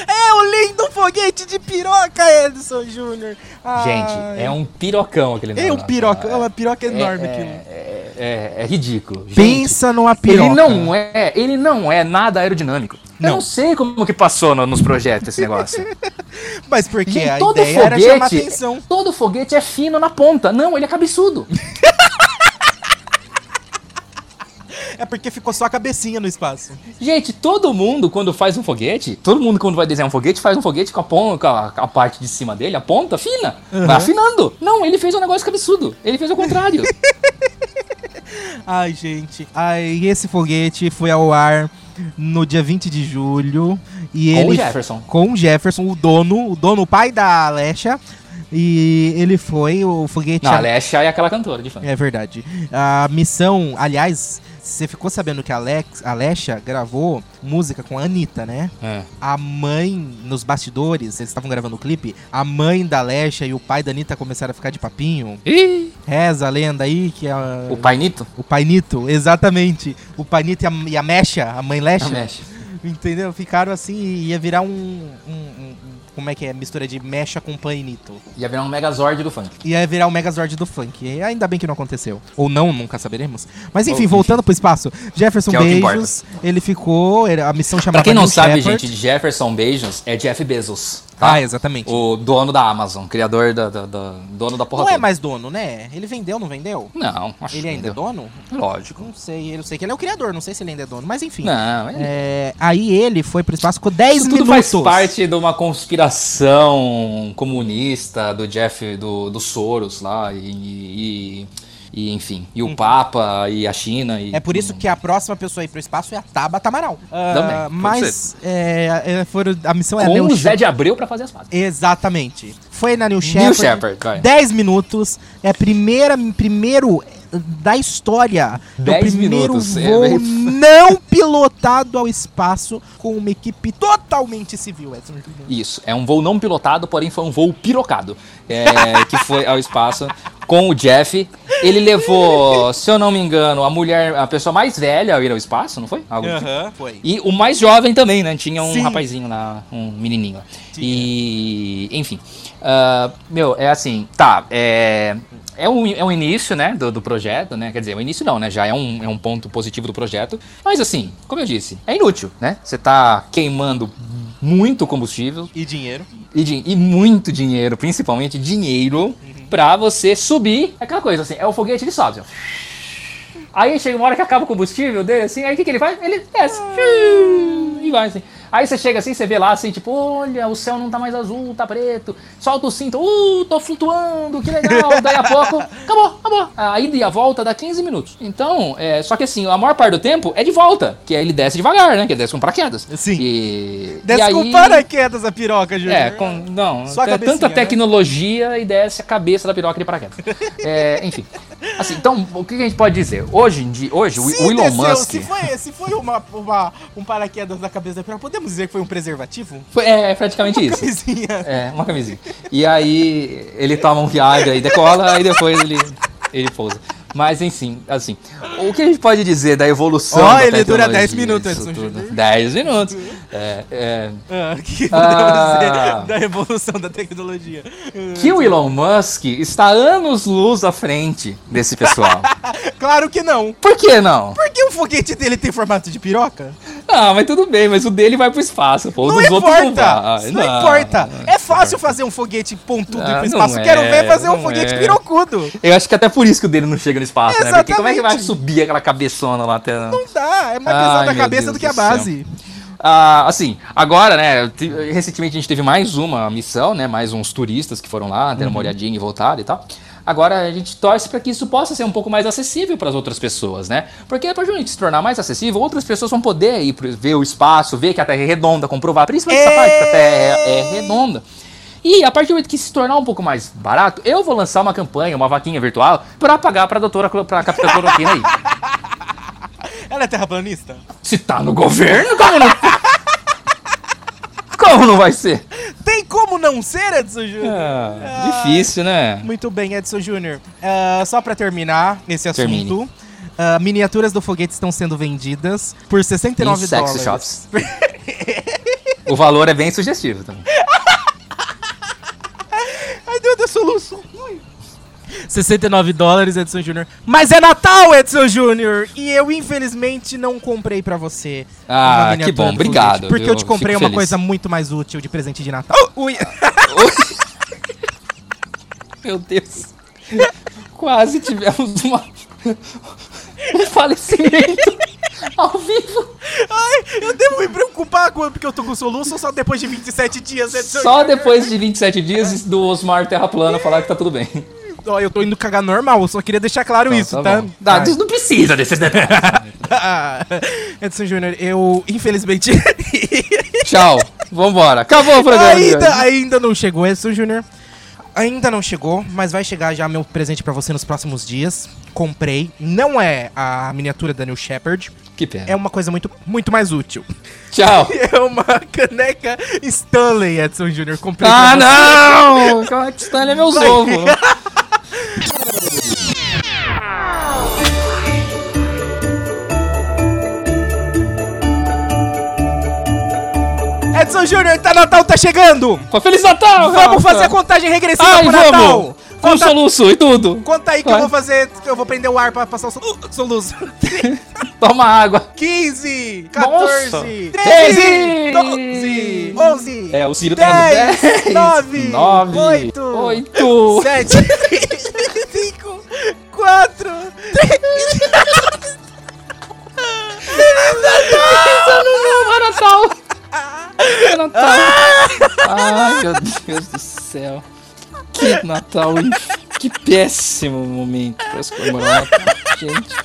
É o lindo foguete de piroca, Edson Júnior. Gente, é um pirocão aquele É um piroca, é uma piroca enorme é, aquilo. é, é, é ridículo. Gente, Pensa numa piroca. Ele não é, ele não é nada aerodinâmico. Eu Não. não sei como que passou no- nos projetos esse negócio. Mas porque Gente, a todo ideia era chamar foguete, atenção. todo foguete é fino na ponta. Não, ele é cabeçudo. É porque ficou só a cabecinha no espaço. Gente, todo mundo quando faz um foguete, todo mundo quando vai desenhar um foguete, faz um foguete com a, ponta, com a, a parte de cima dele, a ponta fina. Vai afinando. Não, ele fez um negócio cabeçudo. Ele fez o contrário. Ai, gente. Ai, esse foguete foi ao ar no dia 20 de julho. E Com o ele Jefferson. Com o Jefferson, o dono, o dono, o pai da Alexa. E ele foi, o foguete. Não, a Alessia é aquela cantora de fã. É verdade. A missão, aliás, você ficou sabendo que a Alex, a Alexa gravou música com a Anitta, né? É. A mãe, nos bastidores, eles estavam gravando o clipe, a mãe da Alexa e o pai da Anitta começaram a ficar de papinho. Ih, Reza a lenda aí que a, o pai Nito? o pai Nito, exatamente. O pai Nito e a, e a Mecha, a mãe Lecha, mexe. entendeu? Ficaram assim e ia virar um, um- um- Como é que é? Mistura de Mecha com pai Nito. Ia virar um Megazord do funk. Ia virar o Megazord do funk. E ainda bem que não aconteceu. Ou não, nunca saberemos. Mas enfim, Ou, voltando pro espaço. Jefferson Que é Beijos, ele ficou. ele- A missão chamava Pra quem não New sabe, Shepard. gente, Jefferson Beijos é Jeff Bezos. Tá? Ah, exatamente. O dono da Amazon, criador da, da- da- dono da porra Não é toda. mais dono, né? Ele vendeu, não vendeu? Não, acho Ele que ainda é dono? Lógico. Não sei, eu sei que ele é o criador, não sei se ele ainda é dono, mas enfim. Não, ele... É, aí ele foi pro espaço com 10 Isso tudo minutos. faz parte de uma conspiração comunista do Jeff, do, do Soros lá, e, e- e, enfim, e o Papa, e a China. E, É por isso que a próxima pessoa a ir pro espaço é a Tabata Amaral. Ah, Também, mas é, é, foram, a missão é a Com New o Zé Shepard. de Abreu pra fazer as pazes. Exatamente. Foi na New New Shepard. Shepard, vai. 10 minutos. É a primeira, primeiro da história do 10 primeiro minutos, é voo bem- não pilotado ao espaço com uma equipe totalmente civil, Edson Júnior. Isso, é um voo não pilotado, porém foi um voo pirocado. É, que foi ao espaço com o Jeff. Ele levou, se eu não me engano, a mulher, a pessoa mais velha a ir ao espaço, não foi? Algo do tipo. Aham, foi. E o mais jovem também, né? Tinha um Sim. rapazinho lá, um menininho lá. E, enfim. Ah, meu, é assim, tá, é... É um, é um início, né, do, do projeto, né? Quer dizer, o início não, né? Já é um, é um ponto positivo do projeto. Mas assim, como eu disse, é inútil, né? Você tá queimando muito combustível E dinheiro. e, e muito dinheiro, principalmente dinheiro, pra você subir. É aquela coisa assim, é o foguete, ele sobe. Assim, ó. Aí chega uma hora que acaba o combustível dele, assim, aí o que, que ele faz? Ele desce. E vai assim. Aí você chega assim, você vê lá assim, tipo, olha, o céu não tá mais azul, tá preto. Solta o cinto, uh, tô flutuando, que legal. Daí a pouco, acabou, acabou. A ida e a volta dá 15 minutos. Então, é, só que assim, a maior parte do tempo é de volta, que aí ele desce devagar, né? Que ele desce com paraquedas. Sim. E, Desce e com aí- paraquedas a piroca, Júnior. é, com, não, Só é tanta né? tecnologia e desce a cabeça da piroca de paraquedas. É, enfim. Assim, então, o que a gente pode dizer? Hoje hoje, o, Se o Elon desceu, Musk. Se foi, se foi uma, uma- um paraquedas na cabeça da piroca, podemos dizer que foi um preservativo? Foi, é, praticamente isso. Camisinha. É, uma camisinha. E aí ele toma um Viagra e decola, aí depois ele, ele pousa. Mas enfim, assim, o que a gente pode dizer da evolução Ó, da ele dura tecnologia, 10 minutos? Júnior. 10 minutos. É, é, Ah, que Ah. da evolução da tecnologia. que o Elon Musk está anos-luz à frente desse pessoal. Claro que não. Por que não? Por que o foguete dele tem formato de piroca? Ah, mas tudo bem, mas o dele vai pro espaço, pô. O Não dos outros não importa. vai. Isso não, importa. É fácil fazer um foguete pontudo Ah, e pro não espaço. Quero é, ver fazer um não foguete é. pirocudo. Eu acho que até por isso que o dele não chega no espaço, né? Porque como é que vai Exatamente. subir aquela cabeçona lá até. Não dá. É mais Ai, pesado a cabeça Deus do que a do céu. Ah, assim, agora, né, te- recentemente a gente teve mais uma missão, né, mais uns turistas que foram lá, deram uma olhadinha e voltaram e tal. Agora a gente torce para que isso possa ser um pouco mais acessível para as outras pessoas, né? Porque para a gente se tornar mais acessível, outras pessoas vão poder ir ver o espaço, ver que a Terra é redonda, comprovar, principalmente essa parte que a Terra é, é redonda. E a partir do momento que se tornar um pouco mais barato, eu vou lançar uma campanha, uma vaquinha virtual, para pagar para a doutora, para a capitã cloroquina aí. Ela é terraplanista? Se tá no governo, como não? Como não vai ser? Tem como não ser, Edson Júnior? Ah, difícil, né? Muito bem, Edson Júnior. Ah, só pra terminar esse assunto. Termine. ah, miniaturas do foguete estão sendo vendidas por 69 Em sex dólares. shops. O valor é bem sugestivo também. Ai, Deus, deu soluço. Ui. 69 dólares, Edson Júnior. Mas é Natal, Edson Júnior! E eu, infelizmente, não comprei pra você. Ah, que bom, do obrigado, Porque viu? eu te comprei Fico uma feliz. coisa muito mais útil de presente de Natal. Ui! Meu Deus. Quase tivemos uma... um falecimento ao vivo. Ai, eu devo me preocupar com porque eu tô com soluço só depois de 27 dias, Edson Só depois de 27 dias do Osmar Terra Plana falar que tá tudo bem. Ó, eu tô indo cagar normal, eu só queria deixar claro isso, tá? Dá, Ai. não precisa desses detalhes. Ah, Edson Júnior, eu, infelizmente... Tchau. Vambora. Acabou o programa. ainda, ainda não chegou, Edson Júnior. Ainda não chegou, mas vai chegar já meu presente pra você nos próximos dias. Comprei. Não é a miniatura da New Shepard. Que pena. É uma coisa muito, muito mais útil. Tchau. É uma caneca Stanley, Edson Júnior. Comprei Ah, não! É que Stanley é meus ovos? Edson Júnior, tá Natal, tá chegando! Feliz Natal! Vamos Rafa. fazer a contagem regressiva Ai, pro vamos! Natal! Com Conta, soluço e tudo. conta aí que Vai. eu vou fazer, que eu vou prender o ar pra passar o sol- soluço. Toma água. 15, Nossa. 14, 13, 13, 12, 11, É, o Ciro tá dando 10, 10, 9, 9, 8, 8. 7, 5, 4, 3. É Natal! É Natal! Ai, meu Deus do céu. Que Natal, que péssimo momento pra se comemorar o Natal. Gente,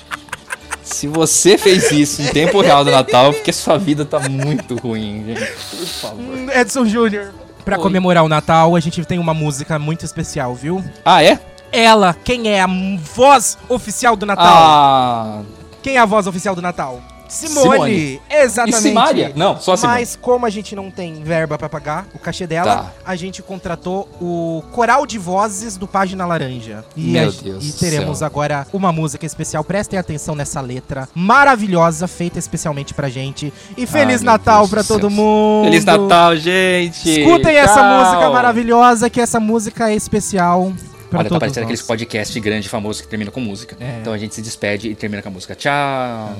se você fez isso em tempo real do Natal, é porque sua vida tá muito ruim, gente. Por favor. Edson Júnior. Pra Oi. comemorar o Natal, a gente tem uma música muito especial, viu? Ah, é? Ela, quem é a voz oficial do Natal? Ah, Quem é a voz oficial do Natal? Simone, Simone. exatamente. E Simária? Não, só Simone. Mas como a gente não tem verba pra pagar o cachê dela, Tá. a gente contratou o coral de vozes do Página Laranja. E, Meu a- Deus e teremos céu. agora uma música especial. Prestem atenção nessa letra maravilhosa, feita especialmente pra gente. E Feliz Ah, Natal pra do céu. todo mundo. Feliz Natal, gente! Escutem essa Tchau! música maravilhosa, que essa música é especial pra Olha, tá parecendo aqueles podcast grande, famoso, que termina com música. É. Então a gente se despede e termina com a música. Tchau!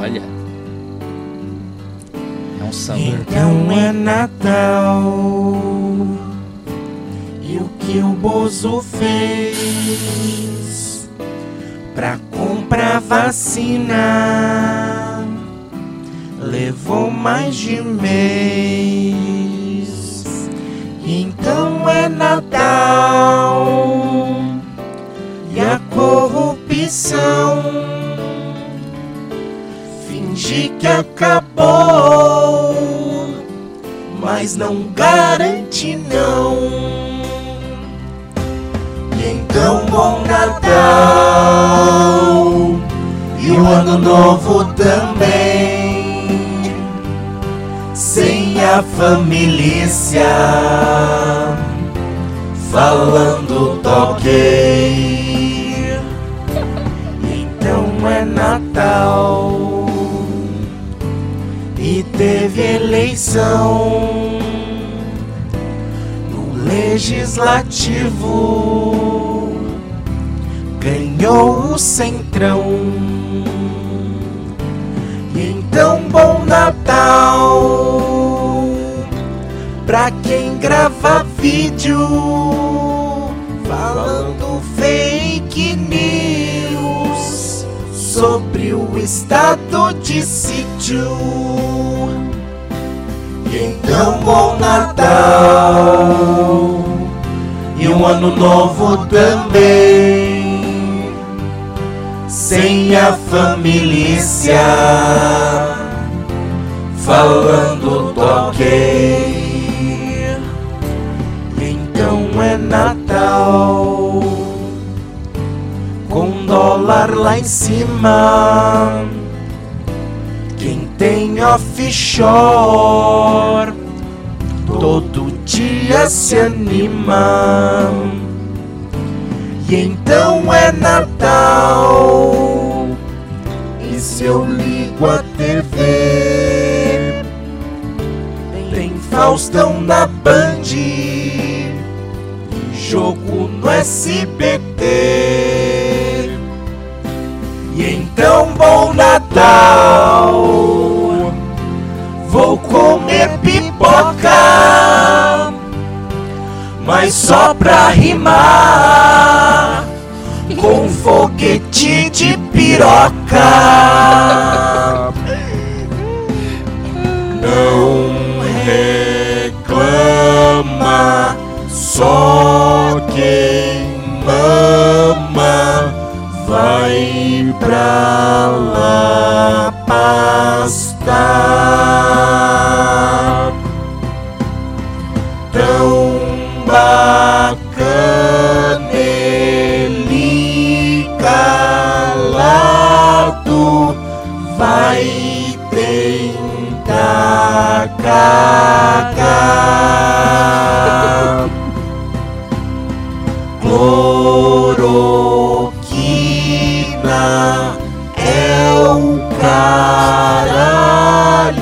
Olha. É um samba. Então é Natal E o que o Bozo fez Pra comprar vacina Levou mais de mês Então é Natal E a corrupção Finge que acabou, mas não garante não. Então bom Natal e o ano novo também, sem a família falando toquei. Então é Natal teve eleição no legislativo. Ganhou o centrão. E então bom Natal pra quem grava vídeo falando sobre o estado de sítio. E então bom Natal e um ano novo também. Sem a família falando toquei. Então é Natal lá em cima. Quem tem offshore todo dia se anima. E então é Natal. E se eu ligo a TV, tem Faustão na Band, jogo no SBT. Então, bom Natal, vou comer pipoca, mas só pra rimar com foguete de piroca. Não reclama, só quem pra lá pastar.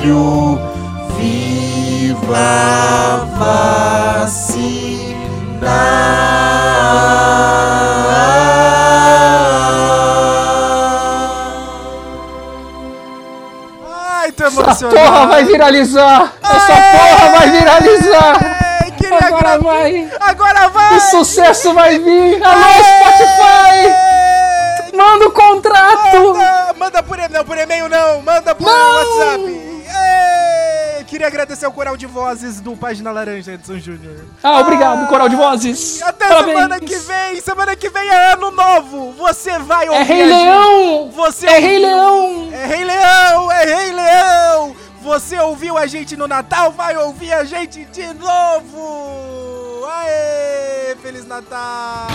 Caralho. Viva vacina. Ai, tô Essa porra vai viralizar! Essa porra vai viralizar! Queria Agora gra- vai! Agora vai! O sucesso vai vir! Alô, Spotify! Manda o contrato! Manda, manda por e-mail, não, por e-mail não, manda por Não! WhatsApp. Queria agradecer ao coral de vozes do Página Laranja, Edson Júnior. Ah, obrigado, coral de vozes! Até Parabéns. semana que vem, semana que vem é ano novo. Você vai ouvir É Rei. Leão! Você É Rei Leão! É Rei Leão, é Rei Leão. Você ouviu a gente no Natal, vai ouvir a gente de novo. Aê, Feliz Natal.